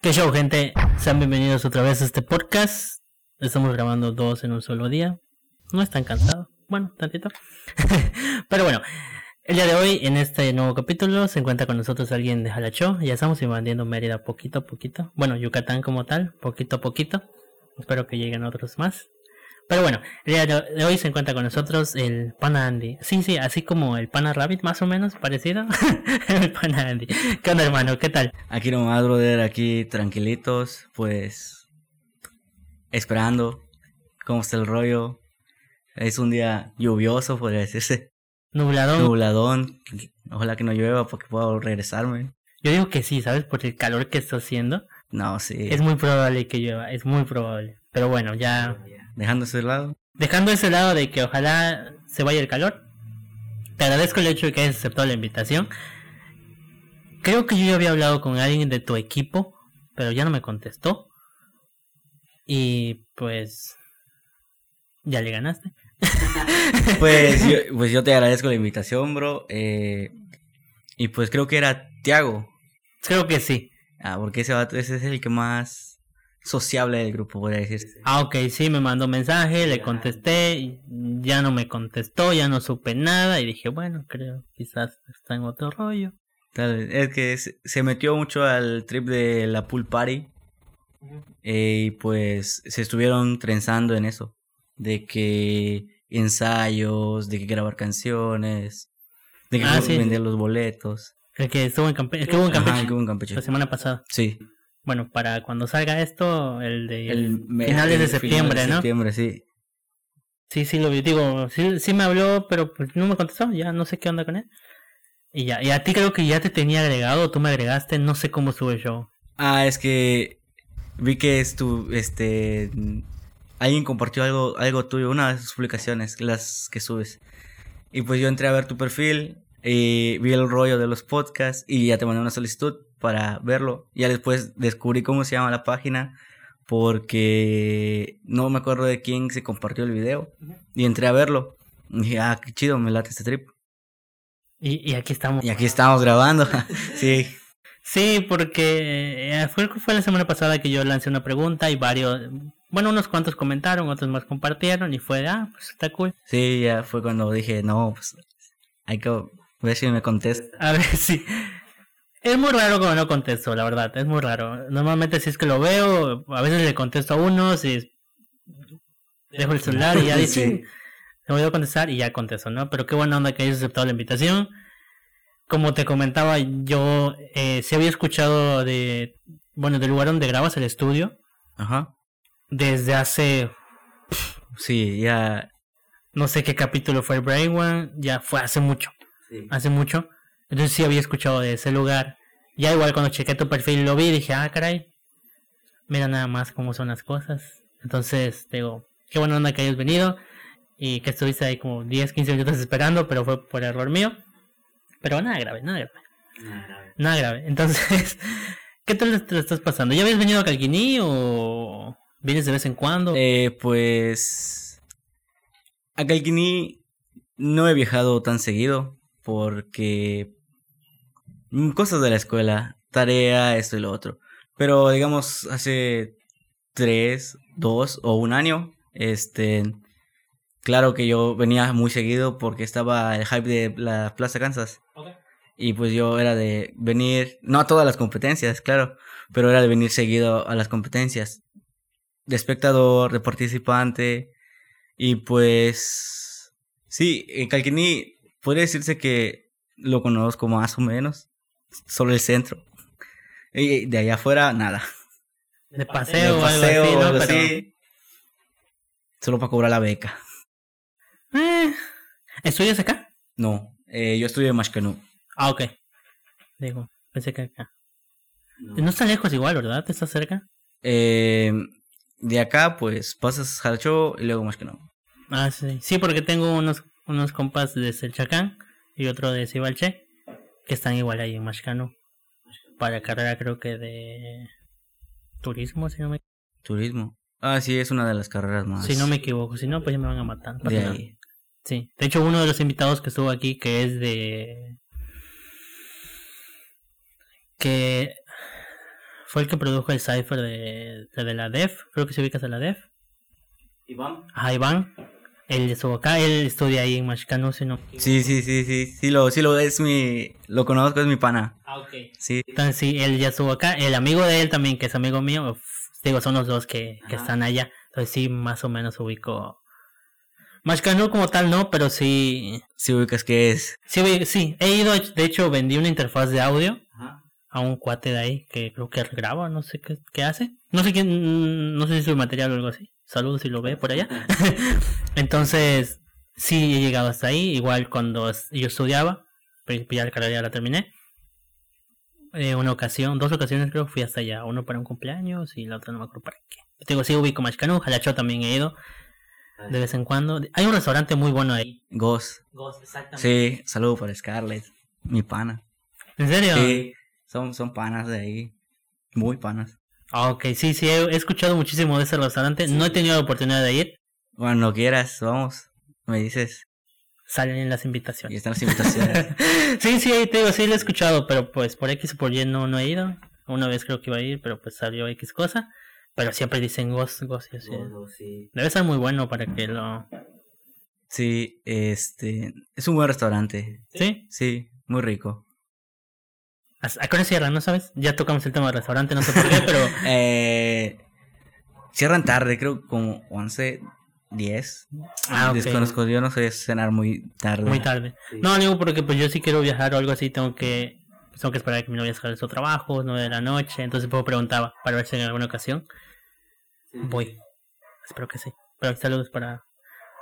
¿Qué show, gente? Sean bienvenidos otra vez a este podcast. Estamos grabando dos en un solo día. No están cansados. Bueno, tantito. Pero bueno, el día de hoy, en este nuevo capítulo, se encuentra con nosotros alguien de Jalachó. Ya estamos invadiendo Mérida poquito a poquito. Bueno, Yucatán como tal, poquito a poquito. Espero que lleguen otros más. Pero bueno, el día de hoy se encuentra con nosotros el Pana Andy. Sí, sí, así como el Pana Rabbit, más o menos, parecido. el Pana Andy. ¿Qué onda, hermano? ¿Qué tal? Aquí nomás, brother, aquí tranquilitos, pues esperando cómo está el rollo. Es un día lluvioso, podría decirse. Nubladón. Nubladón. Ojalá que no llueva porque puedo regresarme. Yo digo que sí, ¿sabes? Por el calor que está haciendo. No, sí. Es muy probable que llueva, es muy probable. Pero bueno, ya Dejando ese lado. Dejando ese lado de que ojalá se vaya el calor. Te agradezco el hecho de que hayas aceptado la invitación. Creo que yo ya había hablado con alguien de tu equipo, pero ya no me contestó. Y pues ya le ganaste. pues, yo, pues yo te agradezco la invitación, bro. Eh, y pues creo que era Tiago. Creo que sí. Ah, porque ese, ese es el que más sociable del grupo, podría decirse. Ah, ok, sí, me mandó mensaje, le contesté, ya no me contestó, ya no supe nada y dije, bueno, creo, quizás está en otro rollo. Tal es que se metió mucho al trip de la pool party eh, y pues se estuvieron trenzando en eso, de que ensayos, de que grabar canciones, de que ah, vender los boletos. El que estuvo en, Campe el que hubo en Campeche. el que hubo en Campeche. La semana pasada. Sí bueno, para cuando salga esto, el de el, finales de septiembre, ¿no? septiembre, sí. Sí, sí, lo vi. Digo, sí, sí me habló, pero pues no me contestó. Ya no sé qué onda con él. Y ya, y a ti creo que ya te tenía agregado, tú me agregaste, no sé cómo sube yo. Ah, es que vi que es tu, este, alguien compartió algo, algo tuyo, una de sus publicaciones, las que subes. Y pues yo entré a ver tu perfil y vi el rollo de los podcasts y ya te mandé una solicitud para verlo. Ya después descubrí cómo se llama la página porque no me acuerdo de quién se compartió el video y entré a verlo. Y dije, ah, qué chido, me late este trip. Y, y aquí estamos. Y aquí estamos grabando, sí. Sí, porque eh, fue, fue la semana pasada que yo lancé una pregunta y varios, bueno, unos cuantos comentaron, otros más compartieron y fue, ah, pues está cool. Sí, ya fue cuando dije, no, pues hay que ver si me contesta. A ver si. Es muy raro cuando no contesto, la verdad, es muy raro. Normalmente si es que lo veo, a veces le contesto a uno, si dejo el celular y ya dice, me voy a contestar y ya contesto, ¿no? Pero qué buena onda que hayas aceptado la invitación. Como te comentaba, yo eh, sí había escuchado de, bueno, del lugar donde grabas el estudio. Ajá. Desde hace... Sí, ya... No sé qué capítulo fue el Brain One, ya fue hace mucho. Hace mucho. Entonces sí había escuchado de ese lugar. Ya igual cuando chequé tu perfil lo vi dije, ah, caray, mira nada más cómo son las cosas. Entonces, digo, qué buena onda que hayas venido y que estuviste ahí como 10, 15 minutos esperando, pero fue por error mío. Pero nada grave, nada grave. Nada grave. Nada grave. Entonces, ¿qué tal te lo estás pasando? ¿Ya habías venido a Calquiní o vienes de vez en cuando? Eh, pues... A Calquiní no he viajado tan seguido porque cosas de la escuela, tarea, esto y lo otro. Pero digamos, hace tres, dos o un año, este, claro que yo venía muy seguido porque estaba el hype de la Plaza Kansas. Y pues yo era de venir, no a todas las competencias, claro, pero era de venir seguido a las competencias. De espectador, de participante. Y pues, sí, en Calquini podría decirse que lo conozco más o menos solo el centro. Y de allá afuera, nada. De paseo, de paseo algo así, Solo para cobrar la beca. Eh, ¿Estudias acá? No, eh, yo estudio en Mashcanú. Ah, ok. Digo, pensé que acá. No. está lejos igual, ¿verdad? ¿Está cerca? Eh, de acá, pues, pasas Jalcho y luego Mashcanú. Ah, sí. Sí, porque tengo unos, unos compas de Selchacán y otro de Cibalche que están igual ahí en Mashcano. Para carrera creo que de turismo, si no me Turismo. Ah, sí, es una de las carreras más. Si no me equivoco, si no, pues ya me van a matar. de ahí. Sí, de hecho uno de los invitados que estuvo aquí, que es de... que fue el que produjo el cipher de, de la DEF. Creo que se ubicas a la DEF. Iván. Ajá, Iván. Él estuvo acá, él estudia ahí en Mexicano, si no. Sí, sí, sí, sí, sí lo, sí lo es mi, lo conozco, es mi pana. Ah, ok. Sí. Entonces sí, él ya estuvo acá. El amigo de él también, que es amigo mío, digo, son los dos que, que están allá. Entonces sí, más o menos ubico. Mexicano como tal no, pero sí, Sí ubicas que es. sí, sí, he ido, de hecho vendí una interfaz de audio Ajá. a un cuate de ahí que creo que graba, no sé qué, qué hace. No sé quién, no sé si es su material o algo así. Saludos si lo ve por allá. Entonces, sí he llegado hasta ahí. Igual cuando yo estudiaba, ya la carrera ya la terminé. Eh, una ocasión, dos ocasiones creo fui hasta allá. Uno para un cumpleaños y la otra no me acuerdo para qué. Te digo, sí ubico Machcanu, Jalacho también he ido de vez en cuando. Hay un restaurante muy bueno ahí. Ghost. Sí, saludo para Scarlett, mi pana. ¿En serio? Sí, son, son panas de ahí. Muy panas. Ah, ok, sí, sí, he, escuchado muchísimo de ese restaurante. No he tenido la oportunidad de ir. Cuando quieras, vamos. Me dices. Salen en las Y invitaciones. están las invitaciones. sí, sí, te digo, sí lo he escuchado, pero pues por X o por Y no, no he ido. Una vez creo que iba a ir, pero pues salió X cosa. Pero siempre dicen Ghost, Ghost, y. Debe ser muy bueno para que lo... sí, este. Es un buen restaurante. ¿Sí? Sí, muy rico. ¿A a qué hora cierran, no sabes? Ya tocamos el tema del restaurante, no sé por qué, pero... Eh, cierran tarde, creo como 11, 10. Ah, ok. Desconozco, yo no sé cenar muy tarde. Muy tarde. No, digo porque pues yo sí quiero viajar o algo así, tengo que... pues, tengo que esperar a que mi novia salga de su trabajo, 9 de la noche, entonces pues preguntaba para ver si en alguna ocasión voy. Espero que sí. Pero saludos para...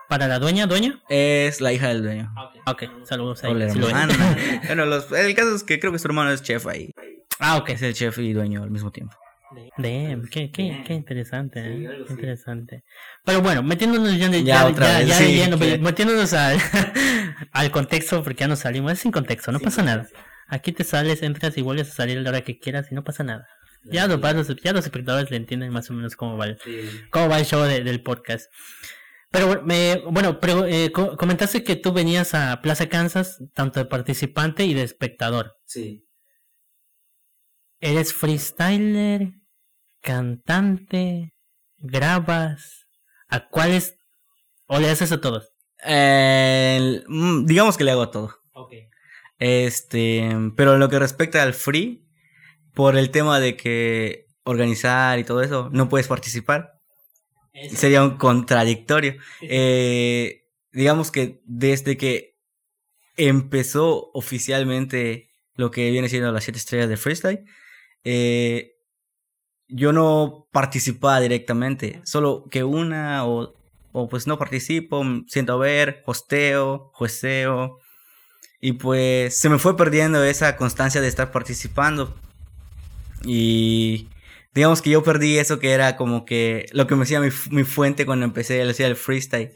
¿Para la dueña? ¿Dueña? Es la hija del dueño. Ok, saludos ahí. Sí lo hermana. bueno, los- el caso es que creo que su hermano es chef ahí. ah, ok. Es el chef y dueño al mismo tiempo. Damn, qué, qué, qué interesante, ¿eh? Qué interesante. Pero bueno, metiéndonos ya, Ya ya, otra ya- vez, ya metiéndonos al, al contexto, porque ya nos salimos, es sin contexto, no pasa nada. Aquí te sales, entras y vuelves a salir a la hora que quieras y no pasa nada. Ya los, los, ya los espectadores le entienden más o menos cómo va el, cómo va el show de- del podcast. Pero bueno, bueno, eh, co- comentaste que tú venías a Plaza Kansas, tanto de participante y de espectador. Sí. ¿Eres freestyler? ¿Cantante? ¿Grabas? ¿A cuáles? ¿O le haces a todos? digamos que le hago a todo. Ok. Este, pero en lo que respecta al free, por el tema de que organizar y todo eso, no puedes participar. Sería un contradictorio. Eh, digamos que desde que empezó oficialmente lo que viene siendo las siete estrellas de freestyle, eh, yo no participaba directamente, solo que una o, o pues no participo, siento a ver, hosteo, jueceo, y pues se me fue perdiendo esa constancia de estar participando. Y digamos que yo perdí eso que era como que lo que me hacía mi, fu- mi fuente cuando empecé a hacer el freestyle.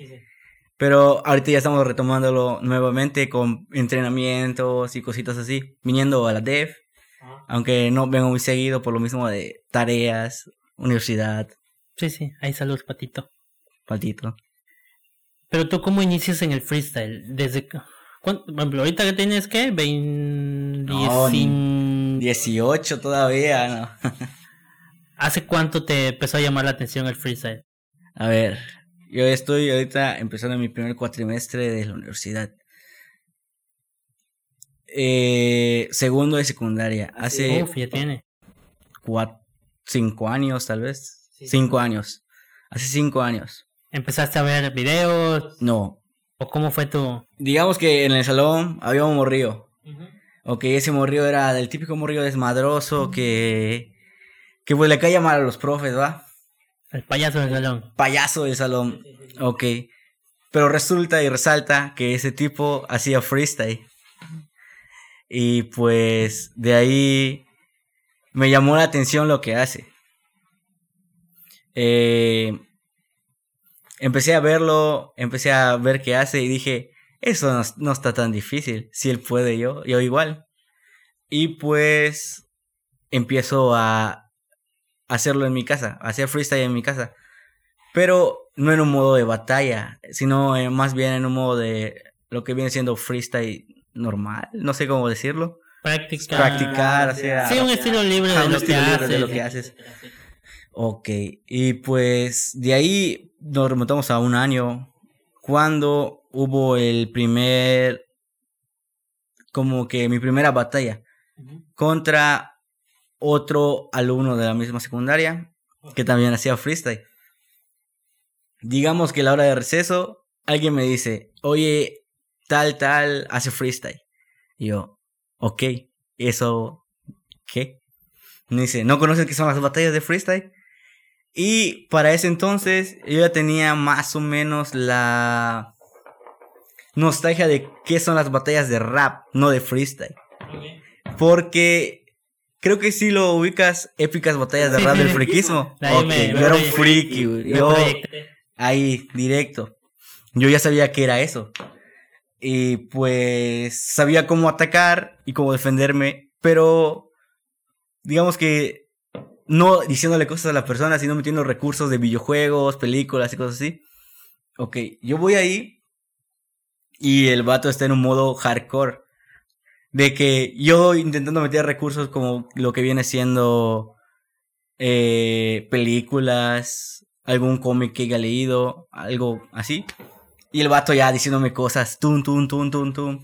Pero ahorita ya estamos retomándolo nuevamente con entrenamientos y cositas así, viniendo a la DEF, aunque no vengo muy seguido por lo mismo de tareas, universidad, Sí, sí, ahí saludos, Patito. patito. Pero tú, ¿cómo inicias en el freestyle? Desde. cu- ¿cuánto- Por ejemplo, ahorita que tienes, ¿qué? 20. No, 18 todavía, ¿no? ¿Hace cuánto te empezó a llamar la atención el freestyle? A ver, yo estoy ahorita empezando mi primer cuatrimestre de la universidad. Eh, segundo de secundaria. Hace Uf, ya tiene. cuatro, cinco años, tal vez. Sí. Cinco años. Hace cinco años. ¿Empezaste a ver videos? No. ¿O cómo fue tu.? Digamos que en el salón había un morrillo. Ok, ese morrillo era del típico morrillo desmadroso que. Que pues le caía mal a los profes, ¿va? El payaso del salón. Payaso del salón. Ok. Pero resulta y resalta que ese tipo hacía freestyle. Y pues de ahí me llamó la atención lo que hace. Eh, empecé a verlo, empecé a ver qué hace y dije, eso no, no está tan difícil. Si él puede, yo, yo igual. Y pues empiezo a hacerlo en mi casa, hacer freestyle en mi casa. Pero no en un modo de batalla, sino eh, más bien en un modo de lo que viene siendo freestyle normal, no sé cómo decirlo. Practicar. practicar, o sea, Sí, un estilo libre Ajá, de un lo estilo que libre haces. de lo que haces. Ok, y pues de ahí nos remontamos a un año cuando hubo el primer, como que mi primera batalla contra otro alumno de la misma secundaria que también hacía freestyle. Digamos que a la hora de receso, alguien me dice, oye, tal, tal, hace freestyle. Y yo, ok, ¿eso qué? Me dice, ¿no conoces qué son las batallas de freestyle? Y para ese entonces yo ya tenía más o menos la nostalgia de qué son las batallas de rap, no de freestyle. Porque creo que sí lo ubicas, épicas batallas de rap del friquismo. Ok, me- yo era un friki, güey. Yo ahí, directo. Yo ya sabía que era eso. Y pues sabía cómo atacar y cómo defenderme, pero digamos que no diciéndole cosas a la persona, sino metiendo recursos de videojuegos, películas y cosas así. Ok, yo voy ahí y el vato está en un modo hardcore. De que yo intentando meter recursos como lo que viene siendo eh, películas, algún cómic que haya leído, algo así. Y el vato ya diciéndome cosas, tum, tum, tum, tum, tum.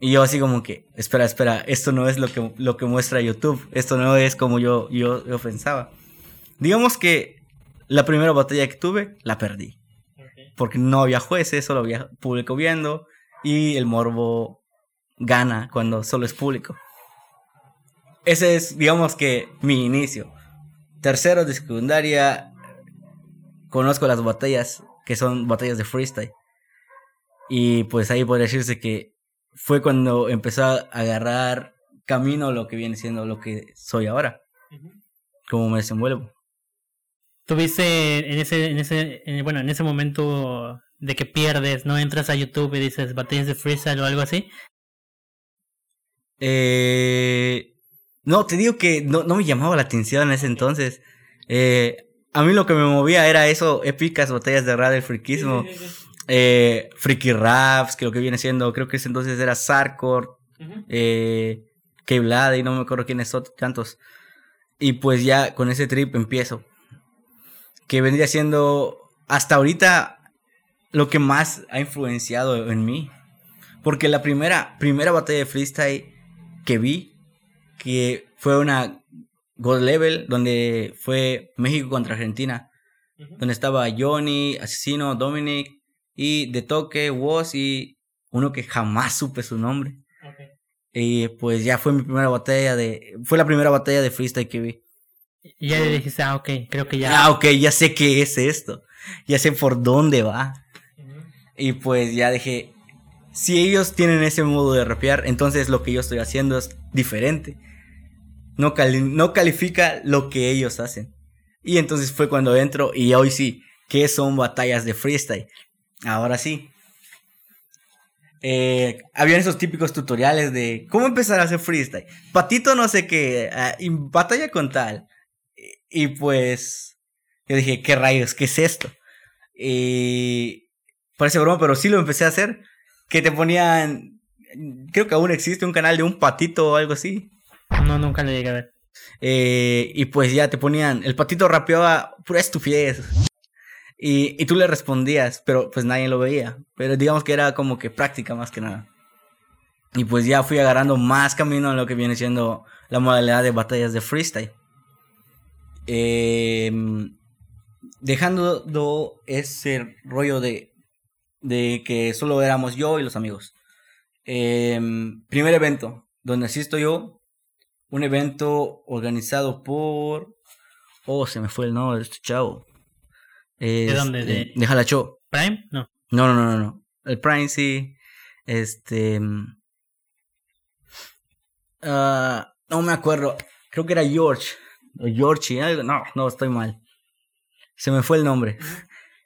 Y yo así como que, espera, espera, esto no es lo que, lo que muestra YouTube, esto no es como yo, yo, yo pensaba. Digamos que la primera batalla que tuve, la perdí. Porque no había jueces, solo había público viendo. Y el morbo gana cuando solo es público. Ese es, digamos que, mi inicio. Tercero de secundaria, conozco las batallas, que son batallas de freestyle. Y pues ahí podría decirse que fue cuando empezó a agarrar camino lo que viene siendo lo que soy ahora, cómo me desenvuelvo. Tuviste en ese, en ese, en- bueno, en ese momento de que pierdes, no entras a YouTube y dices batallas de freestyle o algo así. Eh, no, te digo que no, no me llamaba la atención en ese entonces. Eh, a mí lo que me movía era eso, épicas batallas de rap del friquismo. Eh, Freaky Raps, que lo que viene siendo, creo que ese entonces era Sarkor, eh, K-Blade y no me acuerdo quiénes son tantos. Y pues ya con ese trip empiezo. Que vendría siendo hasta ahorita lo que más ha influenciado en mí. Porque la primera, primera batalla de freestyle que vi, que fue una God Level, donde fue México contra Argentina, donde estaba Johnny, Asesino, Dominic, y De Toque, Woz y uno que jamás supe su nombre. Y pues ya fue mi primera batalla de. Fue la primera batalla de freestyle que vi. Y ya le dijiste, ah, ok, creo que ya. Ah, ok, ya sé qué es esto. Ya sé por dónde va. Y pues ya dije. Si ellos tienen ese modo de rapear, entonces lo que yo estoy haciendo es diferente. No, cali- no califica lo que ellos hacen. Y entonces fue cuando entro y hoy sí, que son batallas de freestyle. Ahora sí. Eh, habían esos típicos tutoriales de cómo empezar a hacer freestyle. Patito no sé qué, y batalla con tal. Y, y pues yo dije, ¿qué rayos? ¿Qué es esto? Y parece broma, pero sí lo empecé a hacer. Que te ponían, creo que aún existe un canal de un patito o algo así. No, nunca le llegué a ver. Eh, y pues ya te ponían, el patito rapeaba pura estupidez. Y, y tú le respondías, pero pues nadie lo veía. Pero digamos que era como que práctica más que nada. Y pues ya fui agarrando más camino en lo que viene siendo la modalidad de batallas de freestyle. Eh, dejando do- ese rollo de, de que solo éramos yo y los amigos. Eh, primer evento donde asisto yo, un evento organizado por... Oh, se me fue el nombre de este chavo. ¿De dónde? Este, ¿De- de Jalacho. ¿Prime? No. No, no, no, no, no. El Prime sí. Este. mm, ah, no me acuerdo. Creo que era George. O Georgie. No, no, estoy mal. Se me fue el nombre.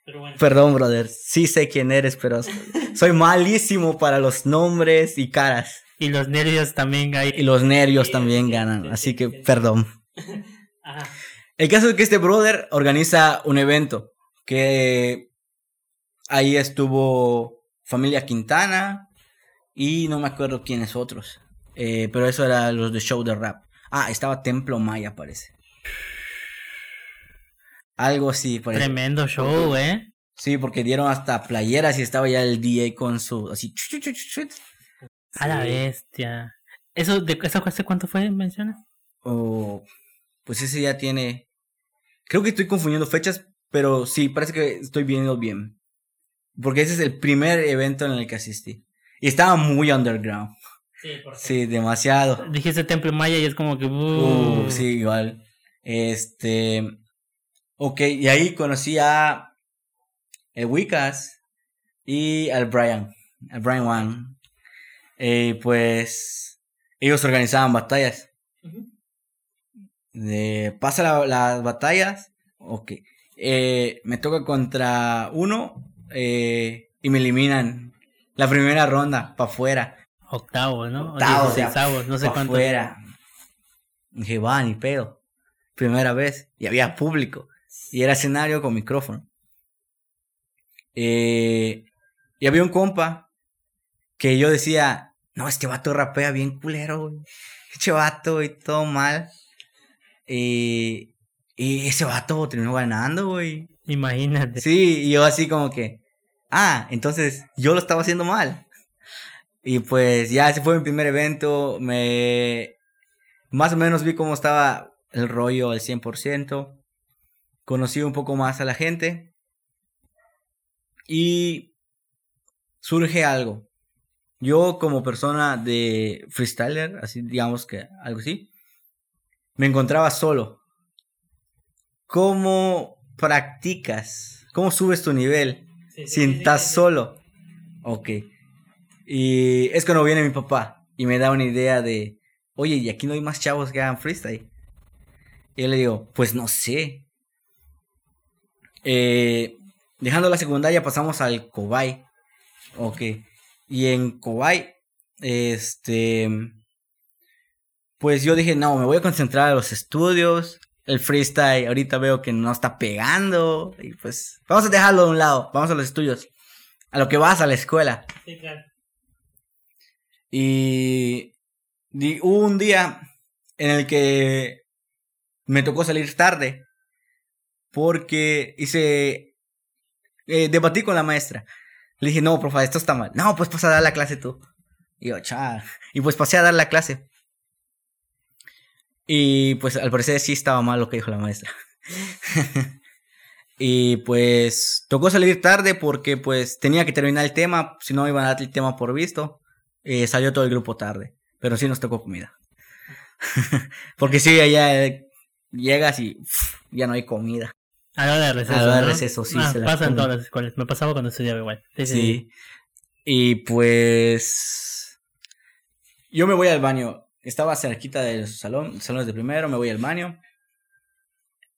Pero bueno. Perdón, brother. Sí sé quién eres, pero soy malísimo para los nombres y caras. Y los nervios también hay. Y los nervios Sí, también sí, ganan. sí, Así sí, que, sí. perdón. Ajá. El caso es que este brother organiza un evento que ahí estuvo familia Quintana y no me acuerdo quiénes otros. Eh, pero eso era los de show de rap. Ah, estaba Templo Maya, parece. Algo así, parece. Tremendo show, ¿eh? Sí, porque dieron hasta playeras y estaba ya el DJ con su. Así. chu, chu, chu. A la bestia. ¿Eso, de, ¿Eso hace cuánto fue, mencionas? O. Pues ese ya tiene. Creo que estoy confundiendo fechas, pero sí, parece que estoy viendo bien. Porque ese es el primer evento en el que asistí. Y estaba muy underground. Sí, por Sí, demasiado. Dijiste Templo Maya y es como que. uh, Uh, sí, igual. Este. Ok, y ahí conocí a. El Wiccas y al Brian. Al Brian Wan. Eh, pues. Ellos organizaban batallas. Pasa la- las batallas. Ok. Eh, me toca contra uno. eh, y me eliminan. La primera ronda, para afuera. Octavo, ¿no? Octavo, o sea, Dieciseisavos, no sé pa' cuánto. Fuera. Dije, va, ni pedo. Primera vez. Y había público. Y era escenario con micrófono. Eh, y había un compa que yo decía, no, este vato rapea bien culero, güey. Este vato y todo mal. Y, y ese vato terminó ganando, güey. Imagínate. Sí, y yo así como que, ah, entonces yo lo estaba haciendo mal. Y pues ya ese fue mi primer evento, me más o menos vi cómo estaba el rollo al 100%, conocí un poco más a la gente y surge algo. Yo como persona de freestyler, así digamos que algo así, me encontraba solo. ¿Cómo practicas? ¿Cómo subes tu nivel? si estás solo. Ok. Y es cuando viene mi papá y me da una idea de, oye, ¿y aquí no hay más chavos que hagan freestyle? Y yo le digo, pues no sé. Eh, dejando la secundaria pasamos al Cobay. Ok. Y en Cobay, este, pues yo dije, no, me voy a concentrar a los estudios. El freestyle ahorita veo que no está pegando. Y pues vamos a dejarlo de un lado. Vamos a los estudios. A lo que vas a la escuela. Sí, claro. Y di- hubo un día en el que me tocó salir tarde. Porque hice... eh, debatí con la maestra. Le dije, no, profe, esto está mal. No, pues pasa a dar la clase tú. Y yo, chal. Y pues pasé a dar la clase. Y pues al parecer sí estaba mal lo que dijo la maestra. y pues tocó salir tarde porque pues tenía que terminar el tema, si no iban a dar el tema por visto. Eh, salió todo el grupo tarde, pero sí nos tocó comida. porque sí, allá eh, llegas y ya no hay comida. A la hora de receso. A la hora de ¿no? receso, sí, Ah, se pasa en todas las escuelas. Me pasaba cuando estudiaba igual. Sí, sí. Sí. Y pues yo me voy al baño. Estaba cerquita del salón, salones de primero, me voy al baño.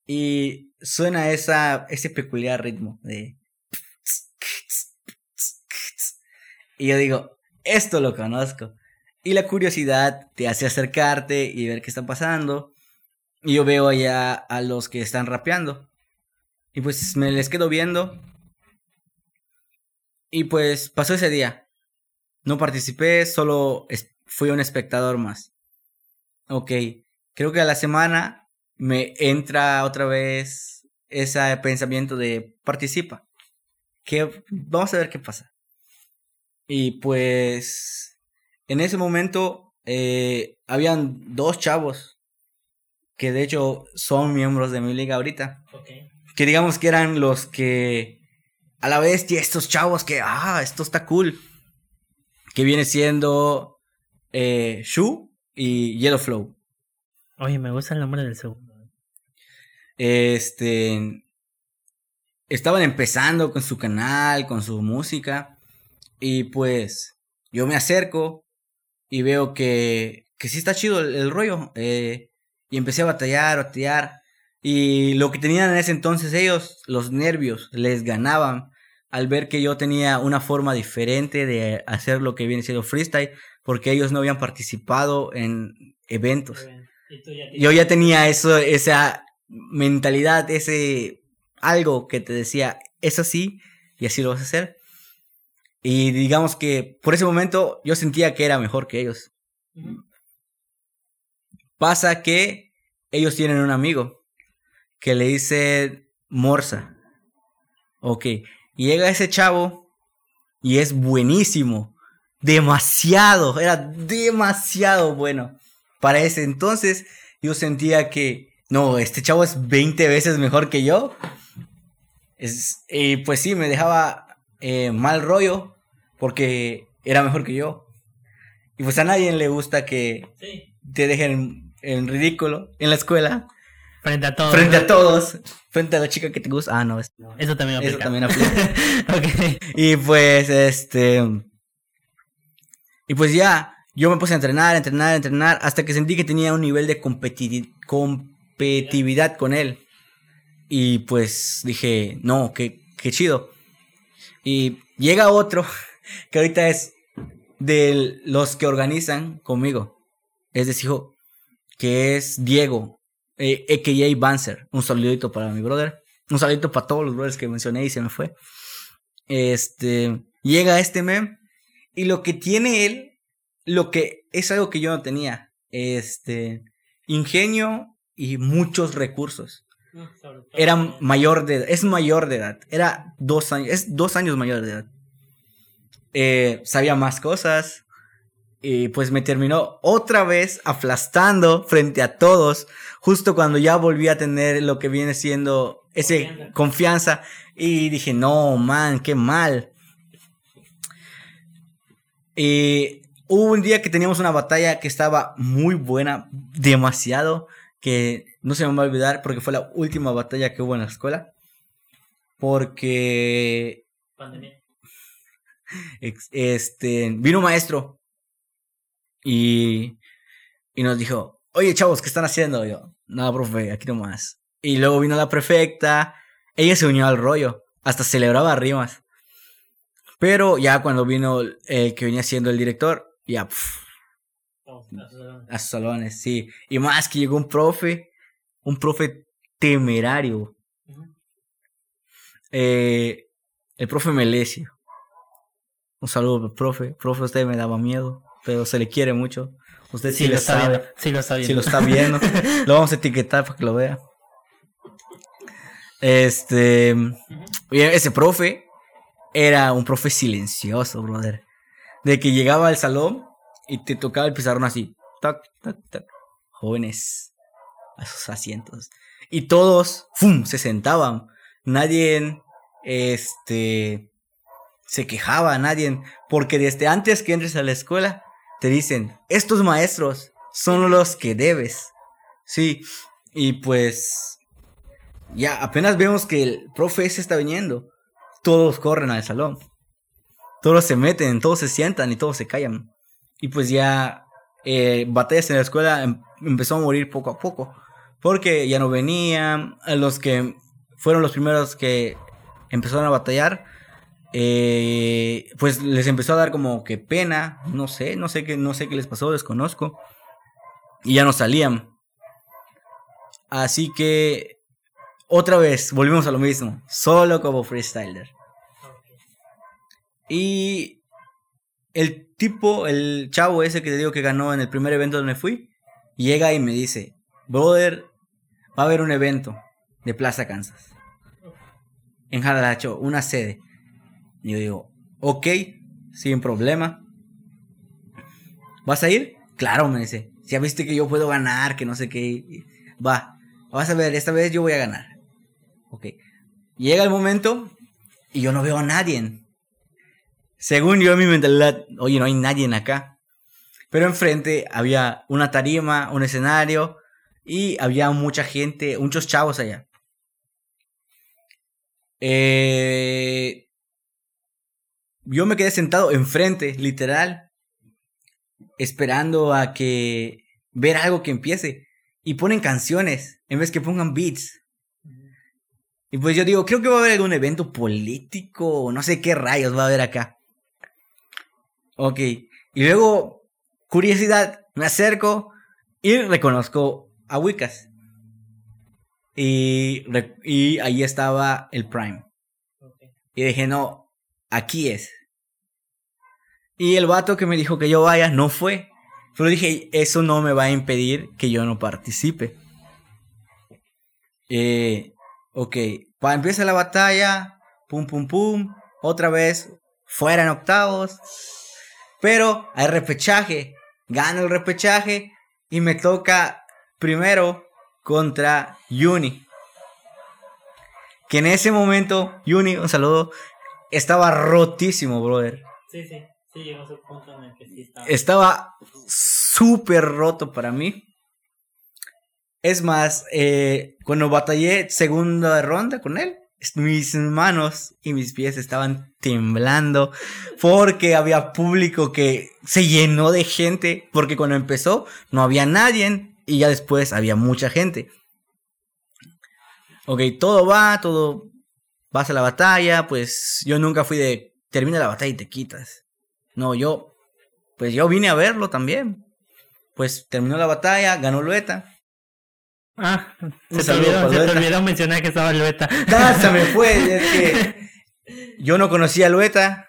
Y suena esa, ese peculiar ritmo de... Y yo digo, esto lo conozco. Y la curiosidad te hace acercarte y ver qué está pasando. Y yo veo allá a los que están rapeando. Y pues me les quedo viendo. Y pues pasó ese día. No participé, solo fui un espectador más. Ok, creo que a la semana me entra otra vez ese pensamiento de participa. Que vamos a ver qué pasa. Y pues en ese momento eh, habían dos chavos que de hecho son miembros de mi liga ahorita. Que digamos que eran los que a la vez y estos chavos que ah esto está cool que viene siendo eh, Shu y Yellow Flow Oye, me gusta el nombre del segundo. este estaban empezando con su canal con su música y pues yo me acerco y veo que que sí está chido el, el rollo eh, y empecé a batallar batallar Y lo que tenían en ese entonces ellos, los nervios, les ganaban al ver que yo tenía una forma diferente de hacer lo que viene siendo freestyle, porque ellos no habían participado en eventos. Yo ya tenía eso, esa mentalidad, ese algo que te decía, es así y así lo vas a hacer. Y digamos que por ese momento yo sentía que era mejor que ellos. Pasa que ellos tienen un amigo que le dice Morsa. Ok. Llega ese chavo y es buenísimo. Demasiado. Era demasiado bueno. Para ese entonces yo sentía que, no, este chavo es 20 veces mejor que yo. Es, y pues sí, me dejaba eh, mal rollo porque era mejor que yo. Y pues a nadie le gusta que te dejen en ridículo en la escuela. Frente a todos. Frente a todos. Frente a la chica que te gusta. Ah, no. Eso también aplica. Eso también aplica. Y pues, este... Y pues ya, yo me puse a entrenar, entrenar, entrenar, hasta que sentí que tenía un nivel de competitividad con él. Y pues dije, no, qué, qué chido. Y llega otro, que ahorita es de los que organizan conmigo. Es decir, que es Diego, eh, a.k.a. Banzer. Un saludito para mi brother. Un saludito para todos los brothers que mencioné y se me fue. Este, llega este meme y lo que tiene él, lo que es algo que yo no tenía, este, ingenio y muchos recursos. Era mayor de es mayor de edad, era dos años, es dos años mayor de edad. Eh, sabía más cosas, y pues me terminó otra vez aplastando frente a todos, justo cuando ya volví a tener lo que viene siendo ese confianza. Y dije, no, man, qué mal. Y hubo un día que teníamos una batalla que estaba muy buena, demasiado, que no se me va a olvidar porque fue la última batalla que hubo en la escuela. Porque... Este, vino un maestro y, y nos dijo, oye chavos, ¿qué están haciendo? yo, nada, profe, aquí nomás. Y luego vino la prefecta, ella se unió al rollo, hasta celebraba rimas. Pero ya cuando vino el que venía siendo el director, ya, a sus salones, sí. Y más que llegó un profe, un profe temerario. eh, el profe Melesio. Un saludo, profe. Profe, usted me daba miedo pero se le quiere mucho. Usted sí, lo está Viendo. Sí lo está viendo. Sí lo está viendo. lo vamos a etiquetar para que lo vea. Este, ese profe era un profe silencioso, brother. De que llegaba al salón y te tocaba el pizarrón así. Tac, tac, tac. Jóvenes a sus asientos. Y todos, ¡fum! se sentaban. Nadie, este, se quejaba, nadie, porque desde antes que entres a la escuela, te dicen, estos maestros son los que debes. Sí, y pues ya apenas vemos que el profe se está viniendo, todos corren al salón. Todos se meten, todos se sientan y todos se callan. Y pues ya eh, batallas en la escuela em, empezó a morir poco a poco. Porque ya no venían. Los que fueron los primeros que empezaron a batallar eh, pues les empezó a dar como que pena, no sé, no sé qué, no sé qué les pasó, desconozco. Y ya no salían. Así que otra vez volvimos a lo mismo, solo como freestyler. Y el tipo, el chavo ese que te digo que ganó en el primer evento donde fui, llega y me dice, brother, va a haber un evento de Plaza Kansas. En Jadalacho, una sede. Y yo digo, ok, sin problema. ¿Vas a ir? Claro, me dice. Ya viste que yo puedo ganar, que no sé qué. Va, vas a ver, esta vez yo voy a ganar. Ok. Llega el momento y yo no veo a nadie. Según yo, mi mentalidad, oye, no hay nadie acá. Pero enfrente había una tarima, un escenario y había mucha gente, muchos chavos allá. Eh, yo me quedé sentado enfrente, literal, esperando a que ver algo que empiece. Y ponen canciones en vez que pongan beats. Y pues yo digo, creo que va a haber algún evento político, no sé qué rayos va a haber acá. Ok, y luego, curiosidad, me acerco y reconozco a Wicas. Y, y ahí estaba el Prime. Y dije, no, aquí es. Y el vato que me dijo que yo vaya no fue. Pero dije, eso no me va a impedir que yo no participe. Eh, ok, empieza la batalla, pum, pum, pum, otra vez, fuera en octavos. Pero hay repechaje, gano el repechaje y me toca primero contra Yuni. Que en ese momento, Yuni, un saludo, estaba rotísimo, brother. Sí, sí, sí, llegó a su punto en el que sí estaba. Estaba súper roto para mí. Es más, eh, cuando batallé segunda ronda con él, mis manos y mis pies estaban temblando porque había público que se llenó de gente, porque cuando empezó no había nadie y ya después había mucha gente. Ok, todo va, todo vas a la batalla, pues yo nunca fui de termina la batalla y te quitas. No, yo pues yo vine a verlo también. Pues terminó la batalla, ganó Lueta. Ah, se te, olvidó, se te olvidó mencionar que estaba Lueta. ¡Ah, se me fue! Es que yo no conocía a Lueta.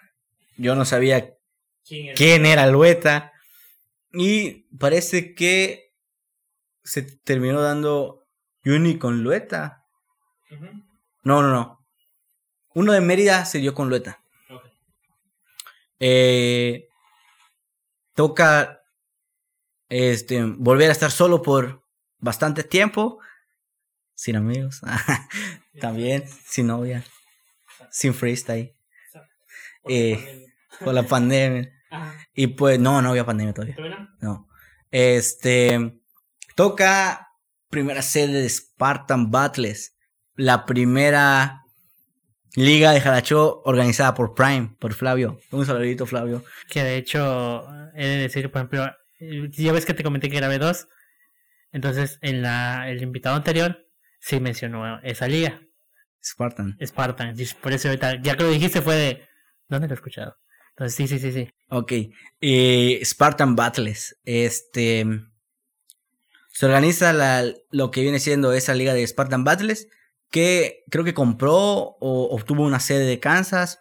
Yo no sabía ¿Quién quién era Lueta. Y parece que se terminó dando Uni con Lueta. No, no, no. Uno de Mérida se dio con Lueta. Eh, toca este, volver a estar solo por bastante tiempo. Sin amigos. También. Sin novia. Sin freestyle. Eh, Por la pandemia. Y pues, no, no había pandemia todavía. No. Este. Toca primera sede de Spartan Battles. La primera liga de Jaracho organizada por Prime, por Flavio. Un saludito, Flavio. Que de hecho, he de decir, por ejemplo, ya ves que te comenté que grabé dos. Entonces, en la, el invitado anterior sí mencionó esa liga, Spartan. Spartan. Por eso ahorita, ya que lo dijiste, fue de. ¿Dónde lo he escuchado? Entonces, sí, sí, sí, sí. Ok. Eh, Spartan Battles. Este. Se organiza la, lo que viene siendo esa liga de Spartan Battles. Que creo que compró o obtuvo una sede de Kansas.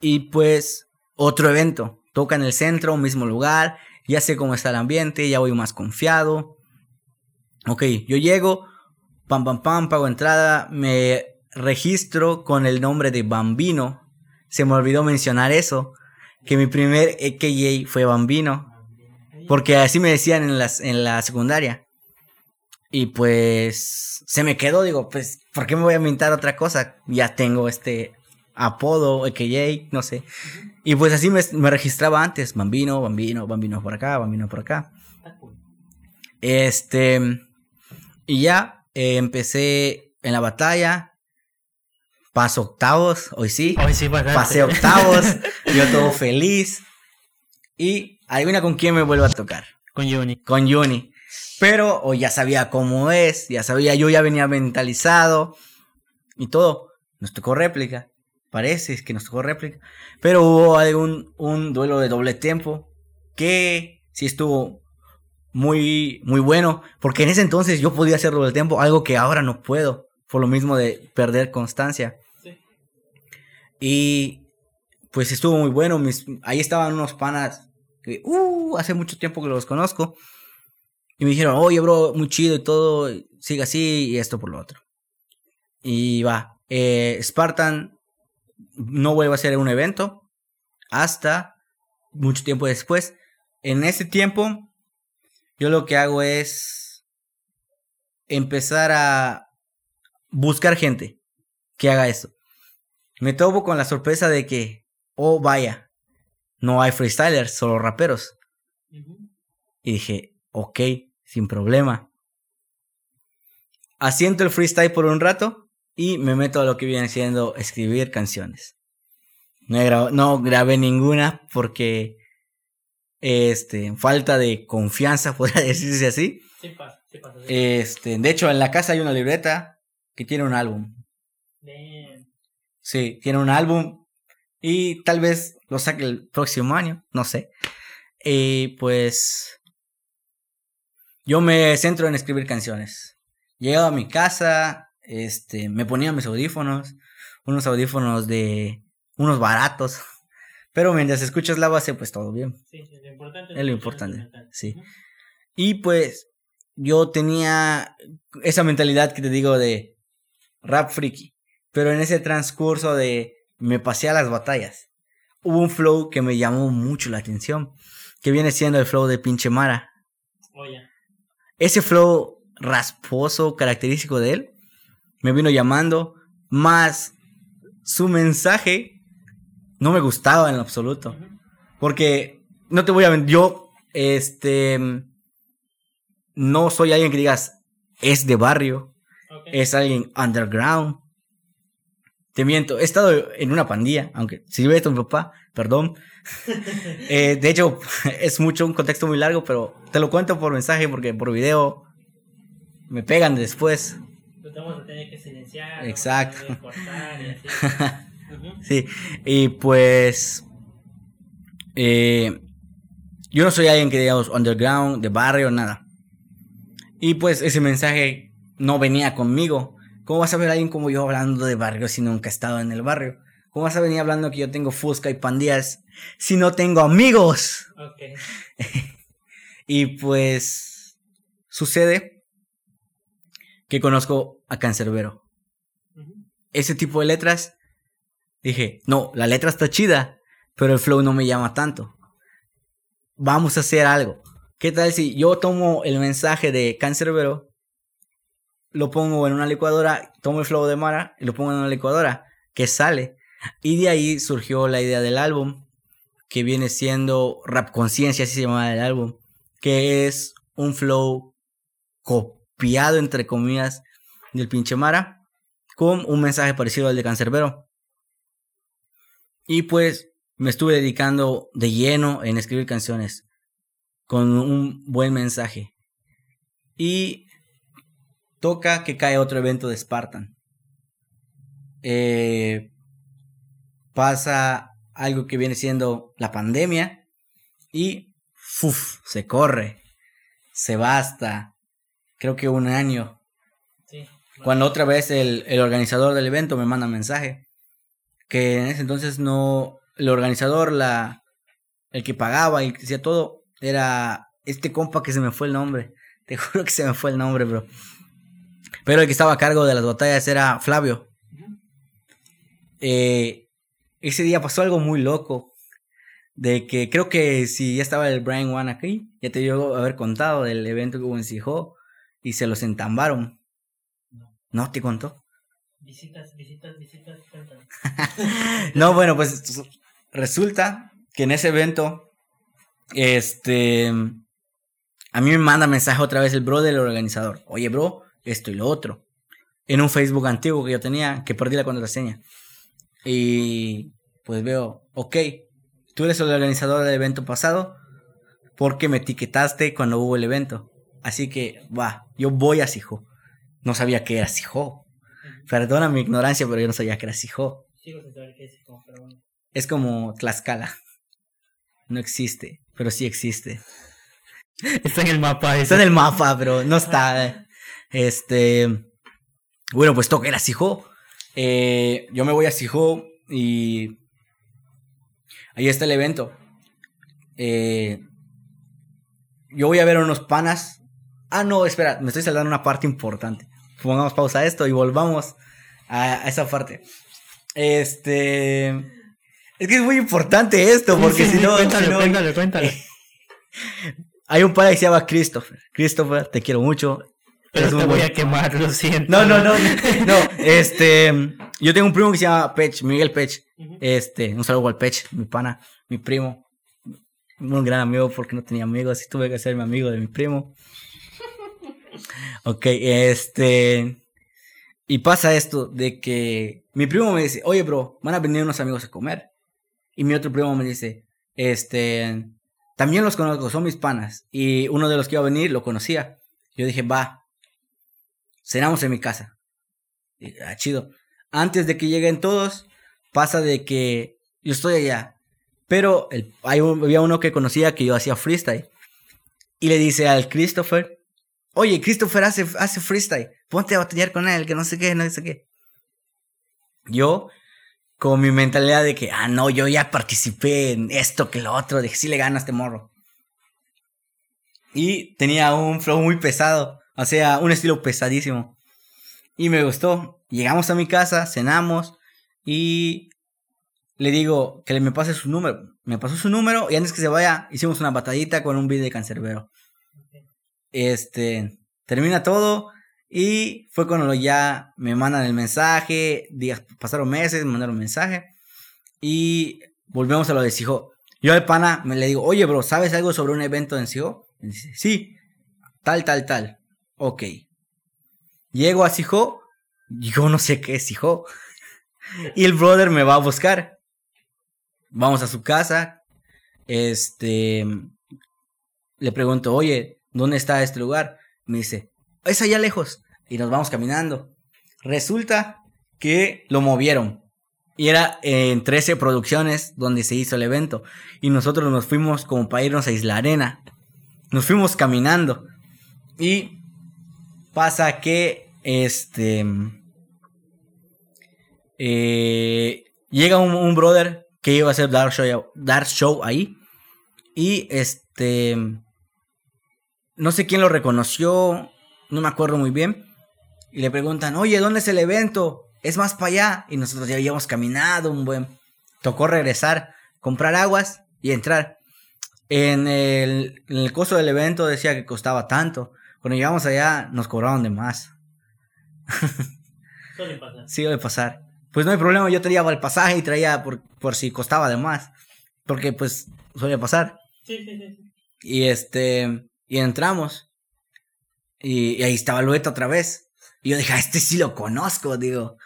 Y pues otro evento. Toca en el centro, mismo lugar. Ya sé cómo está el ambiente, ya voy más confiado. Ok, yo llego, pam, pam, pam, pago entrada, me registro con el nombre de Bambino. Se me olvidó mencionar eso, que mi primer EKJ fue Bambino. Porque así me decían en, las, en la secundaria. Y pues se me quedó, digo, pues, ¿por qué me voy a inventar otra cosa? Ya tengo este apodo, EKJ, no sé. Y pues así me, me registraba antes, Bambino, Bambino, Bambino por acá, Bambino por acá. Este, y ya eh, empecé en la batalla, paso octavos, hoy sí, Hoy sí, bastante. pasé octavos, yo todo feliz. Y adivina con quién me vuelvo a tocar Con Juni. con Juni. Pero o ya sabía cómo es, ya sabía, yo ya venía mentalizado y todo. Nos tocó réplica. Parece que nos tocó réplica. Pero hubo algún un duelo de doble tiempo que sí estuvo muy, muy bueno. Porque en ese entonces yo podía hacer doble tiempo, algo que ahora no puedo. Por lo mismo de perder constancia. Sí. Y pues estuvo muy bueno. Mis, ahí estaban unos panas que uh, hace mucho tiempo que los conozco. Y me dijeron, oye, bro, muy chido y todo, sigue así y esto por lo otro. Y va, eh, Spartan no vuelve a ser un evento hasta mucho tiempo después. En ese tiempo, yo lo que hago es empezar a buscar gente que haga eso. Me topo con la sorpresa de que, oh, vaya, no hay freestylers, solo raperos. Y dije, ok, sin problema. Asiento el freestyle por un rato y me meto a lo que viene siendo escribir canciones. No, he grabado- no grabé ninguna porque este, falta de confianza, podría decirse así. Sí pasa, sí pasa. Este, de hecho, en la casa hay una libreta que tiene un álbum. Bien. Sí, tiene un álbum y tal vez lo saque el próximo año, no sé. Y pues yo me centro en escribir canciones. Llegaba a mi casa, este, me ponía mis audífonos, unos audífonos de unos baratos, Pero mientras escuchas la base, pues todo bien. Sí, es lo importante. Es lo importante, sí. Y pues yo tenía esa mentalidad que te digo de rap freaky. Pero en ese transcurso de me pasé a las batallas, hubo un flow que me llamó mucho la atención. Que viene siendo el flow de pinche Mara. Oye. Ese flow rasposo, característico de él, me vino llamando. Más su mensaje no me gustaba en lo absoluto. Porque, no te voy a mentir, yo, este, no soy alguien que digas, es de barrio, es alguien underground. Te miento, he estado en una pandilla, aunque si ves a mi papá, perdón. Eh, de hecho, es mucho, un contexto muy largo, pero te lo cuento por mensaje porque por video me pegan después. vamos a tener que silenciar. Exacto. Cortar y así. Sí, y pues eh, yo no soy alguien que digamos underground, de barrio, nada. Y pues ese mensaje no venía conmigo. ¿Cómo vas a ver a alguien como yo hablando de barrio si nunca he estado en el barrio? ¿Cómo vas a venir hablando que yo tengo fusca y pandillas si no tengo amigos? Ok. y pues sucede que conozco a Cancerbero. Ese tipo de letras Dije, no, la letra está chida, pero el flow no me llama tanto. Vamos a hacer algo. ¿Qué tal si yo tomo el mensaje de Cancerbero, lo pongo en una licuadora, tomo el flow de Mara y lo pongo en una licuadora, que sale? Y de ahí surgió la idea del álbum, que viene siendo Rap Conciencia, así se llama el álbum, que es un flow copiado, entre comillas, del pinche Mara, con un mensaje parecido al de Cancerbero. Y pues me estuve dedicando de lleno en escribir canciones con un buen mensaje. Y toca que cae otro evento de Spartan. Eh, pasa algo que viene siendo la pandemia y ¡fuf! se corre, se basta, creo que un año. Cuando otra vez el, el organizador del evento me manda mensaje que en ese entonces no, el organizador, la, el que pagaba y que hacía todo, era este compa que se me fue el nombre. Te juro que se me fue el nombre, bro. Pero el que estaba a cargo de las batallas era Flavio. Eh, ese día pasó algo muy loco. De que creo que si ya estaba el Brian One aquí, ya te dio haber contado del evento que hubo en Sijó y se los entambaron. ¿No te contó? Visitas, visitas, visitas, no, bueno, pues resulta que en ese evento, este, a mí me manda mensaje otra vez el bro del organizador. Oye, bro, esto y lo otro. En un Facebook antiguo que yo tenía, que perdí la contraseña. Y pues veo, ok, tú eres el organizador del evento pasado porque me etiquetaste cuando hubo el evento. Así que, va, yo voy a Sijo. No sabía que era Sijo. Perdona mi ignorancia, pero yo no sabía que era Sijo. es como Tlaxcala. No existe, pero sí existe. Está en el mapa. Está en el mapa, pero no está. Este. Bueno, pues toca ir a Sijo. Eh, yo me voy a Sijo y. Ahí está el evento. Eh, yo voy a ver unos panas. Ah, no, espera, me estoy saltando una parte importante pongamos pausa a esto y volvamos a, esa parte. Este. Es que es muy importante esto, porque si no. Cuéntale, cuéntale, hay un padre que se llama Christopher. Christopher, te quiero mucho. Pero te voy a quemar, lo siento. No, no, no, no. Este. Yo tengo un primo que se llama Pech, Miguel Pech. Este, un saludo al Pech, mi pana, mi primo. Un gran amigo porque no tenía amigos y tuve que ser mi amigo de mi primo. Ok, este. Y pasa esto de que mi primo me dice, oye, bro, van a venir unos amigos a comer. Y mi otro primo me dice, este, también los conozco, son mis panas. Y uno de los que iba a venir lo conocía. Yo dije, va, cenamos en mi casa. Y, ah, chido. Antes de que lleguen todos, pasa de que yo estoy allá. Pero el, había uno que conocía que yo hacía freestyle. Y le dice al Christopher, Oye, Christopher hace, hace freestyle. Ponte a batallar con él, que no sé qué, no sé qué. Yo con mi mentalidad de que, ah, no, yo ya participé en esto que lo otro, de sí le gana a este morro. Y tenía un flow muy pesado, o sea, un estilo pesadísimo. Y me gustó. Llegamos a mi casa, cenamos y le digo que me pase su número. Me pasó su número y antes que se vaya hicimos una batallita con un video de cancerbero. Este, termina todo y fue cuando ya me mandan el mensaje, días, pasaron meses, me mandaron un mensaje y volvemos a lo de Sijo. Yo al pana me le digo, oye bro, ¿sabes algo sobre un evento en Sijo? Dice, sí, tal, tal, tal. Ok. Llego a Sijo, yo no sé qué es Sijo. Y el brother me va a buscar. Vamos a su casa. Este. Le pregunto, oye, ¿dónde está este lugar? Me dice, es allá lejos. Y nos vamos caminando. Resulta que lo movieron. Y era en 13 producciones donde se hizo el evento. Y nosotros nos fuimos como para irnos a Isla Arena. Nos fuimos caminando. Y pasa que este. Eh, llega un, brother que iba a hacer Dark Show, Dark Show ahí. Y este. No sé quién lo reconoció. No me acuerdo muy bien. Y le preguntan, oye, ¿dónde es el evento? Es más para allá. Y nosotros ya habíamos caminado un buen. Tocó regresar, comprar aguas y entrar. En el, en el costo del evento decía que costaba tanto. Cuando llegamos allá nos cobraron de más. Suele pasar. Sí, suele pasar. Pues no hay problema, yo traía el pasaje y traía por, por si costaba de más. Porque pues suele pasar. Sí, sí, sí. Y este, y entramos. Y, ahí estaba Lueta otra vez. Y yo dije, a este sí lo conozco, digo.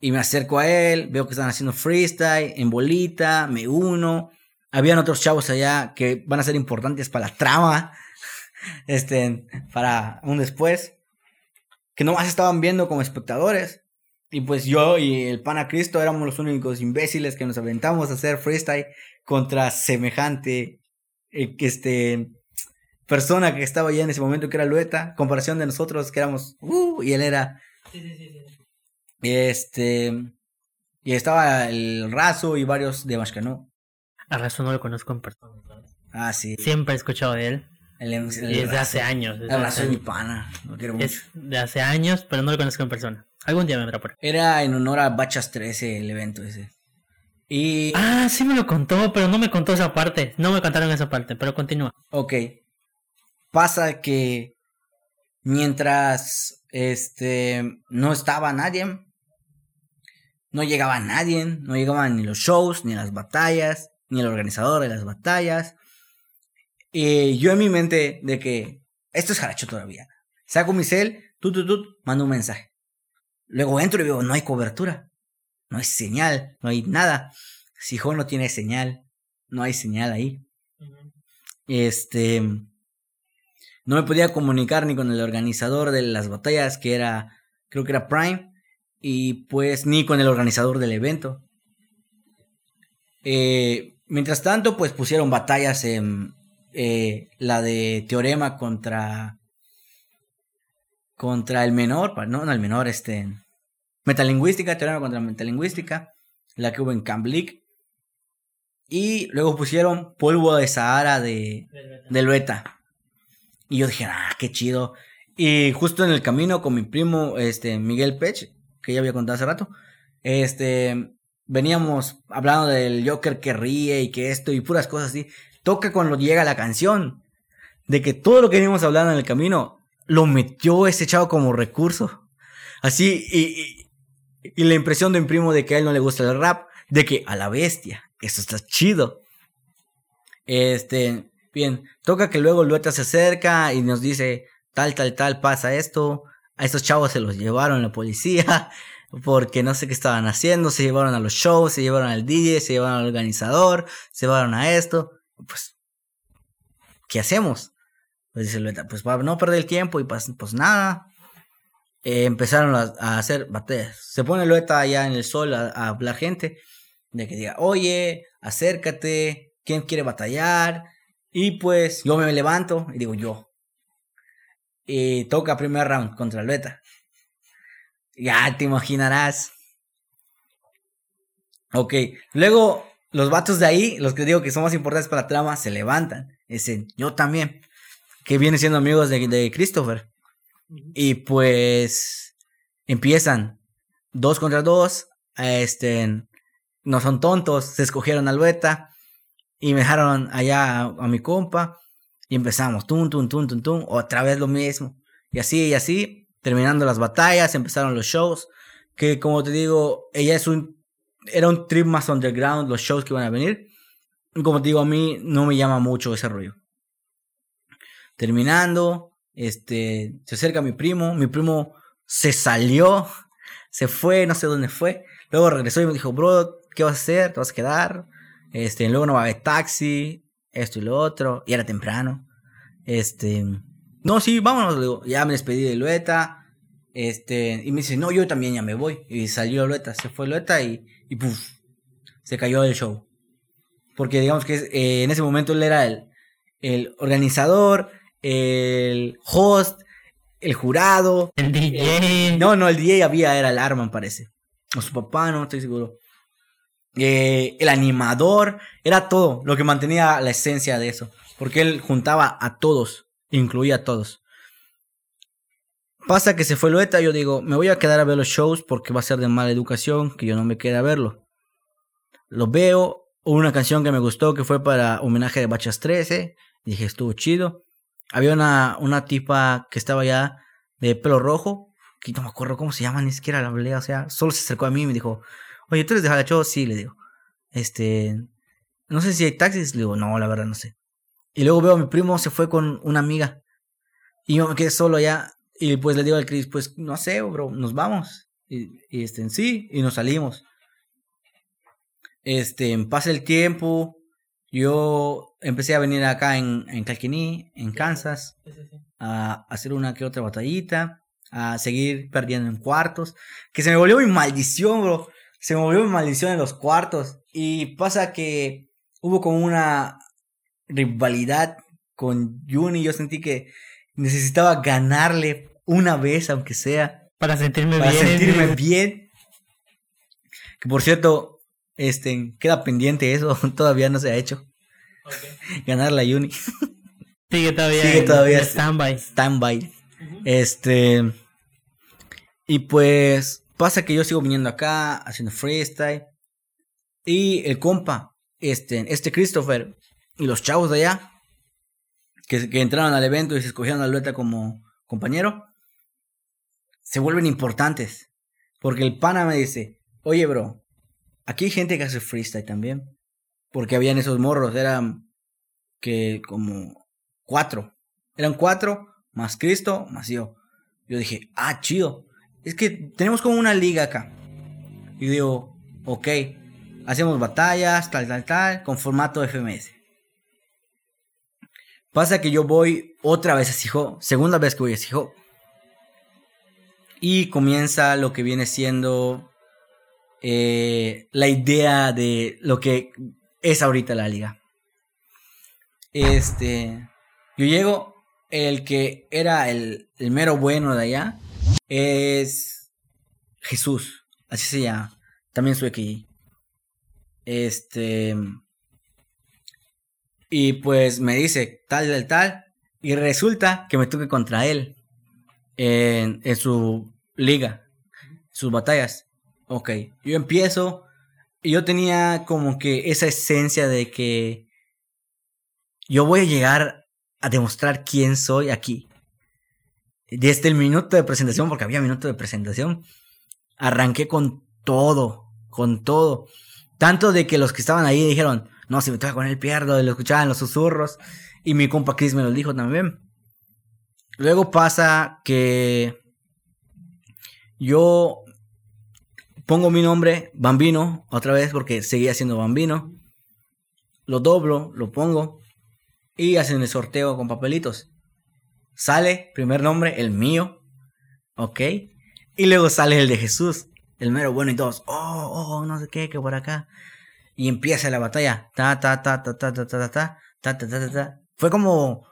Y me acerco a él, veo que están haciendo freestyle, en bolita, me uno. Habían otros chavos allá que van a ser importantes para la trama, este, para un después, que nomás estaban viendo como espectadores. Y pues yo y el pana Cristo éramos los únicos imbéciles que nos aventamos a hacer freestyle contra semejante eh, este persona que estaba allá en ese momento, que era Lueta, comparación de nosotros que éramos, uh, y él era. Sí, sí, sí, sí. Este. Y estaba el Razo y varios de Mashcano. A Razo no lo conozco en persona. Ah, sí. Siempre he escuchado de él. Es de hace años. El mi pana. Lo quiero mucho. Es de hace años, pero no lo conozco en persona. Algún día me vendrá por aquí. Era en honor a Bachas 13 el evento ese. Y. Ah, sí me lo contó, pero no me contó esa parte. No me contaron esa parte, pero continúa. Ok. Pasa que mientras este no estaba nadie, no llegaba nadie, no llegaban ni los shows, ni las batallas, ni el organizador de las batallas. Y yo en mi mente de que esto es jaracho todavía. Saco mi cel, tut, tut, tut, mando un mensaje. Luego entro y veo, no hay cobertura, no hay señal, no hay nada. Sijón no tiene señal, no hay señal ahí. Este. No me podía comunicar ni con el organizador de las batallas, que era. Creo que era Prime. Y pues ni con el organizador del evento. Eh, mientras tanto, pues pusieron batallas en. Eh, la de Teorema contra. Contra el menor. No, no el menor, este. Metalingüística, Teorema contra Metalingüística. La que hubo en Camp League. Y luego pusieron polvo de Sahara de, del beta. Y yo dije, ah, qué chido. Y justo en el camino con mi primo, este, Miguel Pech, que ya había contado hace rato, este, veníamos hablando del Joker que ríe y que esto y puras cosas así. Toca cuando llega la canción, de que todo lo que veníamos hablando en el camino, lo metió ese chavo como recurso. Así, y, y, la impresión de mi primo de que a él no le gusta el rap, de que a la bestia, eso está chido. Este, bien, toca que luego Lueta se acerca y nos dice, tal, tal, tal, pasa esto. A estos chavos se los llevaron la policía porque no sé qué estaban haciendo. Se llevaron a los shows, se llevaron al DJ, se llevaron al organizador, se llevaron a esto. Pues, ¿qué hacemos? Pues dice Lueta, pues para no perder el tiempo y pues, pues nada. Eh, empezaron a, hacer batallas. Se pone Lueta allá en el sol a, a hablar gente. De que diga, oye, acércate, ¿quién quiere batallar? Y pues yo me levanto y digo yo. Y toca primer round contra el beta. Ya te imaginarás. Ok, luego los vatos de ahí, los que digo que son más importantes para la trama, se levantan. Dicen, yo también. Que vienen siendo amigos de, de Christopher. Y pues empiezan dos contra dos. Este, no son tontos, se escogieron al beta y me dejaron allá a, a mi compa. Y empezamos, tum, tum, tum, tum, tum, otra vez lo mismo. Y así y así, terminando las batallas, empezaron los shows. Que como te digo, ella es un. Era un trip más underground, los shows que iban a venir. Como te digo, a mí no me llama mucho ese rollo. Terminando, este, se acerca mi primo. Mi primo se salió, se fue, no sé dónde fue. Luego regresó y me dijo, bro, ¿qué vas a hacer? ¿Te vas a quedar? Este, luego no va a haber taxi, esto y lo otro. Y era temprano. Este, no, sí, vámonos. Digo, ya me despedí de Lueta. Este, y me dice, no, yo también ya me voy. Y salió Lueta, se fue Lueta y, y puf, se cayó del show. Porque digamos que eh, en ese momento él era el, el organizador, el host, el jurado. El DJ. No, no, el DJ había, era el Arman, parece. O su papá, no estoy seguro. Eh, el animador, era todo lo que mantenía la esencia de eso. Porque él juntaba a todos, incluía a todos. Pasa que se fue Lueta, yo digo, me voy a quedar a ver los shows porque va a ser de mala educación que yo no me quede a verlo. Lo veo, una canción que me gustó que fue para homenaje de Bachas 13, dije, estuvo chido. Había una, una tipa que estaba ya de pelo rojo, que no me acuerdo cómo se llama, ni siquiera la hablé, o sea, solo se acercó a mí y me dijo, oye, ¿tú eres de Jalacho? Sí, le digo. Este, no sé si hay taxis, le digo, no, la verdad no sé. Y luego veo a mi primo se fue con una amiga. Y yo me quedé solo allá. Y pues le digo al Chris, pues no sé, bro, nos vamos. Y, y este, sí, y nos salimos. Este, pasa el tiempo. Yo empecé a venir acá en, en Calquiní, en Kansas, a hacer una que otra batallita, a seguir perdiendo en cuartos. Que se me volvió mi maldición, bro. Se me volvió mi maldición en los cuartos. Y pasa que hubo como una rivalidad con Juni. Yo sentí que necesitaba ganarle una vez, aunque sea, Para sentirme para bien. sentirme bien. Que por cierto, este, queda pendiente eso, todavía no se ha hecho. Ganarle a Juni. Sigue todavía. Sigue todavía. Standby. Standby. Este. Y pues pasa que yo sigo viniendo acá, haciendo freestyle. Y el compa, este, este Christopher y los chavos de allá, que, que entraron al evento y se escogieron a Lueta como compañero, se vuelven importantes. Porque el pana me dice, oye bro, aquí hay gente que hace freestyle también. Porque habían esos morros, eran que como cuatro. Eran cuatro, más Cristo, más yo. Yo dije, ah, chido. Es que tenemos como una liga acá. Y digo, ok, hacemos batallas, tal, tal, tal, con formato FMS. Pasa que yo voy otra vez a Sijo, segunda vez que voy a Sijo. Y comienza lo que viene siendo eh, la idea de lo que es ahorita la liga. Este, yo llego, el que era el, mero bueno de allá es Jesús, así se llama, también su. Este, y pues me dice tal, tal, tal, y resulta que me toque contra él en, su liga, sus batallas. Ok, yo empiezo y yo tenía como que esa esencia de que yo voy a llegar a demostrar quién soy aquí. Desde el minuto de presentación, porque había minuto de presentación, arranqué con todo, con todo. Tanto de que los que estaban ahí dijeron, no, si me toca con él pierdo, lo escuchaban los susurros. Y mi compa Chris me lo dijo también. Luego pasa que yo pongo mi nombre, Bambino, otra vez porque seguía siendo Bambino. Lo doblo, lo pongo y hacen el sorteo con papelitos. Sale, primer nombre, el mío, ok. Y luego sale el de Jesús, el mero bueno y todos, oh, oh, no sé qué, que por acá. Y empieza la batalla, ta, ta, ta, ta, ta, ta, ta, ta, ta, ta, ta, ta, ta. Fue como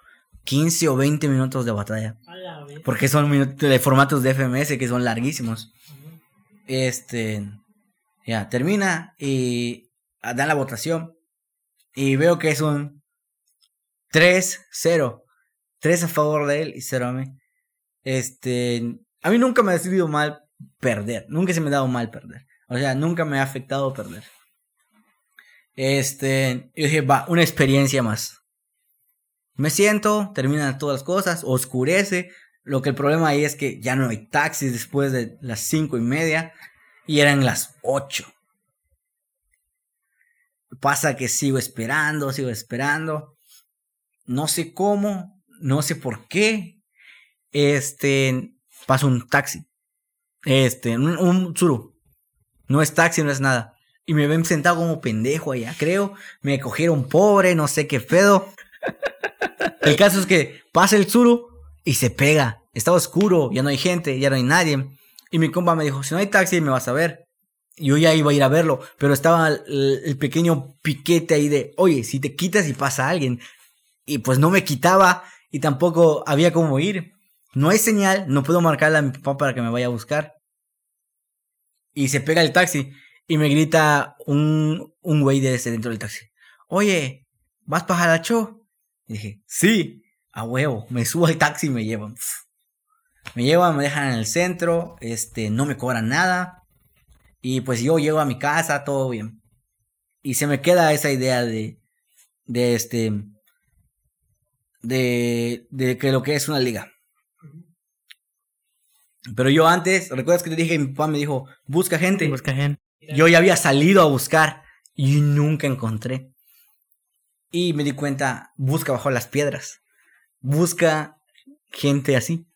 15 o 20 minutos de batalla. Porque son minutos de formatos de FMS que son larguísimos. Este. Ya, termina y ah, dan la votación. Y veo que es un 3-0. 3 a favor de él y 0 a mí. Este, a mí nunca me ha sido mal perder. Nunca se me ha dado mal perder. O sea, nunca me ha afectado perder. Este, yo dije, va, una experiencia más. Me siento, terminan todas las cosas, oscurece. Lo que el problema ahí es que ya no hay taxis después de las cinco y media y eran las ocho. Pasa que sigo esperando, sigo esperando. No sé cómo, no sé por qué. Este, pasa un taxi. Este, un, un suru. No es taxi, no es nada. Y me ven sentado como pendejo allá, creo. Me cogieron pobre, no sé qué pedo. El caso es que pasa el suru y se pega. Está oscuro, ya no hay gente, ya no hay nadie. Y mi compa me dijo, si no hay taxi me vas a ver. Yo ya iba a ir a verlo, pero estaba el, pequeño piquete ahí de, oye, si te quitas y pasa alguien. Y pues no me quitaba y tampoco había cómo ir. No hay señal, no puedo marcarle a mi papá para que me vaya a buscar. Y se pega el taxi y me grita un, un güey de ese dentro del taxi. Oye, ¿vas para Jalacho? Y dije, sí, a huevo, me subo al taxi y me llevan. Me llevan, me dejan en el centro, este, no me cobran nada. Y pues yo llego a mi casa, todo bien. Y se me queda esa idea de, de este, de, de que lo que es una liga. Pero yo antes, ¿recuerdas que te dije? Mi papá me dijo, busca gente. Busca gente. Yo ya había salido a buscar y nunca encontré. Y me di cuenta, busca bajo las piedras. Busca gente así.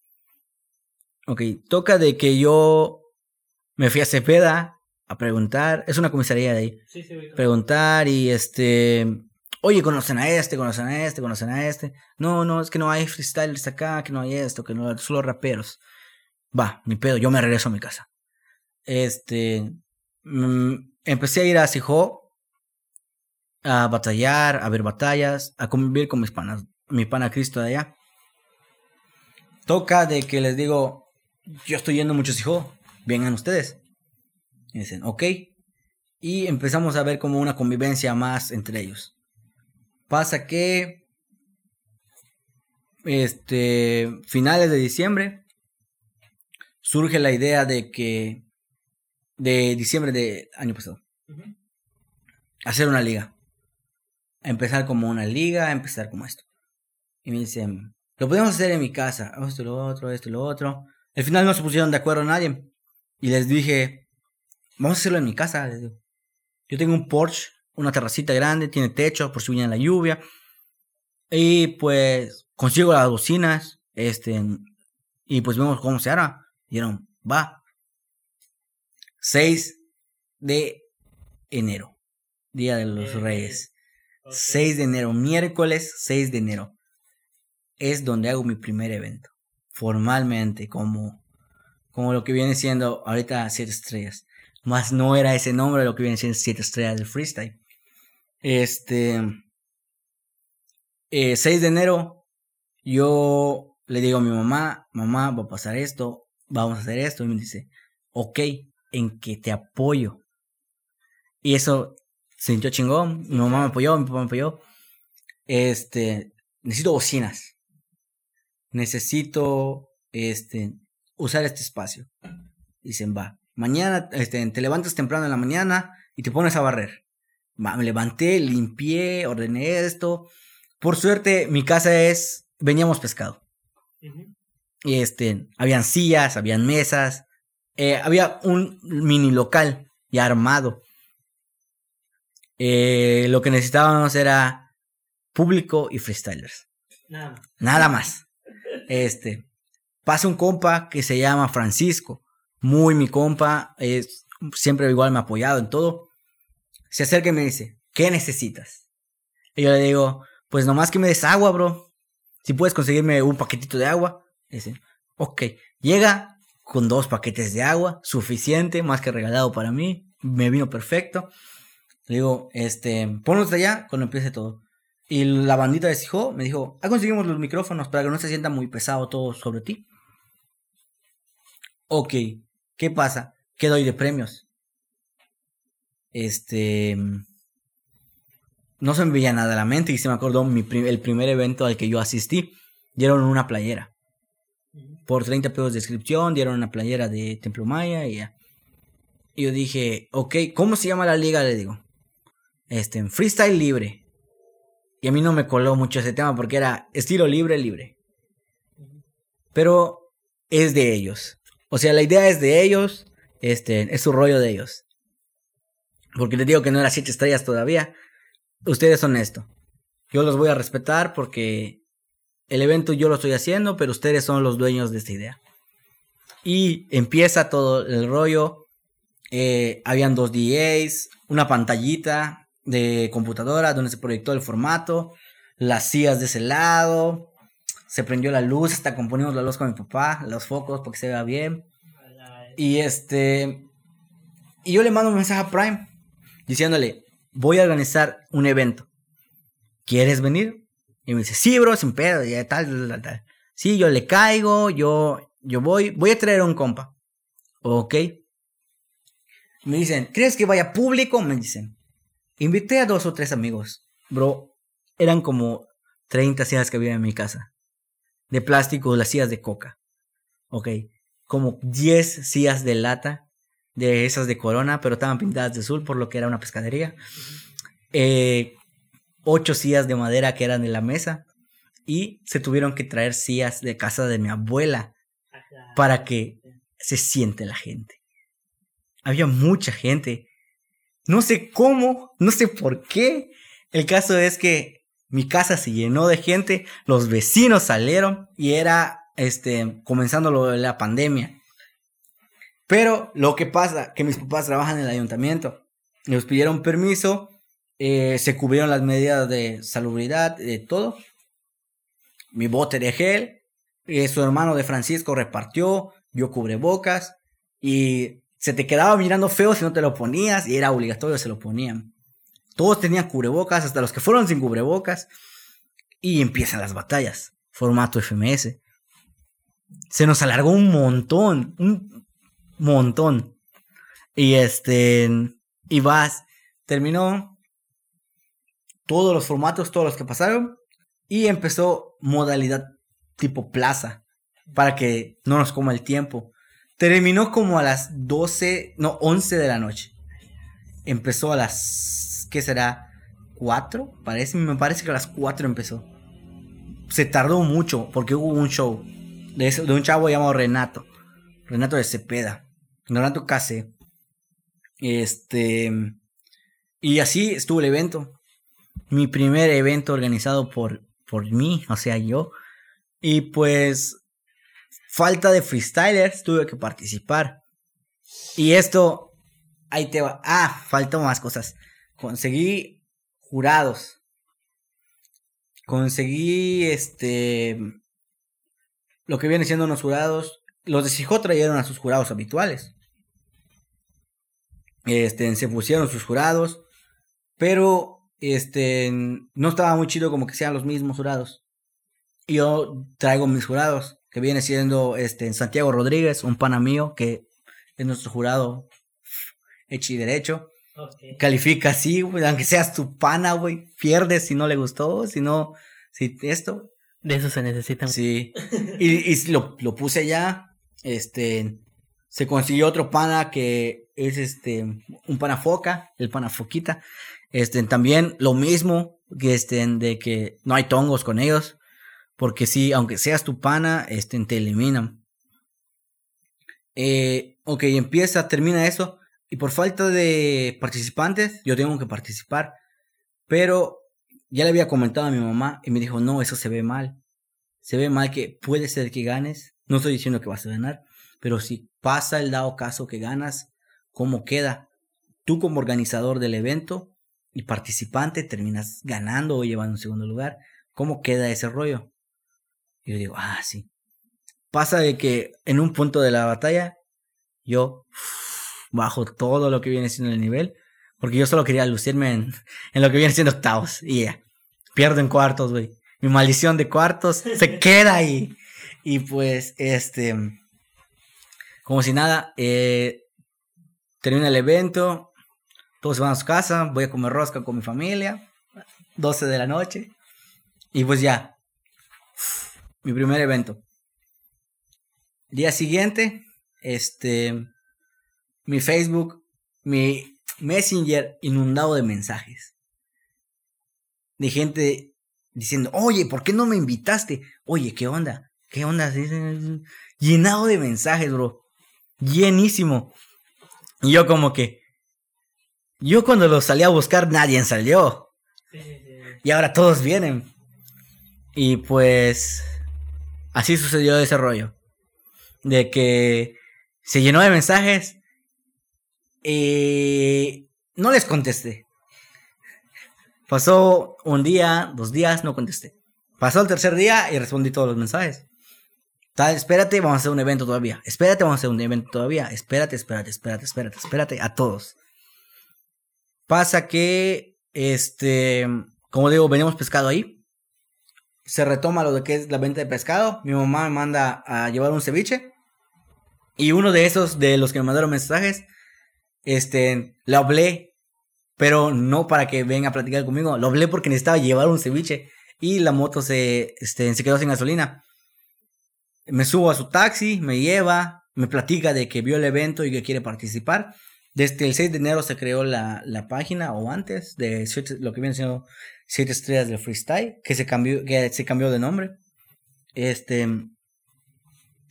Ok, toca de que yo me fui a Cepeda a preguntar. Es una comisaría de ahí. Sí, sí, preguntar y este. Oye, conocen a este, conocen a este, conocen a este. No, no, es que no hay freestylers acá, que no hay esto, que no, solo raperos. Va, mi pedo, yo me regreso a mi casa. Este. Mm, empecé a ir a Sijo a batallar, a ver batallas, a convivir con mis panas, mi pana Cristo de allá. Toca de que les digo, yo estoy yendo mucho hijo, vengan ustedes. Y dicen, ok. Y empezamos a ver como una convivencia más entre ellos. Pasa que, este, finales de diciembre, surge la idea de que, de diciembre de año pasado, hacer una liga empezar como una liga, empezar como esto. Y me dicen, lo podemos hacer en mi casa, esto, lo otro, esto, lo otro. Al final no se pusieron de acuerdo nadie. Y les dije, vamos a hacerlo en mi casa. Yo tengo un Porsche, una terracita grande, tiene techo por si viene la lluvia. Y pues consigo las bocinas, este, y pues vemos cómo se hará. Dijeron, va. 6 de enero, Día de los Reyes. 6 de enero, miércoles 6 de enero. Es donde hago mi primer evento. Formalmente, como, como lo que viene siendo ahorita 7 estrellas. Más no era ese nombre lo que viene siendo 7 estrellas del freestyle. Este. 6 eh, de enero, yo le digo a mi mamá: Mamá, va a pasar esto, vamos a hacer esto. Y me dice: Ok, en que te apoyo. Y eso se sintió chingón. Mi mamá me apoyó, mi papá me apoyó. Este, necesito bocinas. Necesito, este, usar este espacio. Dicen, va. Mañana, este, te levantas temprano en la mañana y te pones a barrer. Va, me levanté, limpié, ordené esto. Por suerte, mi casa es, veníamos pescado. Y este, habían sillas, habían mesas. Eh, había un mini local ya armado. Eh, lo que necesitábamos era público y freestylers. Nada más. Este, pasa un compa que se llama Francisco, muy mi compa, es, siempre igual me ha apoyado en todo. Se acerca y me dice, ¿qué necesitas? Y yo le digo, pues nomás que me des agua, bro. Si puedes conseguirme un paquetito de agua. Dice, ok. Llega con dos paquetes de agua, suficiente, más que regalado para mí. Me vino perfecto. Le digo, este, ponlos allá cuando empiece todo. Y la bandita de me dijo, ah, conseguimos los micrófonos para que no se sienta muy pesado todo sobre ti. Ok, ¿qué pasa? ¿Qué doy de premios? este, no se me veía nada a la mente y se me acordó el primer evento al que yo asistí, dieron una playera. Por 30 pesos de inscripción, dieron una playera de Templo Maya y ya. Y yo dije, ok, ¿cómo se llama la liga? Le digo, este, freestyle libre. Y a mí no me coló mucho ese tema porque era estilo libre, libre. Pero es de ellos. O sea, la idea es de ellos, este, es su rollo de ellos. Porque les digo que no era siete estrellas todavía. Ustedes son esto. Yo los voy a respetar porque el evento yo lo estoy haciendo, pero ustedes son los dueños de esta idea. Y empieza todo el rollo. Eh, habían dos DAs, una pantallita de computadora donde se proyectó el formato, las sillas de ese lado, se prendió la luz, hasta componimos la luz con mi papá, los focos para que se vea bien. Y este. Y yo le mando un mensaje a Prime diciéndole: Voy a organizar un evento. ¿Quieres venir? Y me dice: Sí, bro, sin pedo, y tal, tal, tal, tal. Sí, yo le caigo, yo, yo voy, voy a traer a un compa. Ok. Me dicen: ¿Crees que vaya público? Me dicen. Invité a dos o tres amigos. Bro, eran como 30 sillas que había en mi casa. De plástico, las sillas de coca. Ok como 10 sillas de lata de esas de corona, pero estaban pintadas de azul por lo que era una pescadería. Eh, ocho sillas de madera que eran de la mesa. Y se tuvieron que traer sillas de casa de mi abuela para que se siente la gente. Había mucha gente. No sé cómo, no sé por qué. El caso es que mi casa se llenó de gente, los vecinos salieron y era este, comenzando de la pandemia. Pero lo que pasa, que mis papás trabajan en el ayuntamiento. Nos pidieron permiso, eh, se cubrieron las medidas de salubridad, de todo. Mi bote de gel, eh, su hermano de Francisco repartió, yo cubrebocas y se te quedaba mirando feo si no te lo ponías y era obligatorio, se lo ponían. Todos tenían cubrebocas, hasta los que fueron sin cubrebocas. Y empiezan las batallas, formato FMS se nos alargó un montón, un montón. Y este, y vas, terminó todos los formatos, todos los que pasaron, y empezó modalidad tipo plaza, para que no nos coma el tiempo. Terminó como a las 12, no, 11 de la noche. Empezó a las, ¿qué será? ¿4? Parece, me parece que a las 4 empezó. Se tardó mucho porque hubo un show de, de un chavo llamado Renato. Renato de Cepeda. Renato Case. Este. Y así estuvo el evento. Mi primer evento organizado por, por mí, o sea, yo. Y pues. Falta de freestylers, tuve que participar. Y esto. Ahí te va. Ah, faltan más cosas. Conseguí jurados. Conseguí este lo que viene siendo unos jurados. Los de Sijó trajeron a sus jurados habituales. Este, se pusieron sus jurados. Pero, este, no estaba muy chido como que sean los mismos jurados. Yo traigo mis jurados, que viene siendo, este, Santiago Rodríguez, un pana mío, que es nuestro jurado hecho y derecho. Okay. Califica así, güey, aunque seas tu pana, güey. Pierdes si no le gustó, si no, si esto. De eso se necesita. Sí. Y, y lo, lo, puse allá. Este. Se consiguió otro pana que es este. Un pana foca. El pana foquita. Este. También lo mismo. Que este. De que no hay tongos con ellos. Porque sí, aunque seas tu pana, este, te eliminan. Eh, ok, empieza, termina eso. Y por falta de participantes, yo tengo que participar. Pero ya le había comentado a mi mamá y me dijo, no, eso se ve mal. Se ve mal que puede ser que ganes. No estoy diciendo que vas a ganar, pero si pasa el dado caso que ganas, ¿cómo queda? Tú como organizador del evento y participante terminas ganando o llevando un segundo lugar. ¿Cómo queda ese rollo? Y yo digo, ah, sí. Pasa de que en un punto de la batalla, yo bajo todo lo que viene siendo el nivel porque yo solo quería lucirme en, en lo que viene siendo octavos. Y yeah, pierdo en cuartos, güey. Mi maldición de cuartos se queda ahí. Y pues, este. Como si nada, eh, termina el evento. Todos van a su casa, voy a comer rosca con mi familia, 12 de la noche. Y pues ya, mi primer evento. Día siguiente, este, mi Facebook, mi Messenger inundado de mensajes. De gente diciendo, oye, ¿por qué no me invitaste? Oye, ¿qué onda? ¿Qué onda? Llenado de mensajes, bro. Llenísimo. Y yo como que... Yo cuando los salí a buscar, nadie salió. Y ahora todos vienen. Y pues... Así sucedió ese rollo. De que se llenó de mensajes. Y no les contesté. Pasó un día, dos días, no contesté. Pasó el tercer día y respondí todos los mensajes. Tal, espérate, vamos a hacer un evento todavía. Espérate, vamos a hacer un evento todavía. Espérate, espérate, espérate, espérate, espérate a todos. Pasa que, este, como digo, venimos pescado ahí. Se retoma lo de que es la venta de pescado. Mi mamá me manda a llevar un ceviche. Y uno de esos, de los que me mandaron mensajes, este, lo hablé, pero no para que venga a platicar conmigo. Lo hablé porque necesitaba llevar un ceviche. Y la moto se, este, se quedó sin gasolina me subo a su taxi, me lleva, me platica de que vio el evento y que quiere participar. Desde el 6 de enero se creó la, página, o antes, de lo que viene siendo 7 estrellas del freestyle, que se cambió, que se cambió de nombre. Este,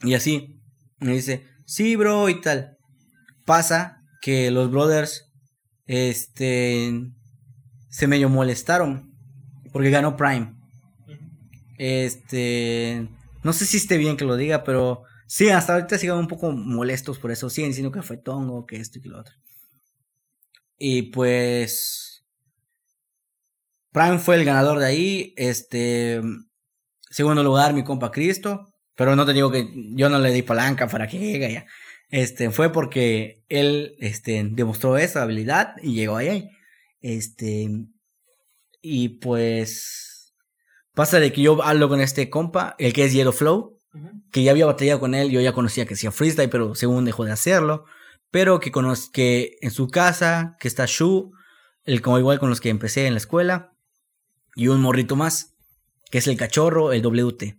y así, me dice, sí, bro, y tal. Pasa que los brothers, este, se medio molestaron, porque ganó Prime. Este, no sé si esté bien que lo diga, pero sí, hasta ahorita siguen un poco molestos por eso. Siguen diciendo que fue Tongo, que esto y que lo otro. Y pues. Prime fue el ganador de ahí. Este. Segundo lugar, mi compa Cristo. Pero no te digo que yo no le di palanca para que llegue ya. Este, fue porque él, este, demostró esa habilidad y llegó ahí. Este, y pues, Pasa de que yo hablo con este compa, el que es Yellow Flow, que ya había batallado con él, yo ya conocía que hacía freestyle, pero según dejó de hacerlo. Pero que conozco que en su casa, que está Shu, el como igual con los que empecé en la escuela, y un morrito más, que es el cachorro, el WT.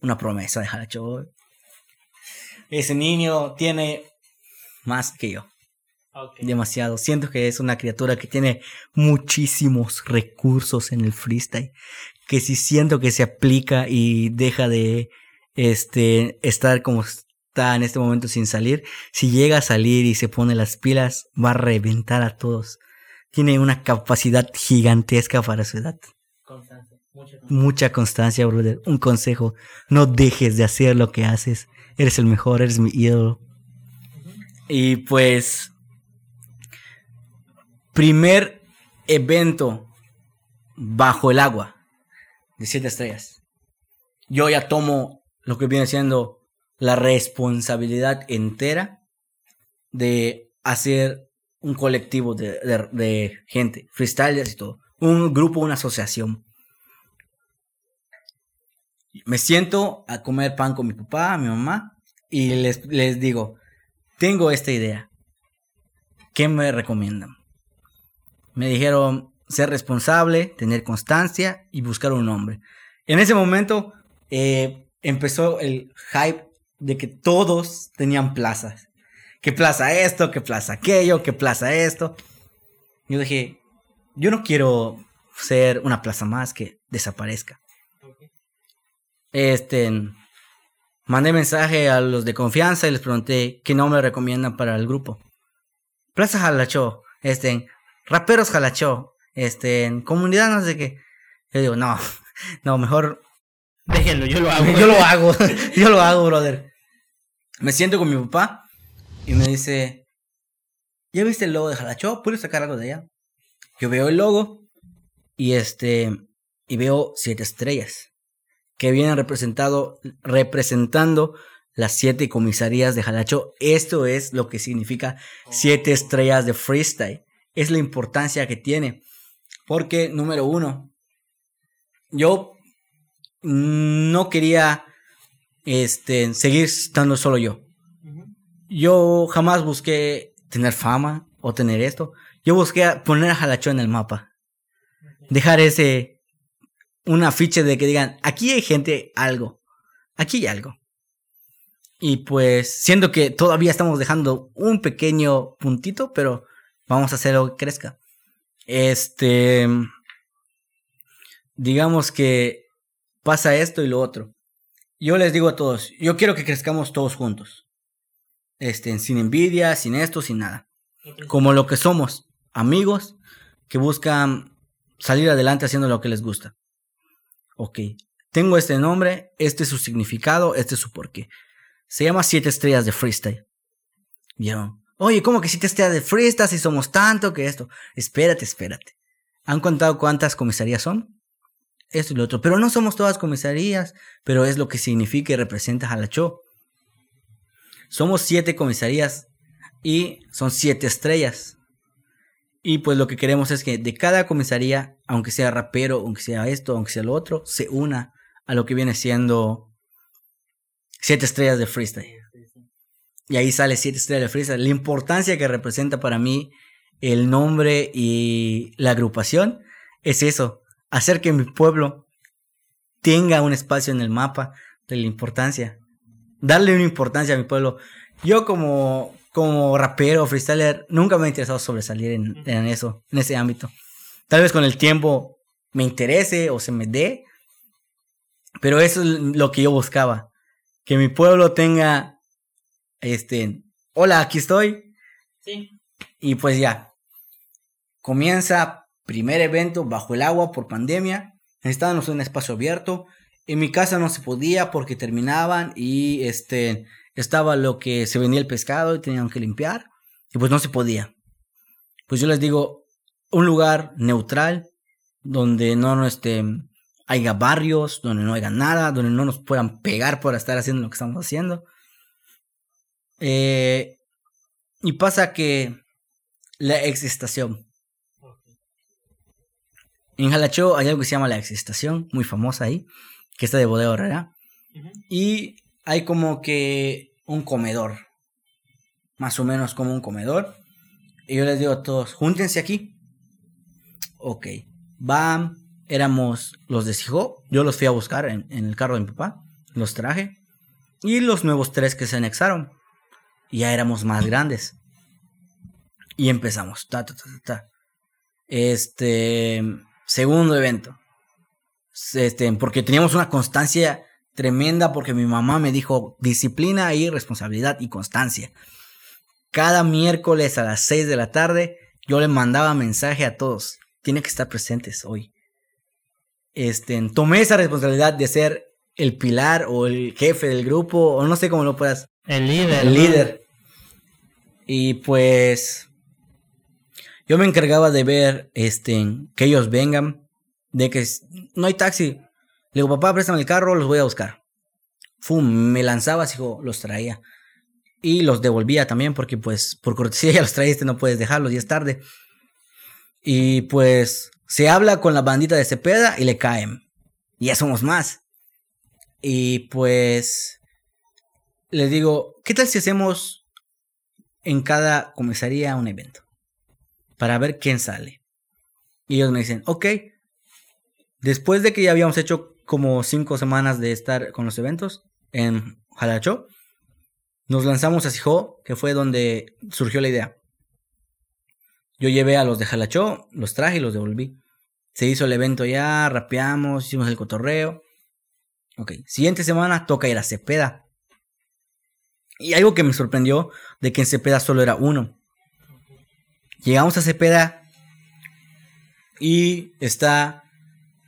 Una promesa de Jalacho. Ese niño tiene más que yo. Demasiado. Siento que es una criatura que tiene muchísimos recursos en el freestyle. Que si siento que se aplica y deja de este, estar como está en este momento sin salir, si llega a salir y se pone las pilas, va a reventar a todos. Tiene una capacidad gigantesca para su edad. Mucha constancia. brother. Un consejo, no dejes de hacer lo que haces. Eres el mejor, eres mi ídolo. Y pues primer evento bajo el agua de siete estrellas. Yo ya tomo lo que viene siendo la responsabilidad entera de hacer un colectivo de, de, gente, freestylers y todo. Un grupo, una asociación. Me siento a comer pan con mi papá, mi mamá, y les, les digo, tengo esta idea. ¿Qué me recomiendan? Me dijeron ser responsable, tener constancia y buscar un nombre. En ese momento eh, empezó el hype de que todos tenían plazas. ¿Qué plaza esto? ¿Qué plaza aquello? ¿Qué plaza esto? Yo dije, yo no quiero ser una plaza más que desaparezca. Este, mandé mensaje a los de confianza y les pregunté qué nombre recomiendan para el grupo. Plaza Jalacho, este, raperos jalachó, este, en comunidad no sé qué. Yo digo, no, no, mejor... Déjenlo, yo lo hago. yo lo hago, yo lo hago, brother. Me siento con mi papá y me dice, ¿ya viste el logo de Jalachó? ¿Puedes sacar algo de allá? Yo veo el logo y este, y veo siete estrellas que vienen representado, representando las siete comisarías de Jalacho. Esto es lo que significa siete estrellas de freestyle es la importancia que tiene. Porque, número uno, yo no quería este, seguir estando solo yo. Yo jamás busqué tener fama o tener esto. Yo busqué poner a Jalachó en el mapa. Dejar ese, un afiche de que digan, aquí hay gente, algo. Aquí hay algo. Y pues, siendo que todavía estamos dejando un pequeño puntito, pero vamos a hacerlo que crezca. Este, digamos que pasa esto y lo otro. Yo les digo a todos, yo quiero que crezcamos todos juntos. Este, sin envidia, sin esto, sin nada. Como lo que somos, amigos que buscan salir adelante haciendo lo que les gusta. Ok, tengo este nombre, este es su significado, este es su porqué. Se llama Siete Estrellas de Freestyle. ¿Vieron? Oye, ¿cómo que Siete Estrellas de Freestyle si somos tanto que esto? Espérate, espérate. ¿Han contado cuántas comisarías son? Esto y lo otro. Pero no somos todas comisarías, pero es lo que significa y representa Jalachó. Somos siete comisarías y son siete estrellas. Y pues lo que queremos es que de cada comisaría, aunque sea rapero, aunque sea esto, aunque sea lo otro, se una a lo que viene siendo siete estrellas de freestyle. Y ahí sale siete estrellas de freestyle. La importancia que representa para mí el nombre y la agrupación es eso, hacer que mi pueblo tenga un espacio en el mapa de la importancia. Darle una importancia a mi pueblo. Yo como, como rapero, freestyler, nunca me he interesado sobresalir en, en eso, en ese ámbito. Tal vez con el tiempo me interese o se me dé, pero eso es lo que yo buscaba. Que mi pueblo tenga, este, hola, aquí estoy. Sí. Y pues ya. Comienza primer evento bajo el agua por pandemia. Necesitábamos un espacio abierto. En mi casa no se podía porque terminaban y este estaba lo que se vendía el pescado y tenían que limpiar. Y pues no se podía. Pues yo les digo, un lugar neutral donde no, no este, haya barrios, donde no haya nada, donde no nos puedan pegar por estar haciendo lo que estamos haciendo. Eh, y pasa que la existación. En Jalachó hay algo que se llama la existación, muy famosa ahí, que está de Bodega Herrera. Y hay como que un comedor, más o menos como un comedor. Y yo les digo a todos, júntense aquí. Ok, van, éramos los de Sijó, yo los fui a buscar en, en, el carro de mi papá, los traje. Y los nuevos tres que se anexaron, ya éramos más grandes. Y empezamos, ta, ta, ta, ta. Este, segundo evento. Este, porque teníamos una constancia tremenda porque mi mamá me dijo disciplina y responsabilidad y constancia. Cada miércoles a las 6 de la tarde yo le mandaba mensaje a todos. Tiene que estar presentes hoy. Este, tomé esa responsabilidad de ser el pilar o el jefe del grupo o no sé cómo lo puedas. El líder. El líder. Y pues yo me encargaba de ver este que ellos vengan, de que no hay taxi. Le digo, papá, préstame el carro, los voy a buscar. Fum, me lanzaba, hijo, los traía. Y los devolvía también porque pues por cortesía ya los traíste, no puedes dejarlos, ya es tarde. Y pues se habla con la bandita de Cepeda y le caen. Y ya somos más. Y pues les digo, ¿qué tal si hacemos en cada comisaría un evento? Para ver quién sale. Y ellos me dicen, ok. Después de que ya habíamos hecho como cinco semanas de estar con los eventos en Jalachó, nos lanzamos a Sijó, que fue donde surgió la idea. Yo llevé a los de Jalachó, los traje y los devolví. Se hizo el evento ya, rapeamos, hicimos el cotorreo. Ok, siguiente semana toca ir a Cepeda. Y algo que me sorprendió de que en Cepeda solo era uno. Llegamos a Cepeda y está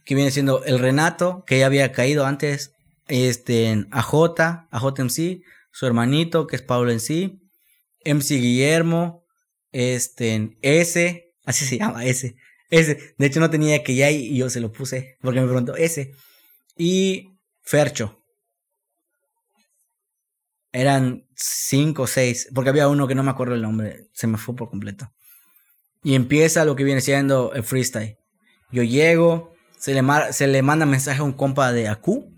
que viene siendo el Renato, que ya había caído antes, este, AJ, AJMC, su hermanito, que es Pablo en sí, MC Guillermo, este, S, así se llama, S, S, de hecho no tenía que ya y yo se lo puse, porque me preguntó S, y Fercho. Eran cinco o seis, porque había uno que no me acuerdo el nombre, se me fue por completo. Y empieza lo que viene siendo el freestyle. Yo llego, se le, se le manda mensaje a un compa de Aku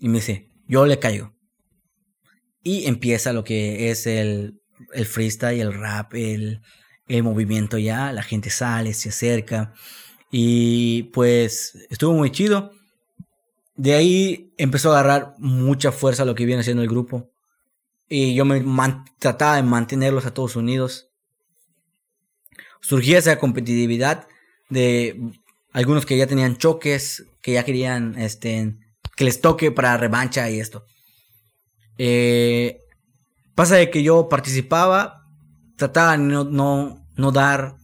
y me dice, yo le caigo. Y empieza lo que es el, el freestyle, el rap, el, el movimiento ya, la gente sale, se acerca y pues estuvo muy chido. De ahí empezó a agarrar mucha fuerza lo que viene siendo el grupo. Y yo me trataba de mantenerlos a todos unidos. Surgía esa competitividad de algunos que ya tenían choques, que ya querían este, que les toque para revancha y esto. Eh, pasa de que yo participaba, trataba de no, no, no dar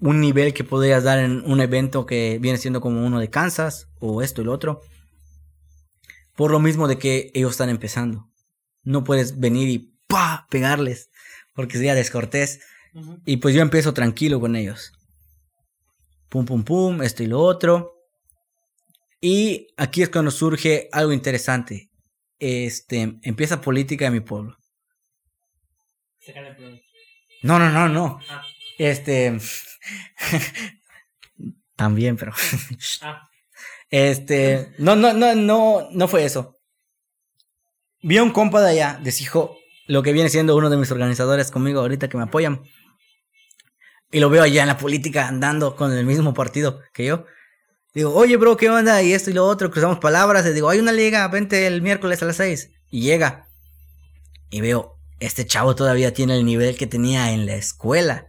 un nivel que podrías dar en un evento que viene siendo como uno de Kansas o esto y lo otro. Por lo mismo de que ellos están empezando. No puedes venir y ¡pa! pegarles porque sería descortés. Y pues yo empiezo tranquilo con ellos. Pum, pum, pum, esto y lo otro. Y aquí es cuando surge algo interesante. Este, empieza política en mi pueblo. No, no, no, no. Ah. Este. También, pero. Ah. Este. No, no, no, no, no fue eso. Vi a un compa de allá, hijo lo que viene siendo uno de mis organizadores conmigo ahorita que me apoyan. Y lo veo allá en la política andando con el mismo partido que yo. Digo, oye, bro, ¿qué onda? Y esto y lo otro, cruzamos palabras. Y digo, hay una liga, vente el miércoles a las 6. Y llega. Y veo, este chavo todavía tiene el nivel que tenía en la escuela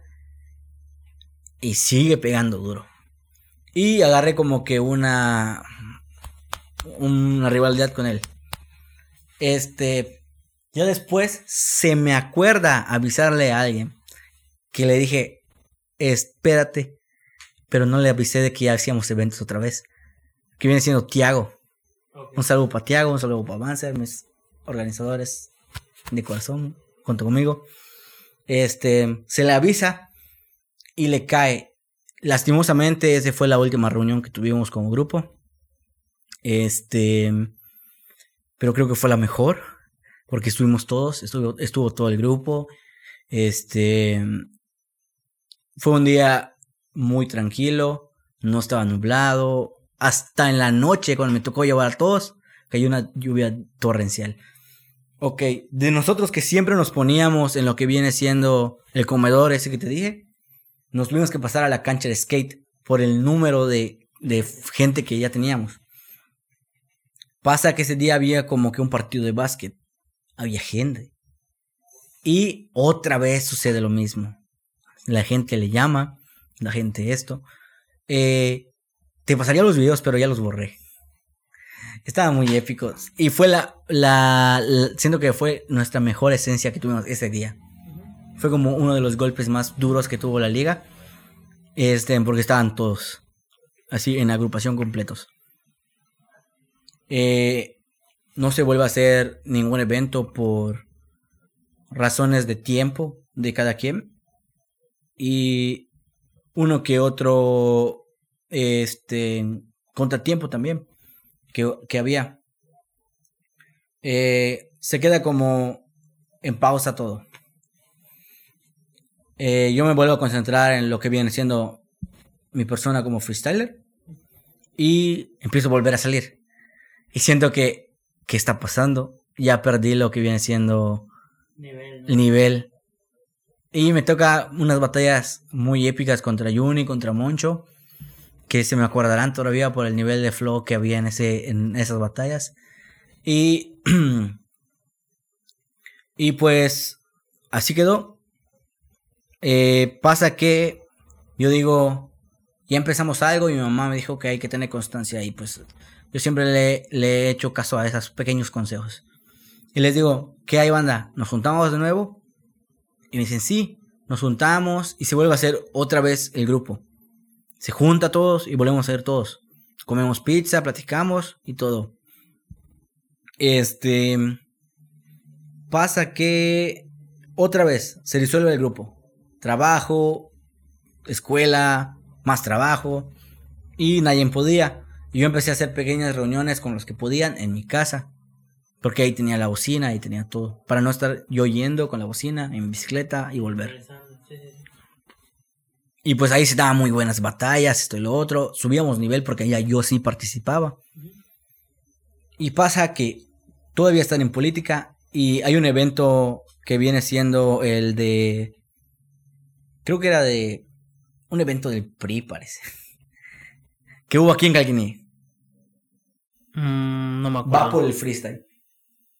y sigue pegando duro. Y agarré como que una una rivalidad con él. Este, ya después se me acuerda avisarle a alguien que le dije, espérate, pero no le avisé de que ya hacíamos eventos otra vez. Que viene siendo Tiago. Un saludo para Tiago, un saludo para Banzer, mis organizadores de corazón, junto conmigo. Este, se le avisa y le cae. Lastimosamente, esa fue la última reunión que tuvimos como grupo. Este, pero creo que fue la mejor, porque estuvimos todos, estuvo, todo el grupo. Este, fue un día muy tranquilo, no estaba nublado. Hasta en la noche, cuando me tocó llevar a todos, cayó una lluvia torrencial. Ok, de nosotros que siempre nos poníamos en lo que viene siendo el comedor ese que te dije, nos tuvimos que pasar a la cancha de skate por el número de, gente que ya teníamos. Pasa que ese día había como que un partido de básquet. Había gente. Y otra vez sucede lo mismo. La gente le llama, la gente esto. Eh, te pasaría los videos, pero ya los borré. Estaban muy épicos. Y fue la, la, siento que fue nuestra mejor esencia que tuvimos ese día. Fue como uno de los golpes más duros que tuvo la liga. Este, porque estaban todos así en agrupación completos. Eh, no se vuelve a hacer ningún evento por razones de tiempo de cada quien. Y uno que otro este contratiempo también que, que había. Eh, se queda como en pausa todo. Eh, yo me vuelvo a concentrar en lo que viene siendo mi persona como freestyler y empiezo a volver a salir. Y siento que, ¿qué está pasando? Ya perdí lo que viene siendo el nivel. Y me toca unas batallas muy épicas contra Juni, contra Moncho, que se me acordarán todavía por el nivel de flow que había en, ese, en esas batallas. Y, y pues así quedó. Eh, pasa que yo digo, ya empezamos algo y mi mamá me dijo que hay que tener constancia y pues yo siempre le, he hecho caso a esos pequeños consejos. Y les digo, ¿qué hay banda? ¿Nos juntamos de nuevo? Y me dicen, sí, nos juntamos y se vuelve a hacer otra vez el grupo. Se junta todos y volvemos a ser todos. Comemos pizza, platicamos y todo. Este... Pasa que otra vez se disuelve el grupo trabajo, escuela, más trabajo y nadie podía. Y yo empecé a hacer pequeñas reuniones con los que podían en mi casa, porque ahí tenía la bocina y tenía todo, para no estar yo yendo con la bocina en bicicleta y volver. Y pues ahí se daban muy buenas batallas, esto y lo otro. Subíamos nivel porque allá yo sí participaba. Y pasa que todavía están en política y hay un evento que viene siendo el de... Creo que era de un evento del PRI, parece. que hubo aquí en Calquiní. Mm, no me acuerdo. Va por el freestyle.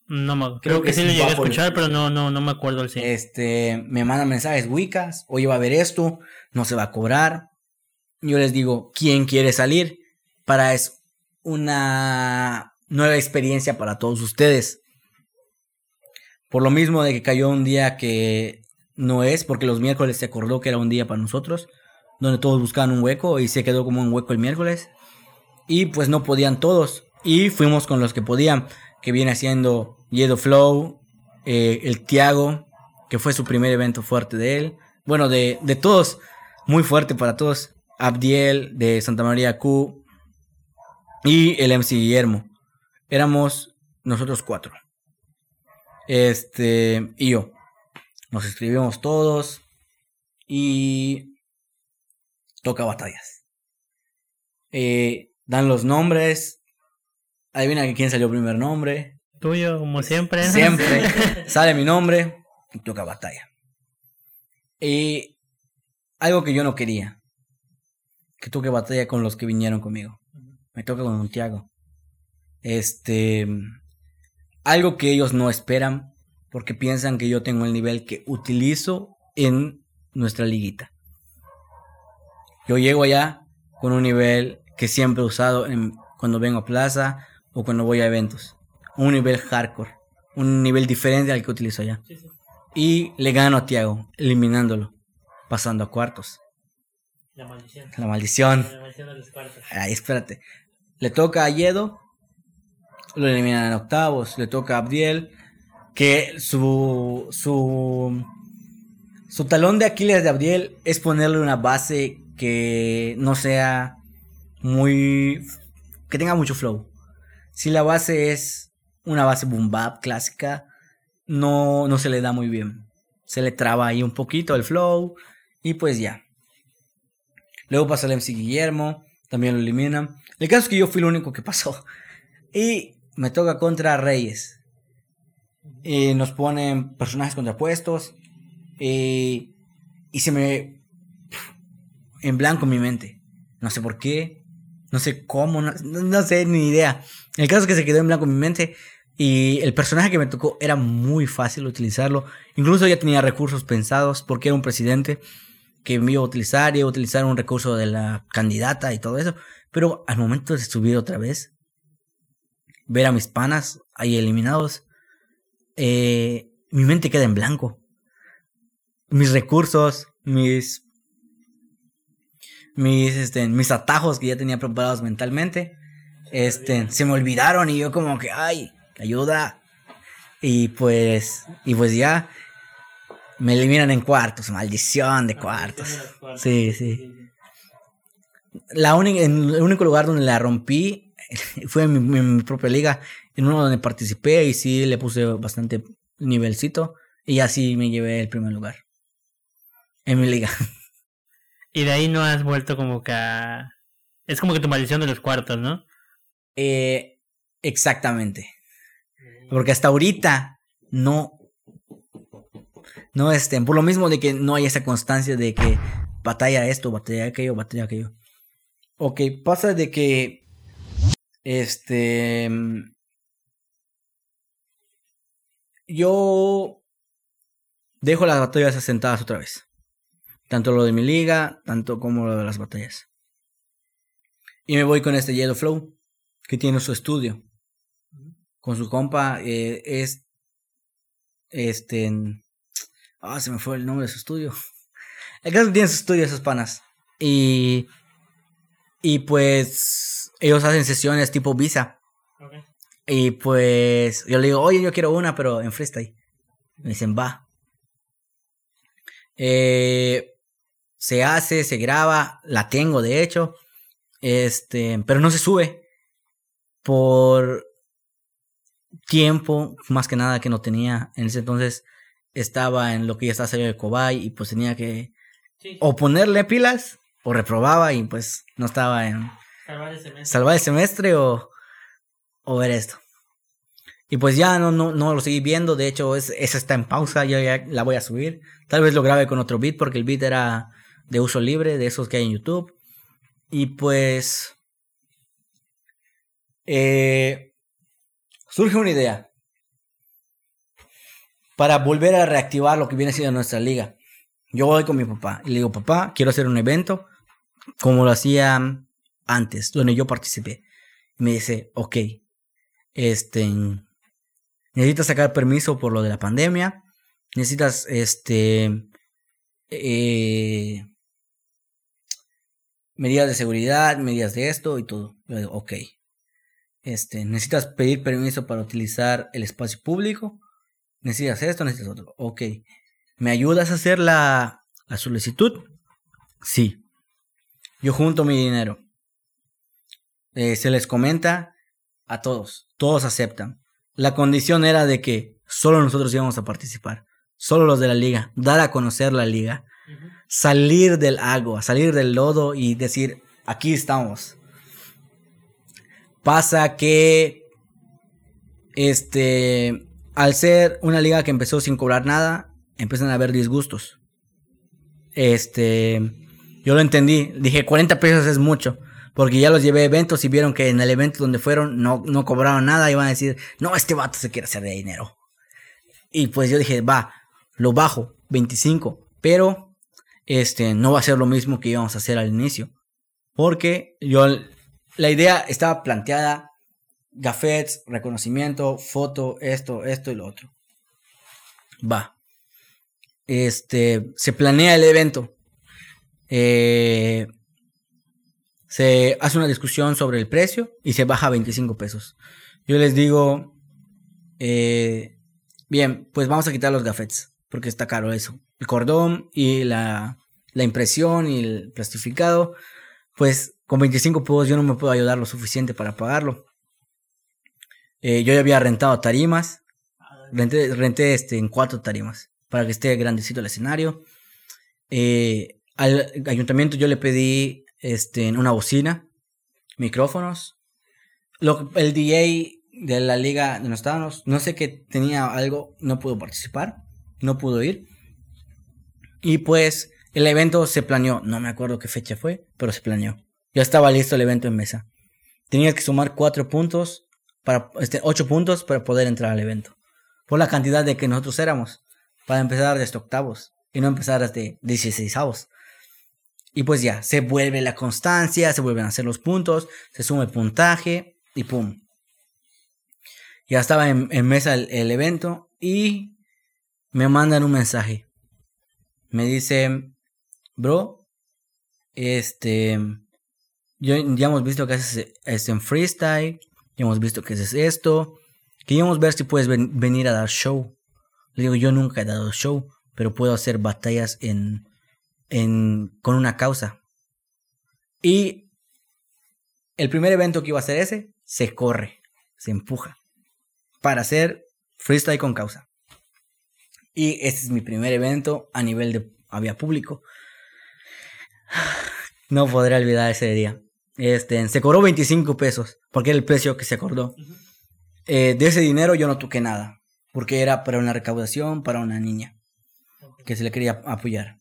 No me Creo, que, sí lo llegué a escuchar, pero no, no, no me acuerdo el sí. Este, me mandan mensajes, Wicas, oye, va a ver esto, no se va a cobrar. Yo les digo, ¿quién quiere salir? Para es una nueva experiencia para todos ustedes. Por lo mismo de que cayó un día que no es, porque los miércoles se acordó que era un día para nosotros, donde todos buscaban un hueco y se quedó como un hueco el miércoles. Y pues no podían todos. Y fuimos con los que podían, que viene siendo Yedo Flow, eh, el Tiago, que fue su primer evento fuerte de él. Bueno, de, de todos, muy fuerte para todos. Abdiel de Santa María Q y el MC Guillermo. Éramos nosotros cuatro. Este, y yo. Nos escribimos todos y toca batallas. Eh, dan los nombres. Adivina quién salió primer nombre. Tuyo, como siempre. Siempre. sale mi nombre y toca batalla. Y algo que yo no quería. Que toque batalla con los que vinieron conmigo. Me toca con Santiago. Este. Algo que ellos no esperan. Porque piensan que yo tengo el nivel que utilizo en nuestra liguita. Yo llego allá con un nivel que siempre he usado en, cuando vengo a plaza o cuando voy a eventos. Un nivel hardcore. Un nivel diferente al que utilizo allá. Y le gano a Tiago, eliminándolo. Pasando a cuartos. La maldición. La maldición. La maldición de los cuartos. Ay, espérate. Le toca a Yedo. Lo eliminan en octavos. Le toca a Abdiel. Que su. Su. Su talón de Aquiles de Abdiel es ponerle una base que no sea muy. que tenga mucho flow. Si la base es una base boom bap clásica, no, no se le da muy bien. Se le traba ahí un poquito el flow y pues ya. Luego pasa el MC Guillermo, también lo eliminan. El caso es que yo fui el único que pasó. Y me toca contra Reyes. Y nos ponen personajes contrapuestos. Y, y se me. En blanco mi mente. No sé por qué. No sé cómo. No, no sé ni idea. El caso es que se quedó en blanco mi mente. Y el personaje que me tocó era muy fácil utilizarlo. Incluso ya tenía recursos pensados porque era un presidente que me iba a utilizar, iba a utilizar un recurso de la candidata y todo eso. Pero al momento de subir otra vez, ver a mis panas ahí eliminados, eh, mi mente queda en blanco. Mis recursos, mis, mis, este, mis atajos que ya tenía preparados mentalmente, este, se me olvidaron y yo como que, ay, ayuda. Y pues, y pues ya, me eliminan en cuartos, maldición de cuartos. Sí, sí. La única, el único lugar donde la rompí fue en mi, propia liga, en uno donde participé y sí le puse bastante nivelcito y así me llevé el primer lugar en mi liga. Y de ahí no has vuelto como que a... Es como que tu maldición de los cuartos, ¿no? Eh, exactamente. Porque hasta ahorita no no estén. Por lo mismo de que no hay esa constancia de que batalla esto, batalla aquello, batalla aquello. Ok, pasa de que. Este. Yo. Dejo las batallas asentadas otra vez. Tanto lo de mi liga, tanto como lo de las batallas. Y me voy con este Yellow Flow, que tiene su estudio. Con su compa, eh, es. Este. Ah, se me fue el nombre de su estudio. El caso tiene su estudio esos panas. Y. Y pues. Ellos hacen sesiones tipo visa. Y pues. Yo le digo, oye, yo quiero una, pero en freestyle. Me dicen, va. Eh, se hace, se graba. La tengo, de hecho. Este. Pero no se sube. Por tiempo, más que nada que no tenía en ese entonces estaba en lo que ya estaba saliendo de Cobay y pues tenía que o ponerle pilas o reprobaba y pues no estaba en salvar el semestre, salvar el semestre o, o ver esto. Y pues ya no, no, no lo seguí viendo. De hecho, es, esa está en pausa. Yo ya la voy a subir. Tal vez lo grabe con otro beat porque el beat era de uso libre, de esos que hay en YouTube. Y pues... Eh, surge una idea para volver a reactivar lo que viene siendo nuestra liga. Yo voy con mi papá y le digo, papá, quiero hacer un evento como lo hacía antes, donde yo participé. Y me dice, ok, este, necesitas sacar permiso por lo de la pandemia, necesitas, este, eh, medidas de seguridad, medidas de esto y todo. Yo digo, ok. Este, necesitas pedir permiso para utilizar el espacio público. Necesitas esto, necesitas otro. Ok. ¿Me ayudas a hacer la, la solicitud? Sí. Yo junto mi dinero. Eh, se les comenta a todos. Todos aceptan. La condición era de que solo nosotros íbamos a participar. Solo los de la liga. Dar a conocer la liga. Salir del agua, salir del lodo y decir, aquí estamos. Pasa que, este, al ser una liga que empezó sin cobrar nada, empiezan a haber disgustos. Este, yo lo entendí. Dije, 40 pesos es mucho. Porque ya los llevé a eventos y vieron que en el evento donde fueron no, no cobraron nada. Y a decir, no, este vato se quiere hacer de dinero. Y pues yo dije, va, lo bajo, 25. Pero, este, no va a ser lo mismo que íbamos a hacer al inicio. Porque yo, la idea estaba planteada, gafetes, reconocimiento, foto, esto, esto y lo otro. Va. Este, se planea el evento. Eh, se hace una discusión sobre el precio y se baja a 25 pesos. Yo les digo, eh, bien, pues vamos a quitar los gafetes, porque está caro eso. El cordón y la, la impresión y el plastificado, pues con 25 pesos yo no me puedo ayudar lo suficiente para pagarlo. Eh, yo ya había rentado tarimas, renté, renté este, en cuatro tarimas para que esté grandecito el escenario. Eh, al ayuntamiento yo le pedí este, una bocina, micrófonos. Lo, el DJ de la liga de los estábamos, no sé que tenía algo, no pudo participar, no pudo ir. Y pues el evento se planeó, no me acuerdo qué fecha fue, pero se planeó. Ya estaba listo el evento en mesa. Tenías que sumar cuatro puntos, para, este, ocho puntos para poder entrar al evento. Por la cantidad de que nosotros éramos, para empezar desde octavos y no empezar desde 16 avos. Y pues ya, se vuelve la constancia, se vuelven a hacer los puntos, se suma el puntaje y pum. Ya estaba en, mesa el, evento y me mandan un mensaje. Me dicen, bro, este, ya hemos visto que haces en freestyle, ya hemos visto que haces esto, queríamos ver si puedes venir a dar show. Le digo, yo nunca he dado show, pero puedo hacer batallas en, con una causa. Y el primer evento que iba a ser ese, se corre, se empuja, para hacer freestyle con causa. Y este es mi primer evento a nivel de había público. No podré olvidar ese día. Este, se cobró 25 pesos, porque era el precio que se acordó. Eh, de ese dinero yo no toqué nada, porque era para una recaudación para una niña que se le quería apoyar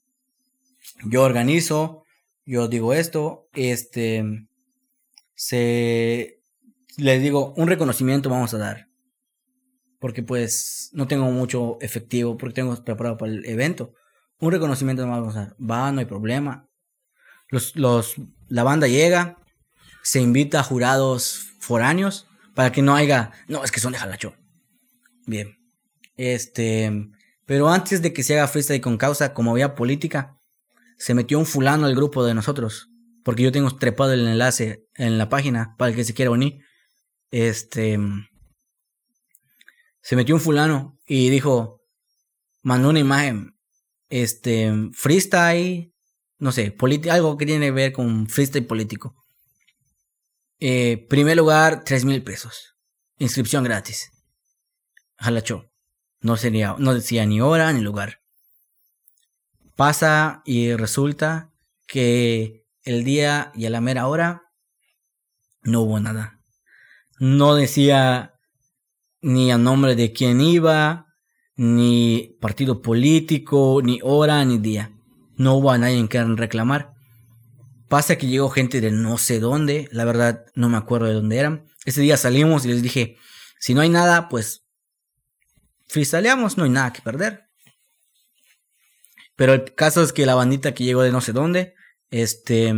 yo organizo, yo digo esto, este, se, les digo, un reconocimiento vamos a dar. Porque pues no tengo mucho efectivo, porque tengo preparado para el evento. Un reconocimiento vamos a dar. Va, no hay problema. Los, los, la banda llega, se invita a jurados foráneos para que no haya, no, es que son de Jalacho. Bien. Este, pero antes de que se haga freestyle con causa, como había política, se metió un fulano al grupo de nosotros. Porque yo tengo trepado el enlace en la página para el que se quiera unir. Este. Se metió un fulano y dijo. Mandó una imagen. Este. Freestyle. No sé, algo que tiene que ver con freestyle político. Eh, primer lugar, tres mil pesos. Inscripción gratis. Jalachó. No, sería, no decía ni hora ni lugar. Pasa y resulta que el día y a la mera hora no hubo nada. No decía ni a nombre de quién iba, ni partido político, ni hora, ni día. No hubo a nadie en quien reclamar. Pasa que llegó gente de no sé dónde, la verdad no me acuerdo de dónde eran. Ese día salimos y les dije, si no hay nada, pues freestyleamos, no hay nada que perder. Pero el caso es que la bandita que llegó de no sé dónde, este,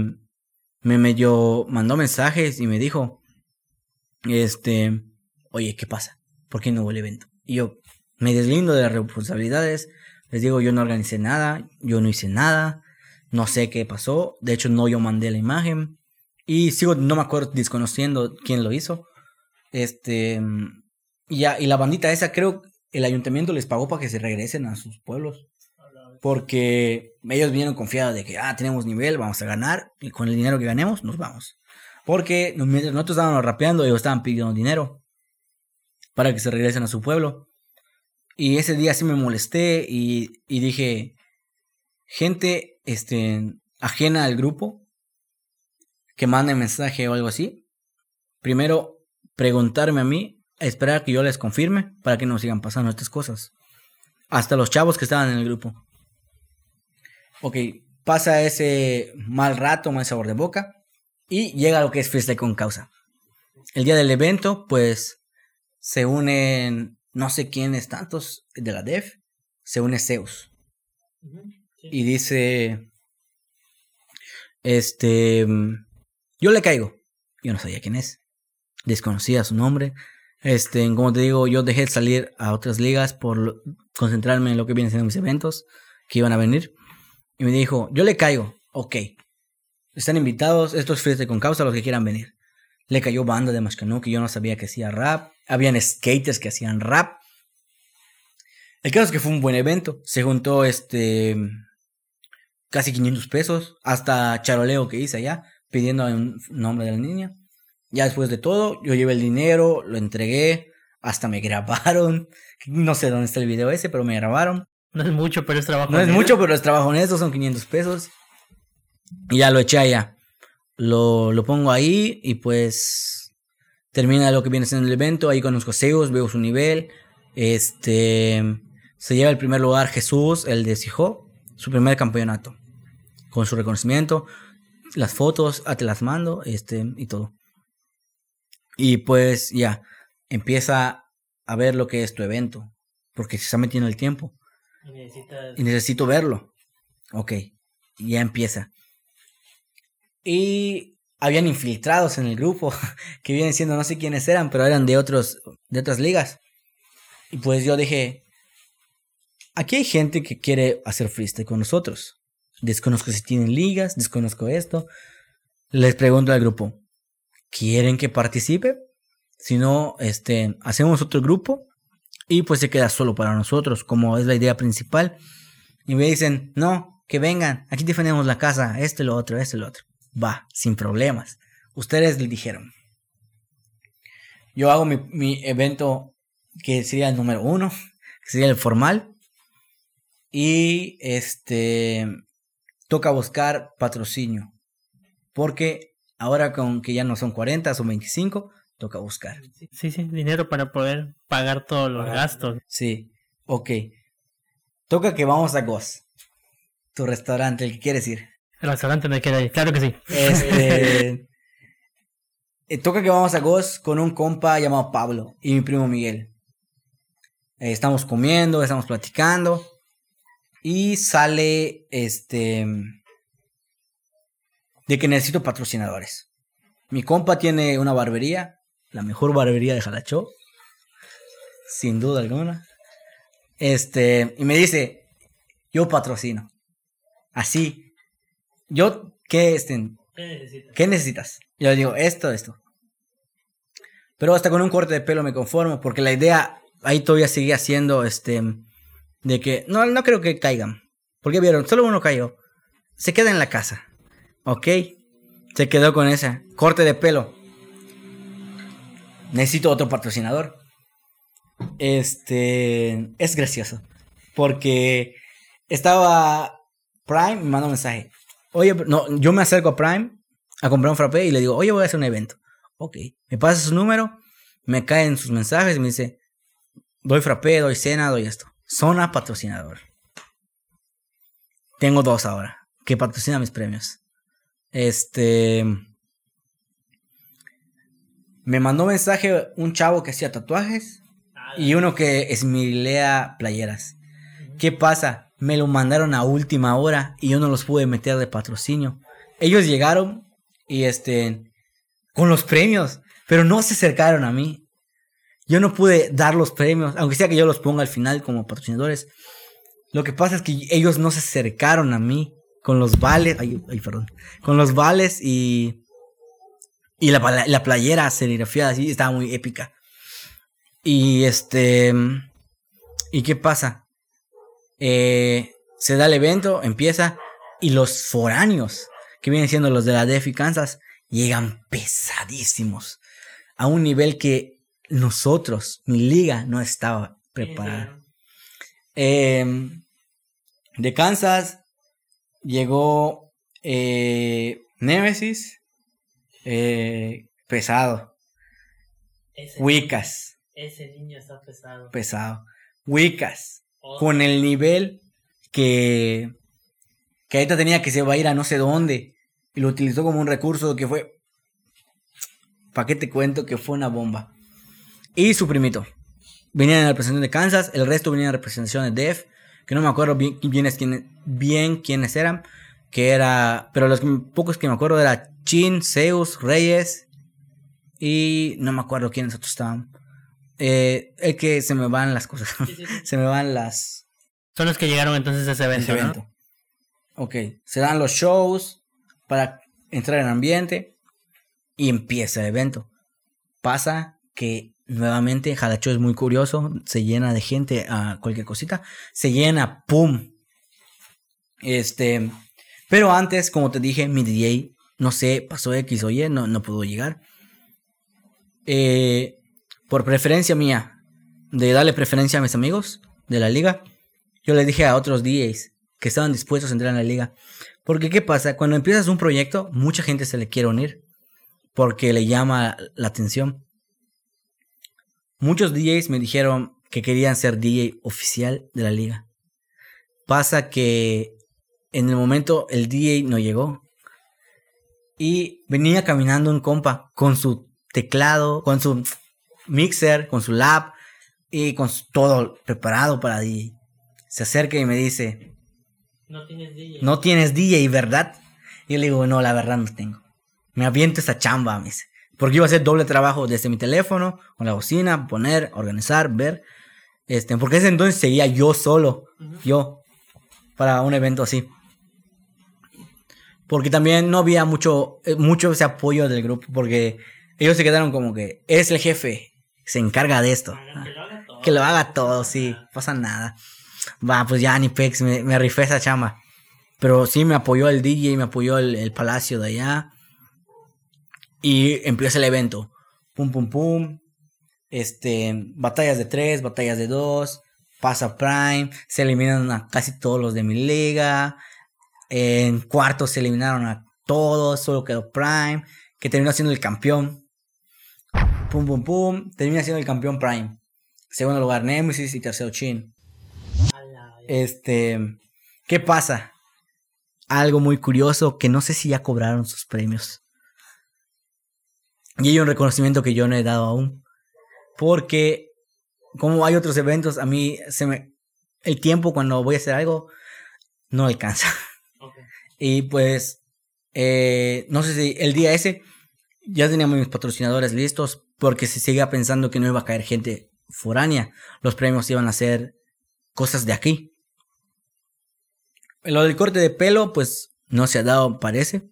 me medio mandó mensajes y me dijo, este, oye, ¿qué pasa? ¿Por qué no hubo el evento? Y yo me deslindo de las responsabilidades, les digo, yo no organicé nada, yo no hice nada, no sé qué pasó, de hecho no yo mandé la imagen y sigo, no me acuerdo, desconociendo quién lo hizo. Este, y, ya, y la bandita esa, creo, el ayuntamiento les pagó para que se regresen a sus pueblos. Porque ellos vinieron confiados de que, ah, tenemos nivel, vamos a ganar, y con el dinero que ganemos, nos vamos. Porque nosotros estábamos rapeando, ellos estaban pidiendo dinero para que se regresen a su pueblo. Y ese día sí me molesté y, y dije, gente este, ajena al grupo, que mande mensaje o algo así, primero preguntarme a mí, esperar que yo les confirme para que no sigan pasando estas cosas. Hasta los chavos que estaban en el grupo. Ok, pasa ese mal rato, mal sabor de boca. Y llega lo que es fiesta con causa. El día del evento, pues se unen no sé quiénes tantos de la DEF. Se une Zeus. Y dice, este, yo le caigo. Yo no sabía quién es. Desconocía su nombre. Este, como te digo, yo dejé de salir a otras ligas por concentrarme en lo que vienen siendo mis eventos que iban a venir. Y me dijo, yo le caigo. Ok. Están invitados. Esto es fiesta con causa los que quieran venir. Le cayó banda de Mashcanu que yo no sabía que hacía rap. Habían skaters que hacían rap. El caso es que fue un buen evento. Se juntó este casi 500 pesos, hasta charoleo que hice allá, pidiendo el nombre de la niña. Ya después de todo, yo llevé el dinero, lo entregué, hasta me grabaron. No sé dónde está el video ese, pero me grabaron. No es mucho, pero es trabajo. No es mucho, pero es trabajo honesto, son 500 pesos. Y ya lo eché allá. Lo, lo pongo ahí y pues termina lo que viene siendo el evento. Ahí conozco a Zeus, veo su nivel. Este se lleva el primer lugar Jesús, el de Sijó su primer campeonato. Con su reconocimiento, las fotos, ah, te las mando, este, y todo. Y pues ya, empieza a ver lo que es tu evento. Porque se está metiendo el tiempo. Y, necesito verlo. Ok, ya empieza. Y habían infiltrados en el grupo, que vienen siendo, no sé quiénes eran, pero eran de, otros, de otras ligas. Y pues yo dije, Aquí hay gente que quiere hacer freestyle con nosotros. Desconozco si tienen ligas, desconozco esto. Les pregunto al grupo, ¿quieren que participe? Si no, este, hacemos otro grupo y pues se queda solo para nosotros, como es la idea principal. Y me dicen, no, que vengan, aquí defendemos la casa, este, lo otro, este, lo otro. Va, sin problemas. Ustedes le dijeron. Yo hago mi, mi evento que sería el número uno, que sería el formal. Y este toca buscar patrocinio. Porque ahora con que ya no son 40, son 25, toca buscar. Sí, sí, dinero para poder pagar todos los gastos. Sí, ok. Toca que vamos a Goz. Tu restaurante, el que quieres ir. El restaurante me queda ahí, claro que sí. Este. Eh, toca que vamos a Goz con un compa llamado Pablo y mi primo Miguel. Eh, estamos comiendo, estamos platicando. Y sale este de que necesito patrocinadores. Mi compa tiene una barbería, la mejor barbería de Jalachó, sin duda alguna. Este, y me dice, yo patrocino. Así. Yo, ¿qué, este, ¿qué necesitas? Yo le digo, esto, esto. Pero hasta con un corte de pelo me conformo, porque la idea ahí todavía sigue siendo, este, de que no, no creo que caigan. Porque vieron, solo uno cayó. Se queda en la casa. ¿Ok? Se quedó con esa. Corte de pelo. Necesito otro patrocinador. Este. Es gracioso. Porque estaba Prime me mandó un mensaje. Oye, no, yo me acerco a Prime a comprar un frappé y le digo, oye, voy a hacer un evento. Ok. Me pasa su número, me caen sus mensajes y me dice, doy frappé, doy cena, doy esto. Zona patrocinador. Tengo dos ahora que patrocinan mis premios. Este. Me mandó mensaje un chavo que hacía tatuajes y uno que esmilea playeras. ¿Qué pasa? Me lo mandaron a última hora y yo no los pude meter de patrocinio. Ellos llegaron y este con los premios, pero no se acercaron a mí. Yo no pude dar los premios, aunque sea que yo los ponga al final como patrocinadores. Lo que pasa es que ellos no se acercaron a mí con los vales, ay, ay perdón, con los vales y y la, la playera serigrafiada así estaba muy épica. Y este ¿y qué pasa? Eh, se da el evento, empieza y los foráneos, que vienen siendo los de la DEF y Kansas, llegan pesadísimos a un nivel que nosotros, mi liga, no estaba preparada. Em, de Kansas llegó eh, Nemesis, eh, pesado. Wicas. Ese niño está pesado. Pesado. Wicas. Con el nivel que, que ahorita tenía que se va a ir a no sé dónde. Y lo utilizó como un recurso que fue. ¿Para qué te cuento que fue una bomba? Y su primito. Venían en la representación de Kansas, el resto venía en representación de Def, que no me acuerdo bien, bien, bien quiénes eran, que era, pero los pocos que me acuerdo era Chin, Zeus, Reyes y no me acuerdo quiénes otros estaban. Eh, es que se me van las cosas, se me van las... Son los que llegaron entonces a ese evento. Ese evento. Ok, se dan los shows para entrar en ambiente y empieza el evento. Pasa que nuevamente Jalacho es muy curioso, se llena de gente a cualquier cosita, se llena, ¡pum! Este, pero antes, como te dije, mi DJ, no sé, pasó X o Y, no, no pudo llegar. Eh, por preferencia mía, de darle preferencia a mis amigos de la liga, yo le dije a otros DJs que estaban dispuestos a entrar en la liga. Porque, ¿qué pasa? Cuando empiezas un proyecto, mucha gente se le quiere unir porque le llama la atención. Muchos DJs me dijeron que querían ser DJ oficial de la liga. Pasa que en el momento el DJ no llegó. Y venía caminando un compa con su teclado, con su mixer, con su lab y con todo preparado para DJ. Se acerca y me dice, no tienes DJ. No tienes DJ, ¿verdad? Y yo le digo, no, la verdad no tengo. Me aviento esa chamba, me dice. Porque iba a hacer doble trabajo desde mi teléfono, con la bocina, poner, organizar, ver. Este, porque ese entonces seguía yo solo, yo, para un evento así. Porque también no había mucho, eh, mucho ese apoyo del grupo, porque ellos se quedaron como que, es el jefe, se encarga de esto. que, lo haga todo. que lo haga todo, sí, pasa nada. Va, pues ya ni pex, me, me rifé esa chamba. Pero sí me apoyó el DJ, me apoyó el, el palacio de allá. Y empieza el evento. Pum, pum, pum. Este, batallas de tres, batallas de dos. Pasa Prime. Se eliminan a casi todos los de mi liga. En cuartos se eliminaron a todos. Solo quedó Prime. Que terminó siendo el campeón. Pum, pum, pum. Termina siendo el campeón Prime. Segundo lugar Nemesis y tercero Chin. Este. ¿Qué pasa? Algo muy curioso que no sé si ya cobraron sus premios. Y hay un reconocimiento que yo no he dado aún. Porque, como hay otros eventos, a mí se me. El tiempo cuando voy a hacer algo no alcanza. Y pues. Eh, no sé si el día ese ya teníamos mis patrocinadores listos. Porque se seguía pensando que no iba a caer gente foránea. Los premios iban a ser cosas de aquí. Lo del corte de pelo, pues no se ha dado, parece.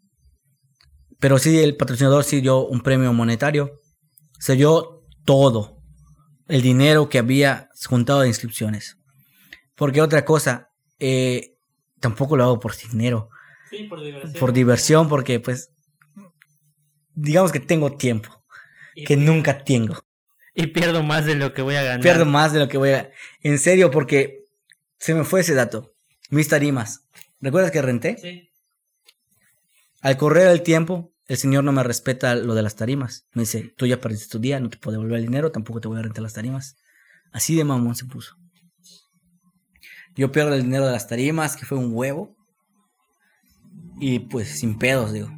Pero sí, el patrocinador sí dio un premio monetario. Se dio todo. El dinero que había juntado de inscripciones. Porque otra cosa, eh, tampoco lo hago por dinero. Sí, por diversión. Por diversión, porque pues, digamos que tengo tiempo. que nunca tengo. Y pierdo más de lo que voy a ganar. Pierdo más de lo que voy a... En serio, porque se me fue ese dato. Mis tarimas. ¿Recuerdas que renté? Sí. Al correr el tiempo, el señor no me respeta lo de las tarimas. Me dice, tú ya perdiste tu día, no te puedo devolver el dinero, tampoco te voy a rentar las tarimas. Así de mamón se puso. Yo pierdo el dinero de las tarimas, que fue un huevo. Y pues sin pedos, digo.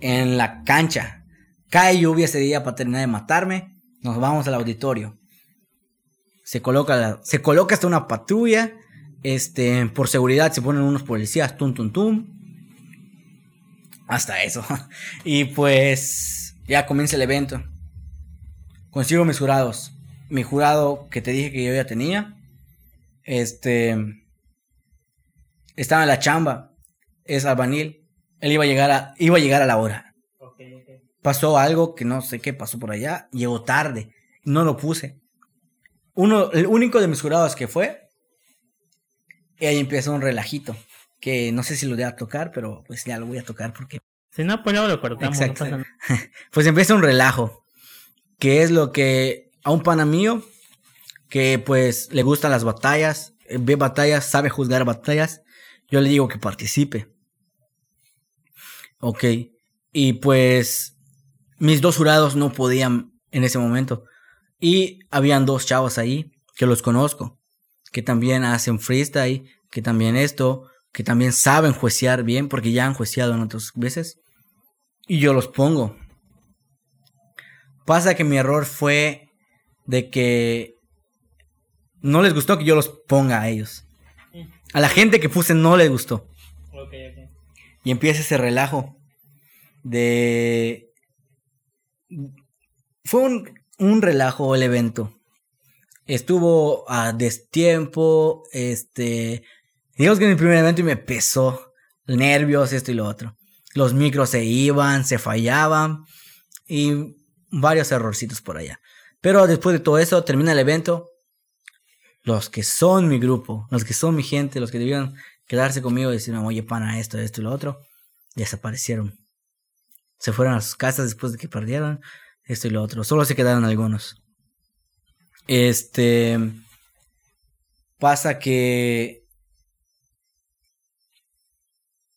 En la cancha. Cae lluvia ese día para terminar de matarme. Nos vamos al auditorio. Se coloca, se coloca hasta una patrulla. Este, por seguridad se ponen unos policías, tum, tum, tum. Hasta eso. Y pues ya comienza el evento. Consigo mis jurados. Mi jurado que te dije que yo ya tenía. Este. Estaba en la chamba. Es albanil. Él iba a llegar a, iba a, llegar a la hora. Pasó algo que no sé qué pasó por allá. Llegó tarde. No lo puse. Uno, el único de mis jurados que fue. Y ahí empieza un relajito. Que no sé si lo voy a tocar, pero pues ya lo voy a tocar porque. Si no, pues no lo cortamos. pues empieza un relajo. Que es lo que a un pana mío que pues le gustan las batallas, ve batallas, sabe juzgar batallas, yo le digo que participe. Ok. Y pues mis dos jurados no podían en ese momento. Y habían dos chavos ahí que los conozco, que también hacen freestyle, que también esto, que también saben juecear bien, porque ya han jueceado en otras veces. Y yo los pongo. Pasa que mi error fue de que no les gustó que yo los ponga a ellos. A la gente que puse no les gustó. Y empieza ese relajo de... Fue un, relajo el evento. Estuvo a destiempo, este... Digamos que en mi primer evento me pesó. Nervios, esto y lo otro. Los micros se iban, se fallaban. Y varios errorcitos por allá. Pero después de todo eso, termina el evento los que son mi grupo, los que son mi gente, los que debían quedarse conmigo y decirme, oye, pana, esto, esto y lo otro, desaparecieron. Se fueron a sus casas después de que perdieron esto y lo otro. Solo se quedaron algunos. Este. Pasa que.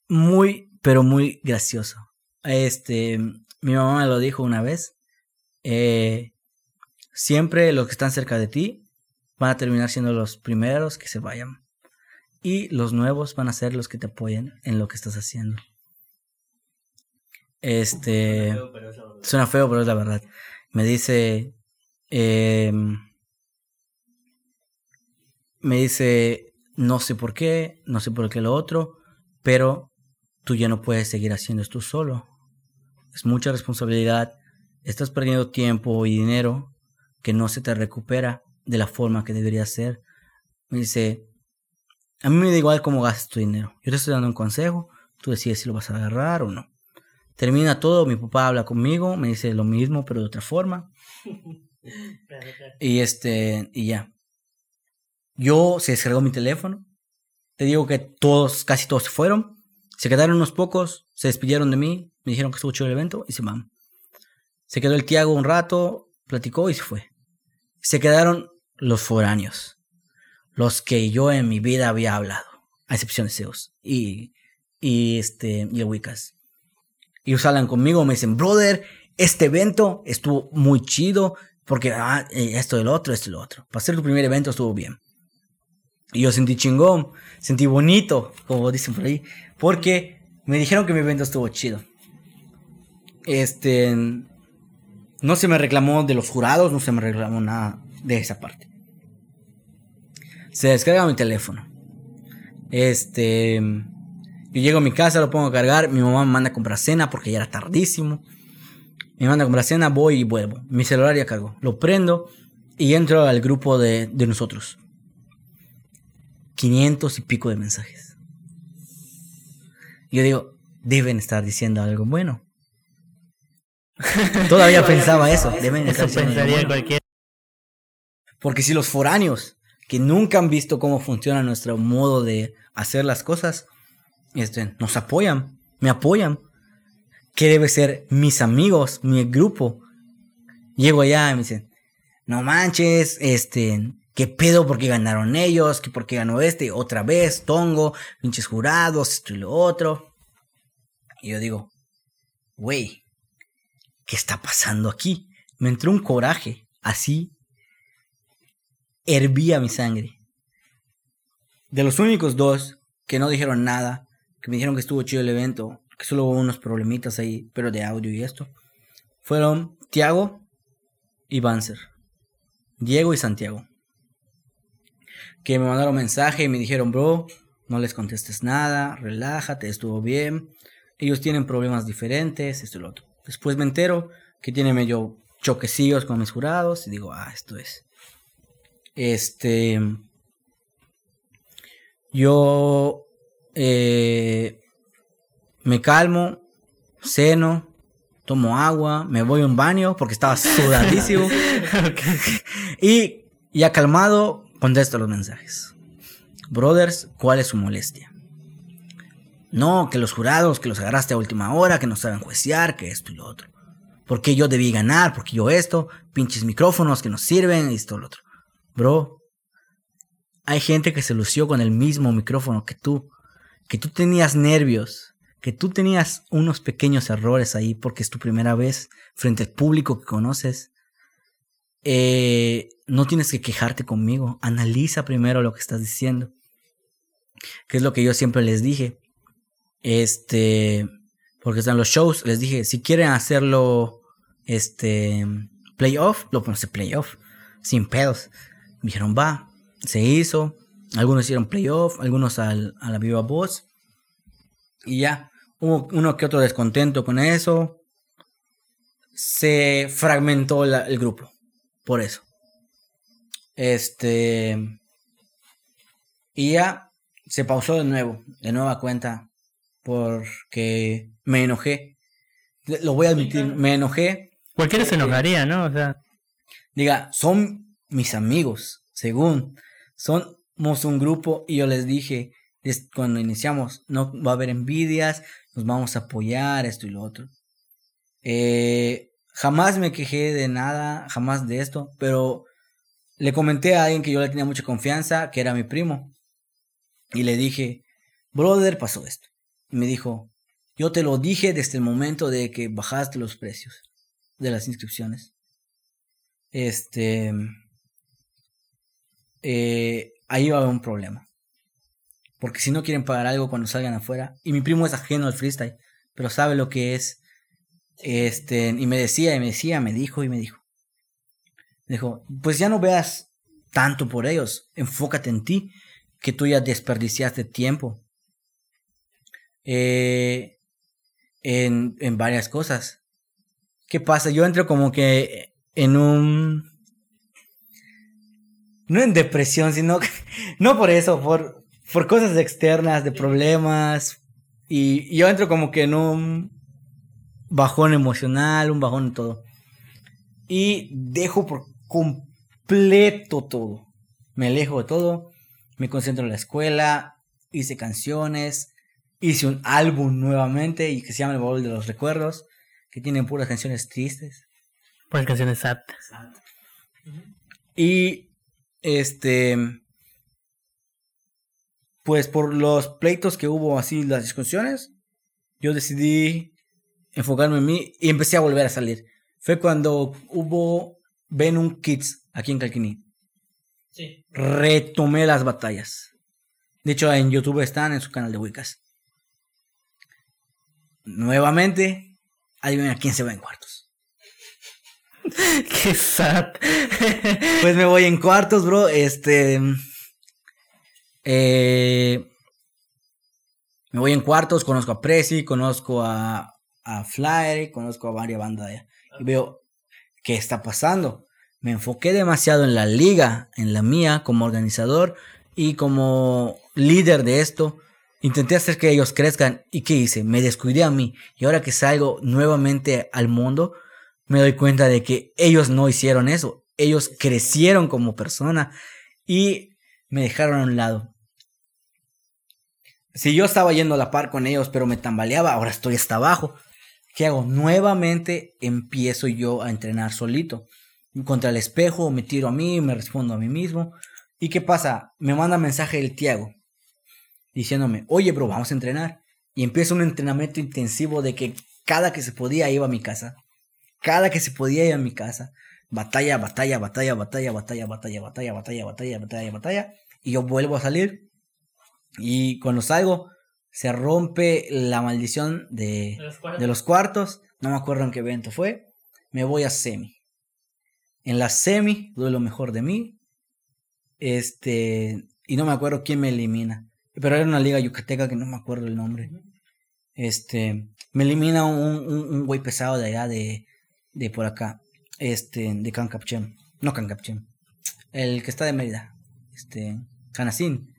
Muy, pero muy gracioso. Este. Mi mamá me lo dijo una vez. Eh, siempre los que están cerca de ti van a terminar siendo los primeros que se vayan. Y los nuevos van a ser los que te apoyen en lo que estás haciendo. Este. Suena feo, pero es la verdad. Me dice. Em, me dice. No sé por qué, no sé por qué lo otro, pero tú ya no puedes seguir haciendo esto solo. Es mucha responsabilidad. Estás perdiendo tiempo y dinero que no se te recupera de la forma que debería ser. Me dice, a mí me da igual cómo gastas tu dinero. Yo te estoy dando un consejo, tú decides si lo vas a agarrar o no. Termina todo, mi papá habla conmigo, me dice lo mismo, pero de otra forma. y este, y ya. Yo se descargó mi teléfono. Te digo que todos, casi todos se fueron. Se quedaron unos pocos, se despidieron de mí, me dijeron que estuvo chido el evento y se van. Se quedó el Tiago un rato, platicó y se fue. Se quedaron los foráneos, los que yo en mi vida había hablado, a excepción de Zeus y, y, este, y el Wicas. Ellos hablan conmigo, me dicen, brother, este evento estuvo muy chido, porque ah, eh, esto del otro, esto y lo otro. Para ser tu primer evento estuvo bien. Y yo sentí chingón, sentí bonito, como dicen por ahí, porque me dijeron que mi evento estuvo chido. Este, no se me reclamó de los jurados, no se me reclamó nada de esa parte. Se descarga mi teléfono. Este. Yo llego a mi casa, lo pongo a cargar. Mi mamá me manda a comprar cena porque ya era tardísimo. Me manda a comprar cena, voy y vuelvo. Mi celular ya cargo. Lo prendo y entro al grupo de, de nosotros. 500 y pico de mensajes. Yo digo, deben estar diciendo algo bueno. Todavía pensaba eso. Deben estar diciendo algo bueno. Porque si los foráneos que nunca han visto cómo funciona nuestro modo de hacer las cosas, este, nos apoyan, me apoyan. ¿Qué debe ser mis amigos, mi grupo? Llego allá y me dicen, no manches, este, ¿qué pedo porque ganaron ellos? ¿Qué porque ganó este? Otra vez, tongo, pinches jurados, esto y lo otro. Y yo digo, güey, ¿qué está pasando aquí? Me entró un coraje, así hervía mi sangre. De los únicos dos que no dijeron nada, que me dijeron que estuvo chido el evento, que solo hubo unos problemitas ahí, pero de audio y esto, fueron Tiago y Banzer. Diego y Santiago. Que me mandaron mensaje y me dijeron, bro, no les contestes nada, relájate, estuvo bien. Ellos tienen problemas diferentes, esto y lo otro. Después me entero que tiene medio choquecillos con mis jurados y digo, ah, esto es. Este. Yo eh, me calmo, ceno, tomo agua, me voy a un baño porque estaba sudadísimo. y ya calmado, contesto los mensajes. Brothers, ¿cuál es su molestia? No, que los jurados, que los agarraste a última hora, que no saben juiciar, que esto y lo otro. Porque yo debí ganar, porque yo esto, pinches micrófonos que nos sirven y esto y lo otro. Bro, hay gente que se lució con el mismo micrófono que tú, que tú tenías nervios, que tú tenías unos pequeños errores ahí porque es tu primera vez frente al público que conoces. Eh, no tienes que quejarte conmigo, analiza primero lo que estás diciendo. Que es lo que yo siempre les dije. Este, porque están los shows, les dije, si quieren hacerlo, este, playoff, lo ponemos playoff, sin pedos. Me dijeron, va, se hizo. Algunos hicieron playoff, algunos al, a la viva voz. Y ya, hubo uno que otro descontento con eso. Se fragmentó el grupo. Por eso. Este. Y ya se pausó de nuevo, de nueva cuenta. Porque me enojé. Lo voy a admitir, me enojé. Cualquiera se enojaría, ¿no? O sea. Diga, son mis amigos, según somos un grupo y yo les dije cuando iniciamos, no va a haber envidias, nos vamos a apoyar, esto y lo otro. Eh, jamás me quejé de nada, jamás de esto, pero le comenté a alguien que yo le tenía mucha confianza, que era mi primo, y le dije, brother, pasó esto. Y me dijo, yo te lo dije desde el momento de que bajaste los precios de las inscripciones. Este, eh, ahí va a haber un problema. Porque si no quieren pagar algo cuando salgan afuera, y mi primo es ajeno al freestyle, pero sabe lo que es. Este, y me decía, y me decía, me dijo, y me dijo. Me dijo, pues ya no veas tanto por ellos, enfócate en ti, que tú ya desperdiciaste tiempo eh, en, en varias cosas. ¿Qué pasa? Yo entro como que en un no en depresión, sino no por eso, por, por cosas externas, de problemas. Y, yo entro como que en un bajón emocional, un bajón en todo. Y dejo por completo todo. Me alejo de todo, me concentro en la escuela, hice canciones, hice un álbum nuevamente y que se llama El Baúl de los Recuerdos, que tiene puras canciones tristes. Puras canciones sad. Y este. Pues por los pleitos que hubo así, las discusiones, yo decidí enfocarme en mí y empecé a volver a salir. Fue cuando hubo Venom Kids aquí en Calquiní. Sí. Retomé las batallas. De hecho, en YouTube están en su canal de Wicas. Nuevamente, adivina quién se va en cuartos. Qué sad. pues me voy en cuartos, bro. Este. Eh, me voy en cuartos, conozco a Prezi, conozco a, a Flyer, conozco a varias bandas Y veo qué está pasando. Me enfoqué demasiado en la liga, en la mía, como organizador y como líder de esto. Intenté hacer que ellos crezcan. ¿Y qué hice? Me descuidé a mí. Y ahora que salgo nuevamente al mundo, me doy cuenta de que ellos no hicieron eso. Ellos crecieron como persona y me dejaron a un lado. Si yo estaba yendo a la par con ellos, pero me tambaleaba, ahora estoy hasta abajo. ¿Qué hago? Nuevamente empiezo yo a entrenar solito. Contra el espejo, me tiro a mí, me respondo a mí mismo. ¿Y qué pasa? Me manda mensaje el Tiago diciéndome, oye, bro, vamos a entrenar. Y empiezo un entrenamiento intensivo de que cada que se podía iba a mi casa cada que se podía ir a mi casa. batalla, batalla, batalla, batalla, batalla, batalla, batalla, batalla, batalla, batalla, batalla, y yo vuelvo a salir. Y cuando salgo, se rompe la maldición de, de los cuartos. No me acuerdo en qué evento fue. Me voy a semi. En la semi doy lo mejor de mí. Este. Y no me acuerdo quién me elimina. Pero era una liga yucateca que no me acuerdo el nombre. Este. Me elimina un, un, güey pesado de allá de, de por acá. Este. De Cancapchem. No Cancapchem. El que está de Mérida. Este. Canacín.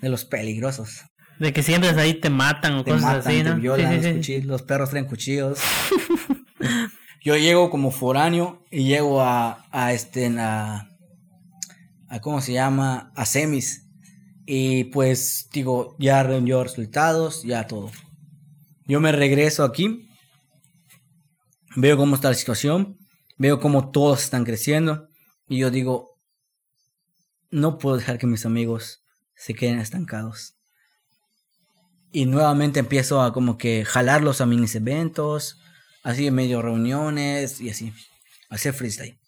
De los peligrosos. De que siempre ahí te matan o cosas así, ¿no? los, perros traen cuchillos. Yo llego como foráneo y llego a, a este, a, a, ¿cómo se llama? A semis. Y pues, digo, ya rendió resultados, ya todo. Yo me regreso aquí, veo cómo está la situación, veo cómo todos están creciendo y yo digo, no puedo dejar que mis amigos se queden estancados. Y nuevamente empiezo a como que jalarlos a minis eventos, así en medio reuniones y así, hacer freestyle.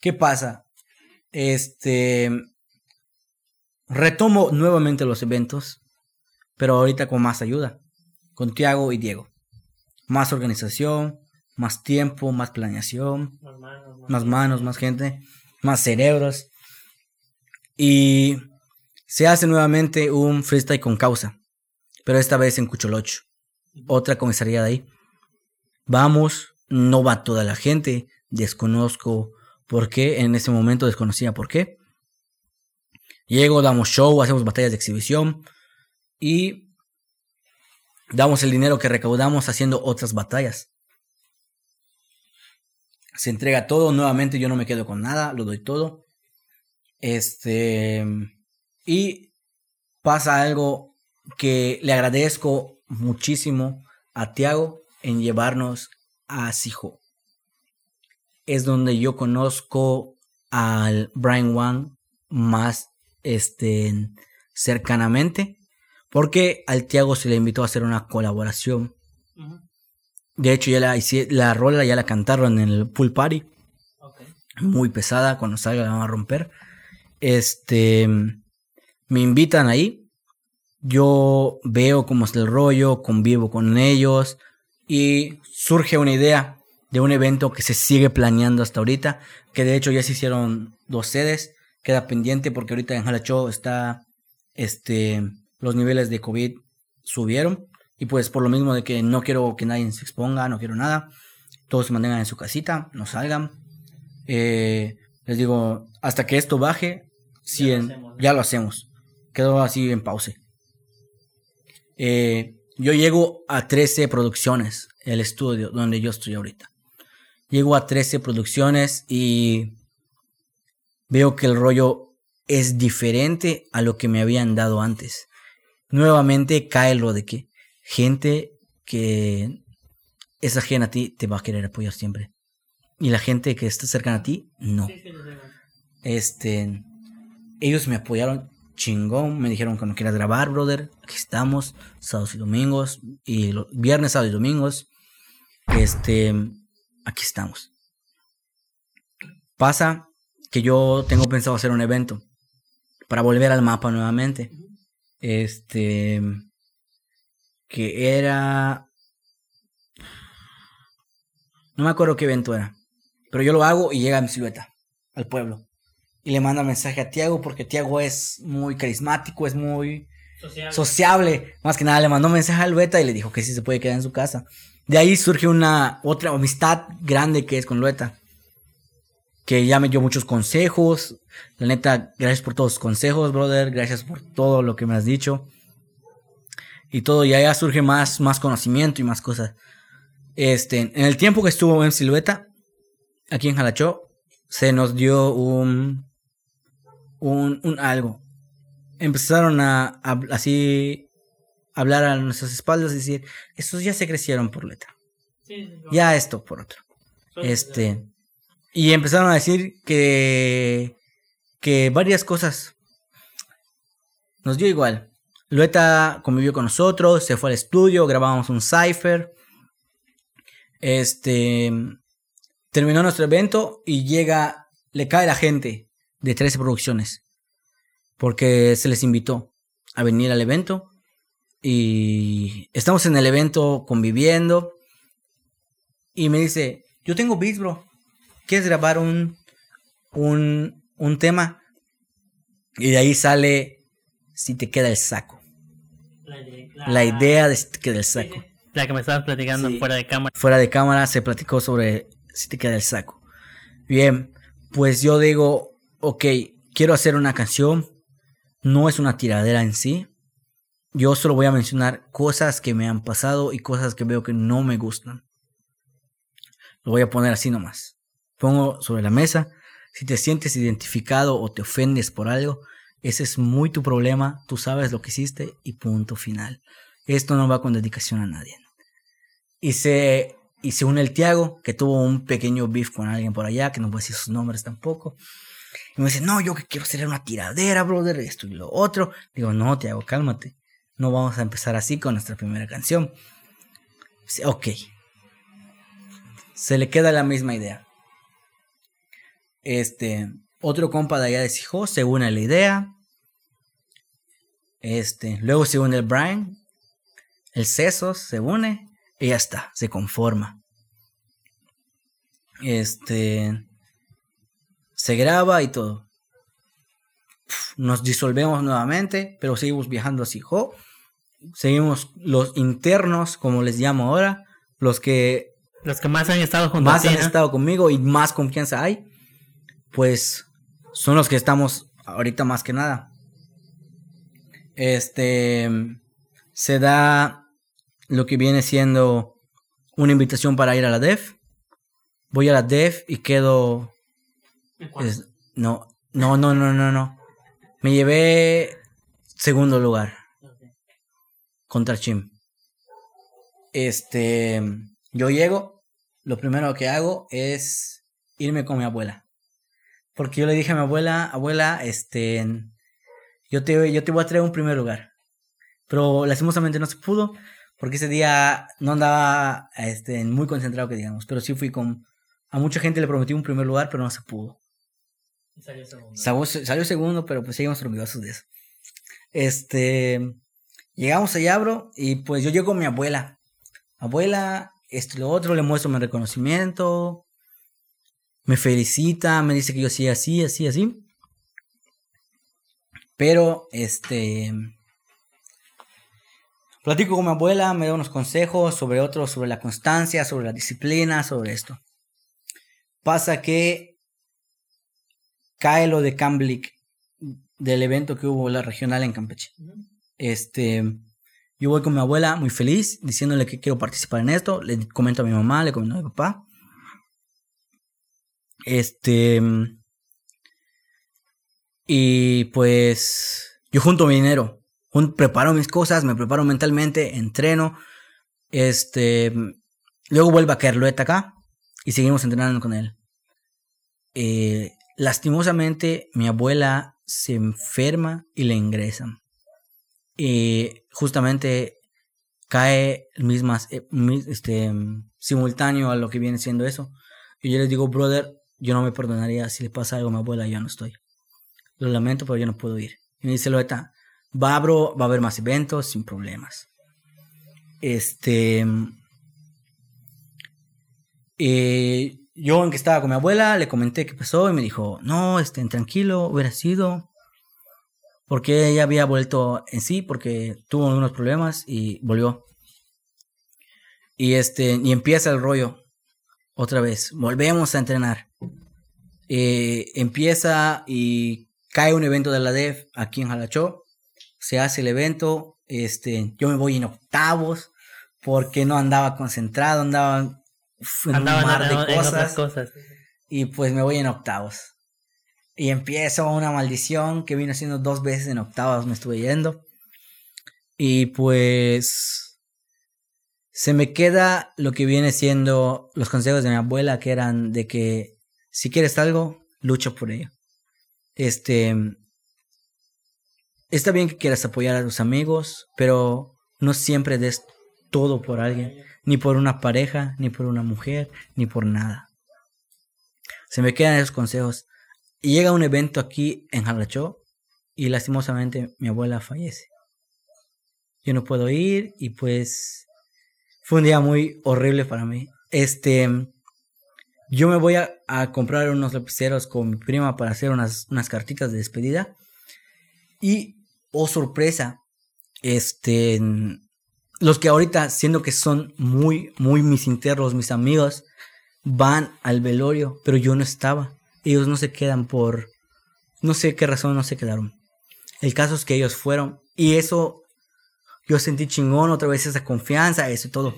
¿Qué pasa? Este, retomo nuevamente los eventos, pero ahorita con más ayuda, con Tiago y Diego. Más organización, más tiempo, más planeación, más manos, más, manos, más gente, más cerebros. Y se hace nuevamente un freestyle con causa, pero esta vez en Cucholocho, otra comisaría de ahí. Vamos, no va toda la gente, desconozco por qué, en ese momento desconocía por qué. Llego, damos show, hacemos batallas de exhibición y damos el dinero que recaudamos haciendo otras batallas. Se entrega todo, nuevamente yo no me quedo con nada, lo doy todo. Este y pasa algo que le agradezco muchísimo a Tiago en llevarnos a Sijo. Es donde yo conozco al Brian Wang más este, cercanamente. Porque al Tiago se le invitó a hacer una colaboración. De hecho, ya la, la rola ya la cantaron en el pool party. Muy pesada, cuando salga la van a romper. Este me invitan ahí, yo veo cómo es el rollo, convivo con ellos y surge una idea de un evento que se sigue planeando hasta ahorita, que de hecho ya se hicieron dos sedes, queda pendiente porque ahorita en Jalacho está, este, los niveles de COVID subieron y pues por lo mismo de que no quiero que nadie se exponga, no quiero nada, todos se mantengan en su casita, no salgan. Eh, les digo, hasta que esto baje, ya lo hacemos quedó así en pause. Eh, yo llego a 13 producciones, el estudio donde yo estoy ahorita. Llego a 13 producciones y veo que el rollo es diferente a lo que me habían dado antes. Nuevamente cae lo de que gente que es ajena a ti te va a querer apoyar siempre. Y la gente que está cercana a ti, no. Este, ellos me apoyaron chingón. Me dijeron que no quieras grabar, brother. Aquí estamos, sábados y domingos. Y los viernes, sábados y domingos. Este, aquí estamos. Pasa que yo tengo pensado hacer un evento para volver al mapa nuevamente. Este, que era... No me acuerdo qué evento era. Pero yo lo hago y llega mi silueta al pueblo y le manda mensaje a Tiago porque Tiago es muy carismático, es muy sociable. Más que nada le mandó mensaje al Lueta y le dijo que sí se puede quedar en su casa. De ahí surge una otra amistad grande que es con Lueta. Que ya me dio muchos consejos. La neta, gracias por todos los consejos, brother. Gracias por todo lo que me has dicho. Y todo, y allá surge más, más conocimiento y más cosas. Este, en el tiempo que estuvo en Silueta, aquí en Jalachó, se nos dio un, un, un algo. Empezaron a, así hablar a nuestras espaldas y decir, estos ya se crecieron por letra. ya esto por otro. Este. Y empezaron a decir que. que varias cosas. Nos dio igual. Lueta convivió con nosotros, se fue al estudio, grabamos un cipher. Este. terminó nuestro evento y llega, le cae la gente de 13 producciones. Porque se les invitó a venir al evento. Y estamos en el evento conviviendo. Y me dice, yo tengo beats, bro. ¿Quieres grabar un, un, un tema? Y de ahí sale si te queda el saco. La idea de si te queda el saco. La que me estabas platicando Sí. fuera de cámara. Fuera de cámara se platicó sobre si te queda el saco. Bien, pues yo digo, ok, quiero hacer una canción. No es una tiradera en sí. Yo solo voy a mencionar cosas que me han pasado y cosas que veo que no me gustan. Lo voy a poner así nomás. Pongo sobre la mesa. Si te sientes identificado o te ofendes por algo, ese es muy tu problema. Tú sabes lo que hiciste y punto final. Esto no va con dedicación a nadie. Y se, y une el Tiago, que tuvo un pequeño beef con alguien por allá, que no voy a decir sus nombres tampoco. Y me dice, no, yo que quiero hacer una tiradera, brother, esto y lo otro. Digo, no, Tiago, cálmate. No vamos a empezar así con nuestra primera canción. Dice, ok. Se le queda la misma idea. Este, otro compa de allá de Sijó se une a la idea. Este, luego se une el Brian. El Cesos se une. Y ya está, se conforma. Este. Se graba y todo. Nos disolvemos nuevamente, pero seguimos viajando a Sijó. Seguimos los internos, como les llamo ahora. Los que Los que más han estado junto a más ti, han estado conmigo y más confianza hay, pues son los que estamos ahorita más que nada. Este se da lo que viene siendo una invitación para ir a la DEF. Voy a la DEF y quedo es- no, no, no, no, no, no. Me llevé segundo lugar contra Chim. Este, yo llego, lo primero que hago es irme con mi abuela. Porque yo le dije a mi abuela, abuela, este, yo te, yo te voy a traer un primer lugar. Pero lastimosamente no se pudo, porque ese día no andaba este, muy concentrado, que digamos. Pero sí fui con, a mucha gente le prometí un primer lugar, pero no se pudo. Salió, salió segundo, pero pues seguimos orgullosos de eso. Este, llegamos allá, bro, y pues yo llego con mi abuela. Abuela, esto y lo otro, le muestro mi reconocimiento. Me felicita, me dice que yo sí, así, así, así. Pero, este, platico con mi abuela, me da unos consejos sobre otro, sobre la constancia, sobre la disciplina, sobre esto. Pasa que cae lo de Camblic del evento que hubo la regional en Campeche. Este, yo voy con mi abuela muy feliz, diciéndole que quiero participar en esto. Le comento a mi mamá, le comento a mi papá. Este, y pues yo junto mi dinero, preparo mis cosas, me preparo mentalmente, entreno. Este, luego vuelve a caer Loeta acá y seguimos entrenando con él. Eh, lastimosamente, mi abuela se enferma y le ingresan. Y justamente cae mismas, eh, este, mm, simultáneo a lo que viene siendo eso. Y yo les digo, brother, yo no me perdonaría si le pasa algo a mi abuela, yo no estoy. Lo lamento, pero yo no puedo ir. Y me dice Loeta, va, bro, va a haber más eventos sin problemas. Este. eh, yo, en que estaba con mi abuela, le comenté qué pasó y me dijo, no, estén tranquilo, hubiera sido. Porque ella había vuelto en sí, porque tuvo algunos problemas y volvió. Y este, y empieza el rollo otra vez. Volvemos a entrenar. Eh, empieza y cae un evento de la DEF aquí en Jalachó. Se hace el evento. Este, yo me voy en octavos porque no andaba concentrado, andaba en Andaban un mar en- de en cosas. cosas. Y pues me voy en octavos. Y empiezo una maldición que vino haciendo dos veces en octavos, me estuve yendo. Y pues se me queda lo que viene siendo los consejos de mi abuela, que eran de que si quieres algo, lucha por ello. Este está bien que quieras apoyar a tus amigos, pero no siempre des todo por alguien, ni por una pareja, ni por una mujer, ni por nada. Se me quedan esos consejos. Y llega un evento aquí en Jalachó y lastimosamente mi abuela fallece. Yo no puedo ir y pues fue un día muy horrible para mí. Este, yo me voy a, comprar unos lapiceros con mi prima para hacer unas, unas cartitas de despedida. Y, oh sorpresa, este, los que ahorita, siendo que son muy, muy mis internos, mis amigos, van al velorio, pero yo no estaba. Ellos no se quedan por, no sé qué razón no se quedaron. El caso es que ellos fueron y eso, yo sentí chingón otra vez esa confianza, eso y todo.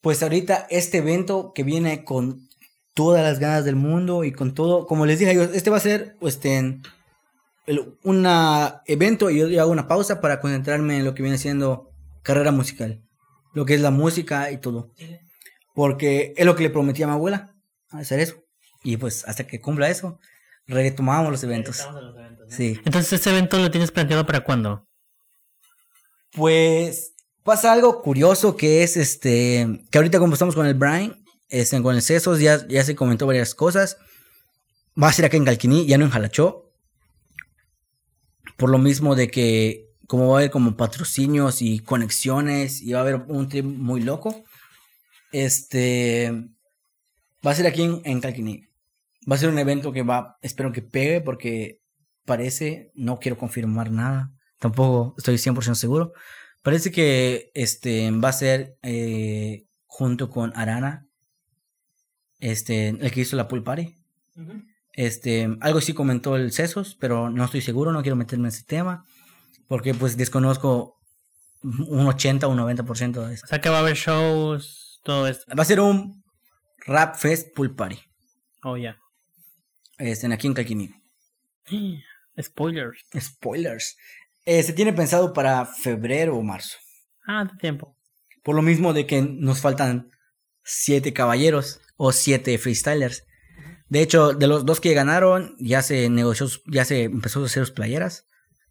Pues ahorita este evento que viene con todas las ganas del mundo y con todo, como les dije, este va a ser, este, un evento y yo hago una pausa para concentrarme en lo que viene siendo carrera musical, lo que es la música y todo. Porque es lo que le prometí a mi abuela, hacer eso. Y pues hasta que cumpla eso, retomamos los eventos. Sí. Entonces, ¿este evento lo tienes planteado para cuándo? Pues pasa algo curioso que es este, que ahorita como estamos con el Brian, este, con el Cesos, ya, ya se comentó varias cosas. Va a ser acá en Calquiní, ya no en Jalachó. Por lo mismo de que como va a haber como patrocinios y conexiones y va a haber un trip muy loco. Este va a ser aquí en, en Calquiní. Va a ser un evento que va, espero que pegue porque parece, no quiero confirmar nada, tampoco estoy 100% seguro. Parece que este va a ser eh, junto con Arana, este, el que hizo la pool party. Este, algo sí comentó el Cesos, pero no estoy seguro, no quiero meterme en ese tema, porque pues desconozco un 80 o un 90% de eso. O sea que va a haber shows, todo esto. Va a ser un Rap Fest Pool Party. Oh, ya. Este, aquí en Calquini. Spoilers. Spoilers. Eh, se tiene pensado para febrero o marzo. Ah, de tiempo. Por lo mismo de que nos faltan siete caballeros o siete freestylers. De hecho, de los dos que ganaron, ya se negoció, ya se empezó a hacer sus playeras,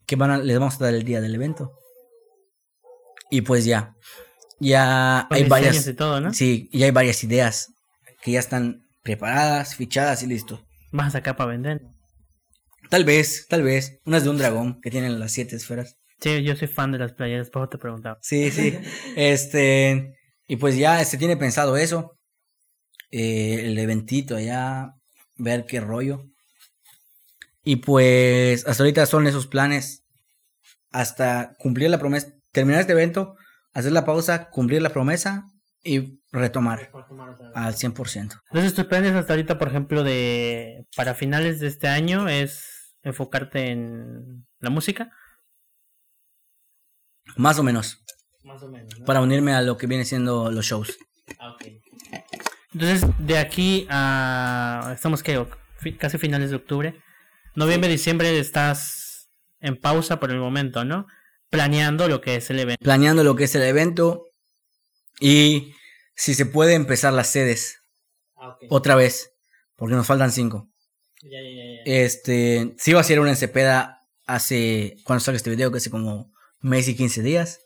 que van a, les vamos a dar el día del evento. Y pues ya, ya Con hay varias, y todo, ¿no? sí, ya hay varias ideas que ya están preparadas, fichadas y listo. Vas a sacar para vender. Tal vez, tal vez, unas de un dragón que tienen las siete esferas. Sí, yo soy fan de las playeras, por te preguntaba. Sí, sí. este, y pues ya se tiene pensado eso. Eh, el eventito allá, ver qué rollo. Y pues hasta ahorita son esos planes. Hasta cumplir la promesa, terminar este evento, hacer la pausa, cumplir la promesa y retomar al 100%. Entonces, tus planes hasta ahorita, por ejemplo, de para finales de este año es enfocarte en la música. Más o menos. Más o menos, ¿no? Para unirme a lo que viene siendo los shows. Ah, ok. Entonces, de aquí a. Estamos que casi finales de octubre. Noviembre, diciembre estás en pausa por el momento, ¿no? Planeando lo que es el evento. Planeando lo que es el evento. Y si se puede empezar las sedes. Ah. Otra vez. Porque nos faltan cinco. Ya, ya, ya, ya. Este, sí iba a ser una Cepeda hace, cuando salga este video, que hace como mes y 15 días.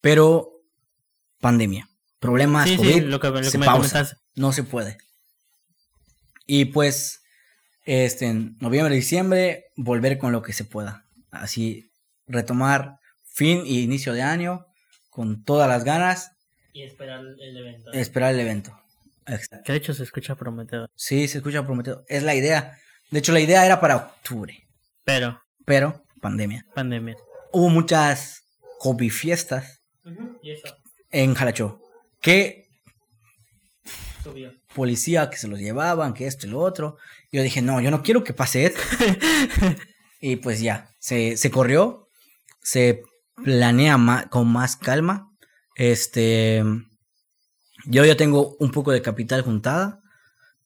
Pero, pandemia. Problemas, sí, COVID, sí, lo que, lo que se me pausa. No se puede. Y pues, este, en noviembre, diciembre, volver con lo que se pueda. Así, retomar fin y inicio de año con todas las ganas, Y esperar el evento. esperar el evento. Exacto. Que de hecho se escucha prometedor. Sí, se escucha prometido. Es la idea. De hecho, la idea era para octubre, Pero, pero pandemia. pandemia. Hubo muchas hobby fiestas Y eso en Jalachó. Que subió. policía que se los llevaban, que esto y lo otro. Yo dije, no, yo no quiero que pase esto. y pues ya, se, se corrió. Se planea con más calma. Este. Yo ya tengo un poco de capital juntada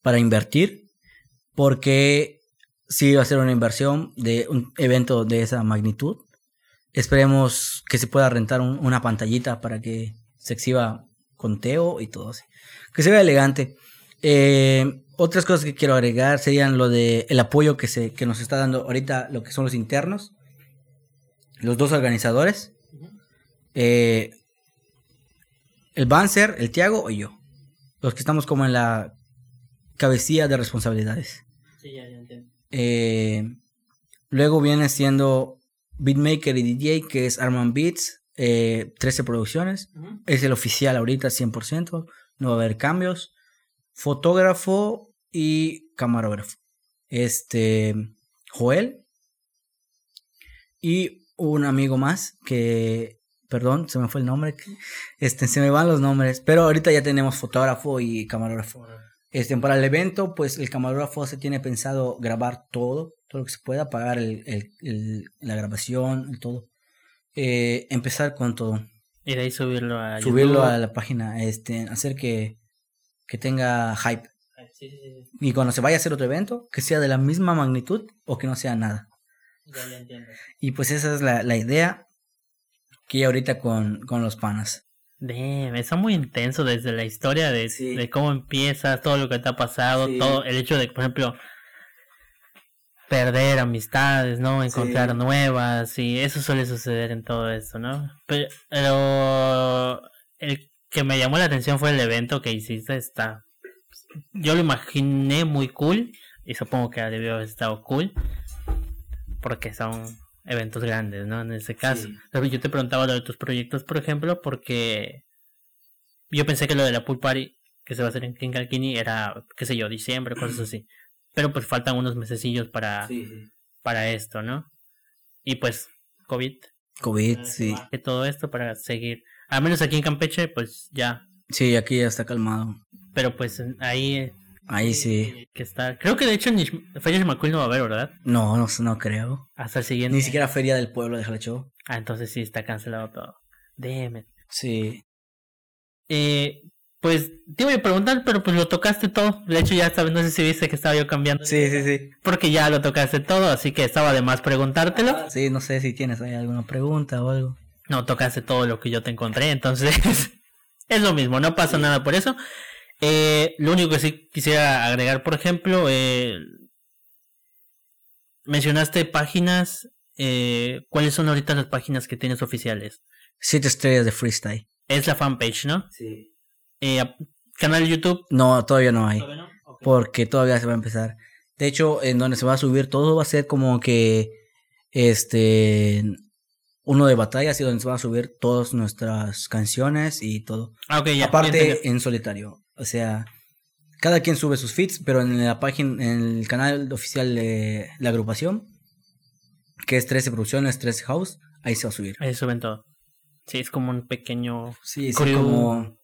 para invertir. Porque sí va a ser una inversión de un evento de esa magnitud. Esperemos que se pueda rentar un- una pantallita para que se exhiba con Teo y todo así. Que se vea elegante. Eh, otras cosas que quiero agregar serían lo de el apoyo que se que nos está dando ahorita lo que son los internos, los dos organizadores, eh, el Banzer, el Tiago y yo. los que estamos como en la cabecilla de responsabilidades. Sí, ya, ya entiendo. Eh, luego viene siendo Beatmaker y DJ, que es Arman Beats, eh, 13 producciones. Es el oficial ahorita 100%, no va a haber cambios. Fotógrafo y camarógrafo. Este, Joel. Y un amigo más que, perdón, se me fue el nombre. Este, se me van los nombres, pero ahorita ya tenemos fotógrafo y camarógrafo. Este, para el evento, pues el camarógrafo se tiene pensado grabar todo, todo lo que se pueda, pagar el, el- el- la grabación, todo. Eh, empezar con todo. Y de ahí subirlo a Subirlo a la página, este, hacer que, que tenga hype. Sí, sí, sí, Y cuando se vaya a hacer otro evento, que sea de la misma magnitud o que no sea nada. ya, ya entiendo. Y pues esa es la, la idea que ahorita con, con los panas. Damn, está muy intenso desde la historia de, Sí. de cómo empiezas, todo lo que te ha pasado, Sí. todo el hecho de, por ejemplo, perder amistades, ¿no? Encontrar Sí. nuevas, y eso suele suceder en todo esto, ¿no? Pero, pero el que me llamó la atención fue el evento que hiciste, está... Yo lo imaginé muy cool, y supongo que debió haber estado cool, porque son eventos grandes, ¿no? En ese caso. Sí. Pero yo te preguntaba lo de tus proyectos, por ejemplo, porque yo pensé que lo de la pool party que se va a hacer en Kinkakini era, qué sé yo, diciembre, cosas así. Pero pues faltan unos mesecillos para, para esto, ¿no? Y pues, COVID, COVID, sí. que todo esto para seguir. Al menos aquí en Campeche, pues ya. Sí, aquí ya está calmado. Pero pues ahí eh, Ahí sí. que está. Creo que de hecho ni Feria de Macul no va a haber, ¿verdad? No, no, no creo. Hasta el siguiente. Ni siquiera Feria del Pueblo de Show. Ah, entonces sí está cancelado todo. It. Sí. Eh, pues te iba a preguntar, pero pues lo tocaste todo. De hecho, ya sabes, no sé si viste que estaba yo cambiando. Sí, sí, sí. Porque ya lo tocaste todo, así que estaba de más preguntártelo. Sí, no sé si tienes ahí alguna pregunta o algo. No, tocaste todo lo que yo te encontré, entonces es lo mismo, no pasa nada por eso. Eh, lo único que sí quisiera agregar, por ejemplo, eh, mencionaste páginas. Eh, ¿Cuáles son ahorita las páginas que tienes oficiales? Siete estrellas de freestyle. Es la fanpage, ¿no? Sí. Eh, canal de YouTube. No, todavía no hay. ¿Todavía no? Porque todavía se va a empezar. De hecho, en donde se va a subir todo va a ser como que este uno de batallas y donde se van a subir todas nuestras canciones y todo. Ah, ok, ya. ya Aparte en solitario. O sea, cada quien sube sus feeds, pero en la página, en el canal oficial de la agrupación, que es 13 producciones, 13 house, ahí se va a subir. Ahí suben todo. Sí, es como un pequeño Sí, sí, Crew, como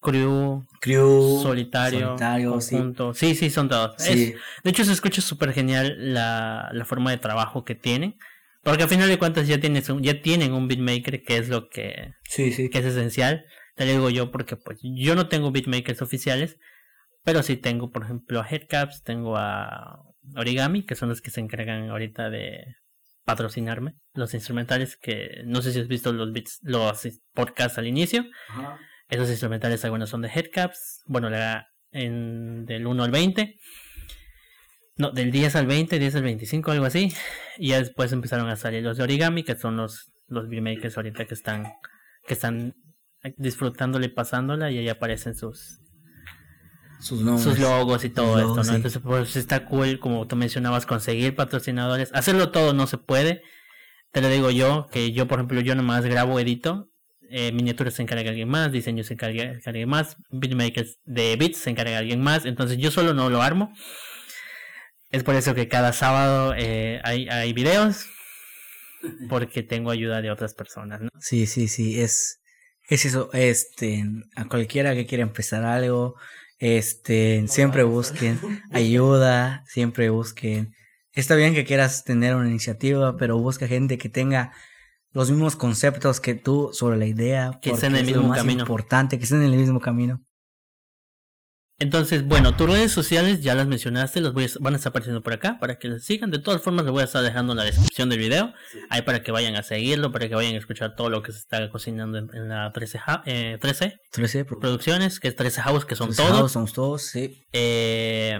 crew, crew, solitario, solitario, sí. Sí. sí, son todos. Sí. Es- de hecho, se escucha súper genial la, la forma de trabajo que tienen. Porque al final de cuentas ya, tienes un- ya tienen un beatmaker que es lo que, Sí, sí. que es esencial. Te lo digo yo porque pues yo no tengo beatmakers oficiales. Pero sí tengo, por ejemplo, a Headcaps, tengo a Origami, que son los que se encargan ahorita de patrocinarme. Los instrumentales que no sé si has visto los beats, los podcasts al inicio. Ajá. Esos instrumentales algunos son de Headcaps, bueno, la, en, del 1 al 20. No, del 10 al 20, 10 al 25, algo así. Y ya después empezaron a salir los de Origami, que son los, los beatmakers ahorita que están, que están disfrutándole, pasándola, y ahí aparecen sus, Sus logos y todo esto, ¿no? sí. Entonces, pues está cool, como tú mencionabas, conseguir patrocinadores. Hacerlo todo no se puede. Te lo digo yo, que yo, por ejemplo, yo nomás grabo, edito. Eh, miniaturas se encarga alguien más, diseño se encarga, encarga alguien más, beatmakers de beats se encarga alguien más. Entonces, yo solo no lo armo. Es por eso que cada sábado eh, hay, hay videos. Porque tengo ayuda de otras personas, ¿no? Sí, sí, sí, es, es eso, este, a cualquiera que quiera empezar algo, este, siempre busquen ayuda, siempre busquen, está bien que quieras tener una iniciativa, pero busca gente que tenga los mismos conceptos que tú sobre la idea, Que estén en el es lo mismo más camino. importante, que estén en el mismo camino. Entonces, bueno, tus redes sociales ya las mencionaste, las voy a- van a estar apareciendo por acá para que las sigan. De todas formas, les voy a estar dejando en la descripción del video, ahí para que vayan a seguirlo, para que vayan a escuchar todo lo que se está cocinando en, en la 13, ja- eh, 13 13, pro- producciones, que es 13 House, que son 13 todos. house, somos todos, sí. Eh,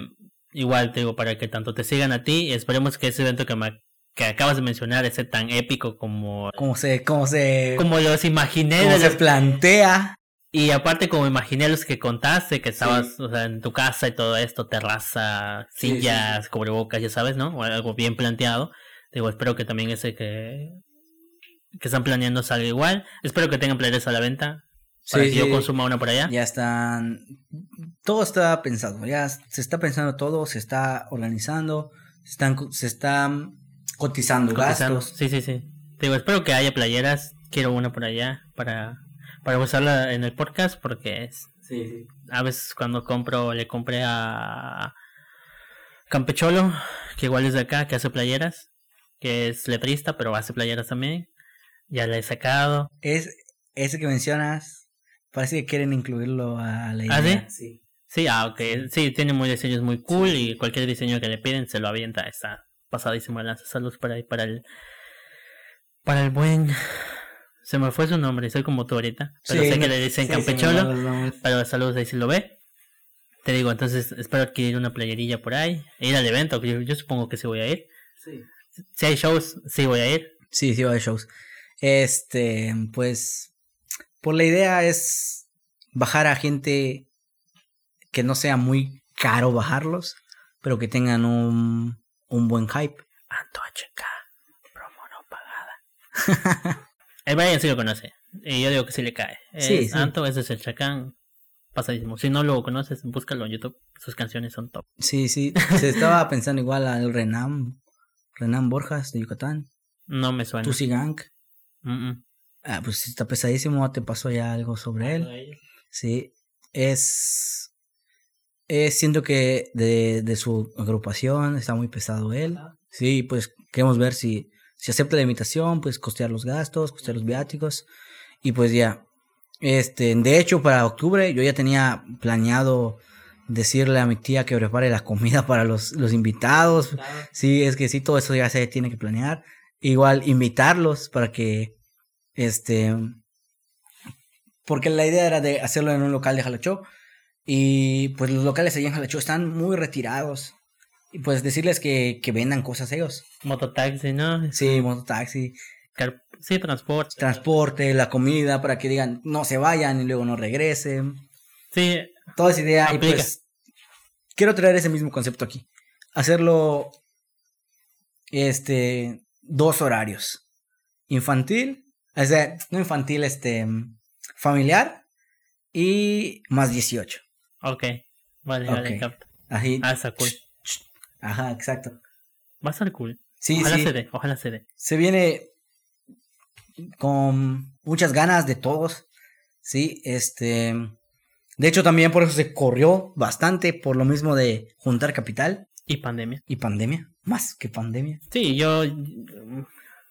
igual te digo, para que tanto te sigan a ti, esperemos que ese evento que, me- que acabas de mencionar ese tan épico como, Cómo se, cómo se, como los imaginé cómo de se los- plantea. Y aparte, como imaginé los que contaste, que estabas o sea, en tu casa y todo esto, terraza, Sí, sí, sillas, cubrebocas, ya sabes, ¿no? O algo bien planteado. Digo, espero que también ese que, que están planeando salga igual. Espero que tengan playeras a la venta. Para Sí, que yo sí. consuma una por allá. Ya están. Todo está pensado. Ya se está pensando todo, se está organizando, se están, se están cotizando, Cotizando. gastos. Sí, sí, sí. Digo, espero que haya playeras. Quiero una por allá para, para usarla en el podcast porque es, Sí, sí. a veces cuando compro, le compré a Campecholo, que igual es de acá, que hace playeras, que es letrista, pero hace playeras también. Ya la he sacado. Es ese que mencionas. Parece que quieren incluirlo a la ¿Ah, idea. sí? Sí, ah, ok. Sí, tiene muy diseños muy cool y cualquier diseño que le piden se lo avienta. Está pasadísimo de lanza. Saludos para, para el para el buen... Se me fue su nombre, soy como tú ahorita. Pero Sí, sé que le dicen sí, sí, Campecholo. nombres. Pero saludos ahí si lo ve. Te digo, entonces espero adquirir una playerilla por ahí. Ir al evento, yo, yo supongo que sí voy a ir. Si hay shows, sí voy a ir. Sí, sí, va de shows. Este, pues, por la idea es bajar a gente que no sea muy caro bajarlos, pero que tengan un, un buen hype. Anto HK, promo no pagada. el Brian sí lo conoce. Y yo digo que sí le cae. Sí, Es sí. Anto, ese es el Chacán. Pasadísimo. Si no lo conoces, búscalo en YouTube. Sus canciones son top. Sí, sí, se estaba pensando igual al Renan, Renan Borjas de Yucatán, No me suena. Tusi Gang. Mm, mm. Ah, pues está pesadísimo, te pasó ya algo sobre él. Sí, es. es siento que de, de su agrupación está muy pesado él. Sí, pues queremos ver si, si acepta la invitación, pues costear los gastos, costear los viáticos. Y pues ya. Este, de hecho, para octubre yo ya tenía planeado decirle a mi tía que prepare la comida para los, los invitados. Sí, es que sí, todo eso ya se tiene que planear. Igual invitarlos para que, este, porque la idea era de hacerlo en un local de Jalachó. Y pues los locales allá en Jalachó están muy retirados. Y pues decirles que, que vendan cosas ellos. Mototaxi, ¿no? Sí, mototaxi, Car- sí, transporte. transporte, la comida, para que digan no se vayan y luego no regresen. Sí, Toda esa idea. Y pues quiero traer ese mismo concepto aquí. Hacerlo, este, dos horarios. Infantil, o sea, no infantil, este, familiar y más 18. ok. Vale, vale, Ok. capto. Así. Ah, está cool. Ajá, exacto. Va a estar cool. Sí, ojalá sí. se dé, ojalá se dé. Se viene con muchas ganas de todos. Sí, este. De hecho, también por eso se corrió bastante, por lo mismo de juntar capital Y pandemia. y pandemia. Más que pandemia. Sí, yo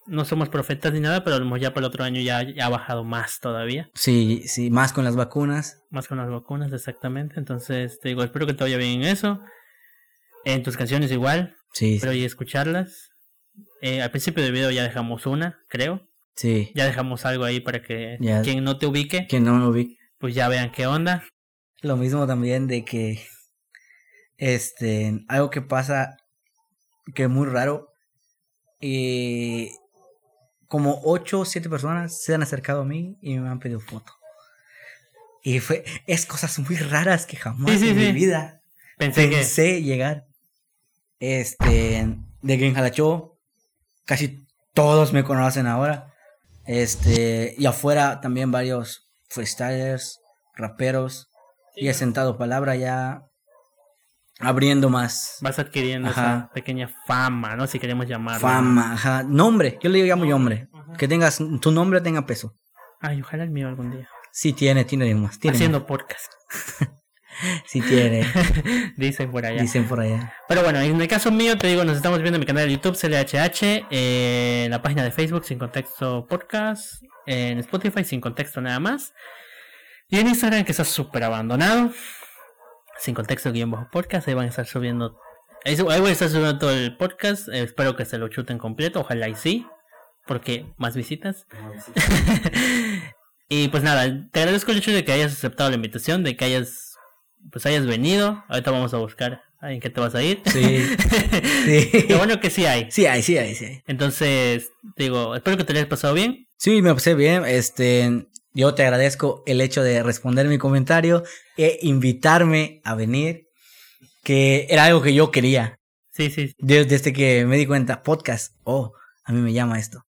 no somos profetas ni nada, pero ya para el otro año ya, ya ha bajado más todavía. Sí, sí, más con las vacunas. Más con las vacunas, exactamente. Entonces, te digo, espero que te vaya bien en eso. En tus canciones igual, Sí, pero y escucharlas. Eh, al principio del video ya dejamos una, creo. sí. Ya dejamos algo ahí para que Ya. quien no te ubique, Que no lo vi. pues ya vean qué onda. Lo mismo también de que. Este. Algo que pasa. Que es muy raro. Y. Como ocho o siete personas se han acercado a mí y me han pedido foto. Y fue. Es cosas muy raras que jamás Sí, sí, en mi vida Pensé que pensé llegar. Este. De que en Jalachó. Casi todos me conocen ahora. Este. Y afuera también varios freestylers, raperos. Y he sentado palabra ya. Abriendo más vas adquiriendo Ajá. esa pequeña fama, ¿no? Si queremos llamarlo. fama. Ajá. Nombre. Yo le llamo nombre. Que tengas. Tu nombre tenga peso. Ay, ojalá el mío algún día. Sí tiene, tiene más. Tiene Haciendo podcast. más. Sí tiene. Dicen por allá. Dicen por allá. Pero bueno, en el caso mío, te digo, nos estamos viendo en mi canal de YouTube, CLHH, eh, en la página de Facebook, Sin Contexto Podcast, en Spotify, Sin Contexto nada más, y en Instagram, que está súper abandonado, Sin Contexto guion bajo podcast, ahí van a estar subiendo, ahí, ahí voy a estar subiendo todo el podcast, eh, espero que se lo chuten completo, ojalá y sí, porque más visitas. y pues nada, te agradezco el hecho de que hayas aceptado la invitación, de que hayas pues hayas venido. Ahorita vamos a buscar en qué te vas a ir. Sí. Sí. Lo bueno que sí hay. Sí hay, sí hay, sí hay. Entonces, digo, espero que te hayas pasado bien. Sí, me pasé bien. Este, yo te agradezco el hecho de responder mi comentario e invitarme a venir, que era algo que yo quería. Sí, sí. sí. Desde que me di cuenta, podcast, oh, a mí me llama esto.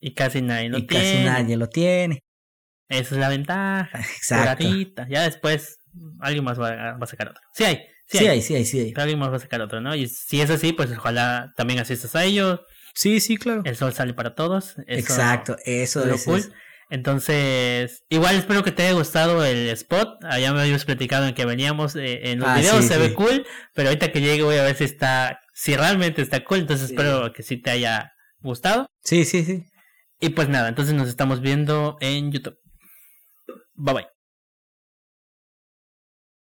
Y casi nadie lo y tiene. casi nadie lo tiene. Esa es la ventaja. Exacto. Ya después alguien más va, a- va a sacar otro. Sí hay. Sí, Sí hay. hay, sí hay, sí hay. Alguien más va a sacar otro, ¿no? Y si es así, pues ojalá también asistas a ellos. Sí, sí, claro. El sol sale para todos. Eso Exacto, eso es lo cool. es- Entonces, igual espero que te haya gustado el spot. Allá me habías platicado en que veníamos eh, en los Ah, videos, sí, se sí. ve cool, pero ahorita que llegue voy a ver si está, si realmente está cool. Entonces Sí. espero que sí te haya gustado. Sí, sí, sí. Y pues nada, entonces nos estamos viendo en YouTube. Bye bye.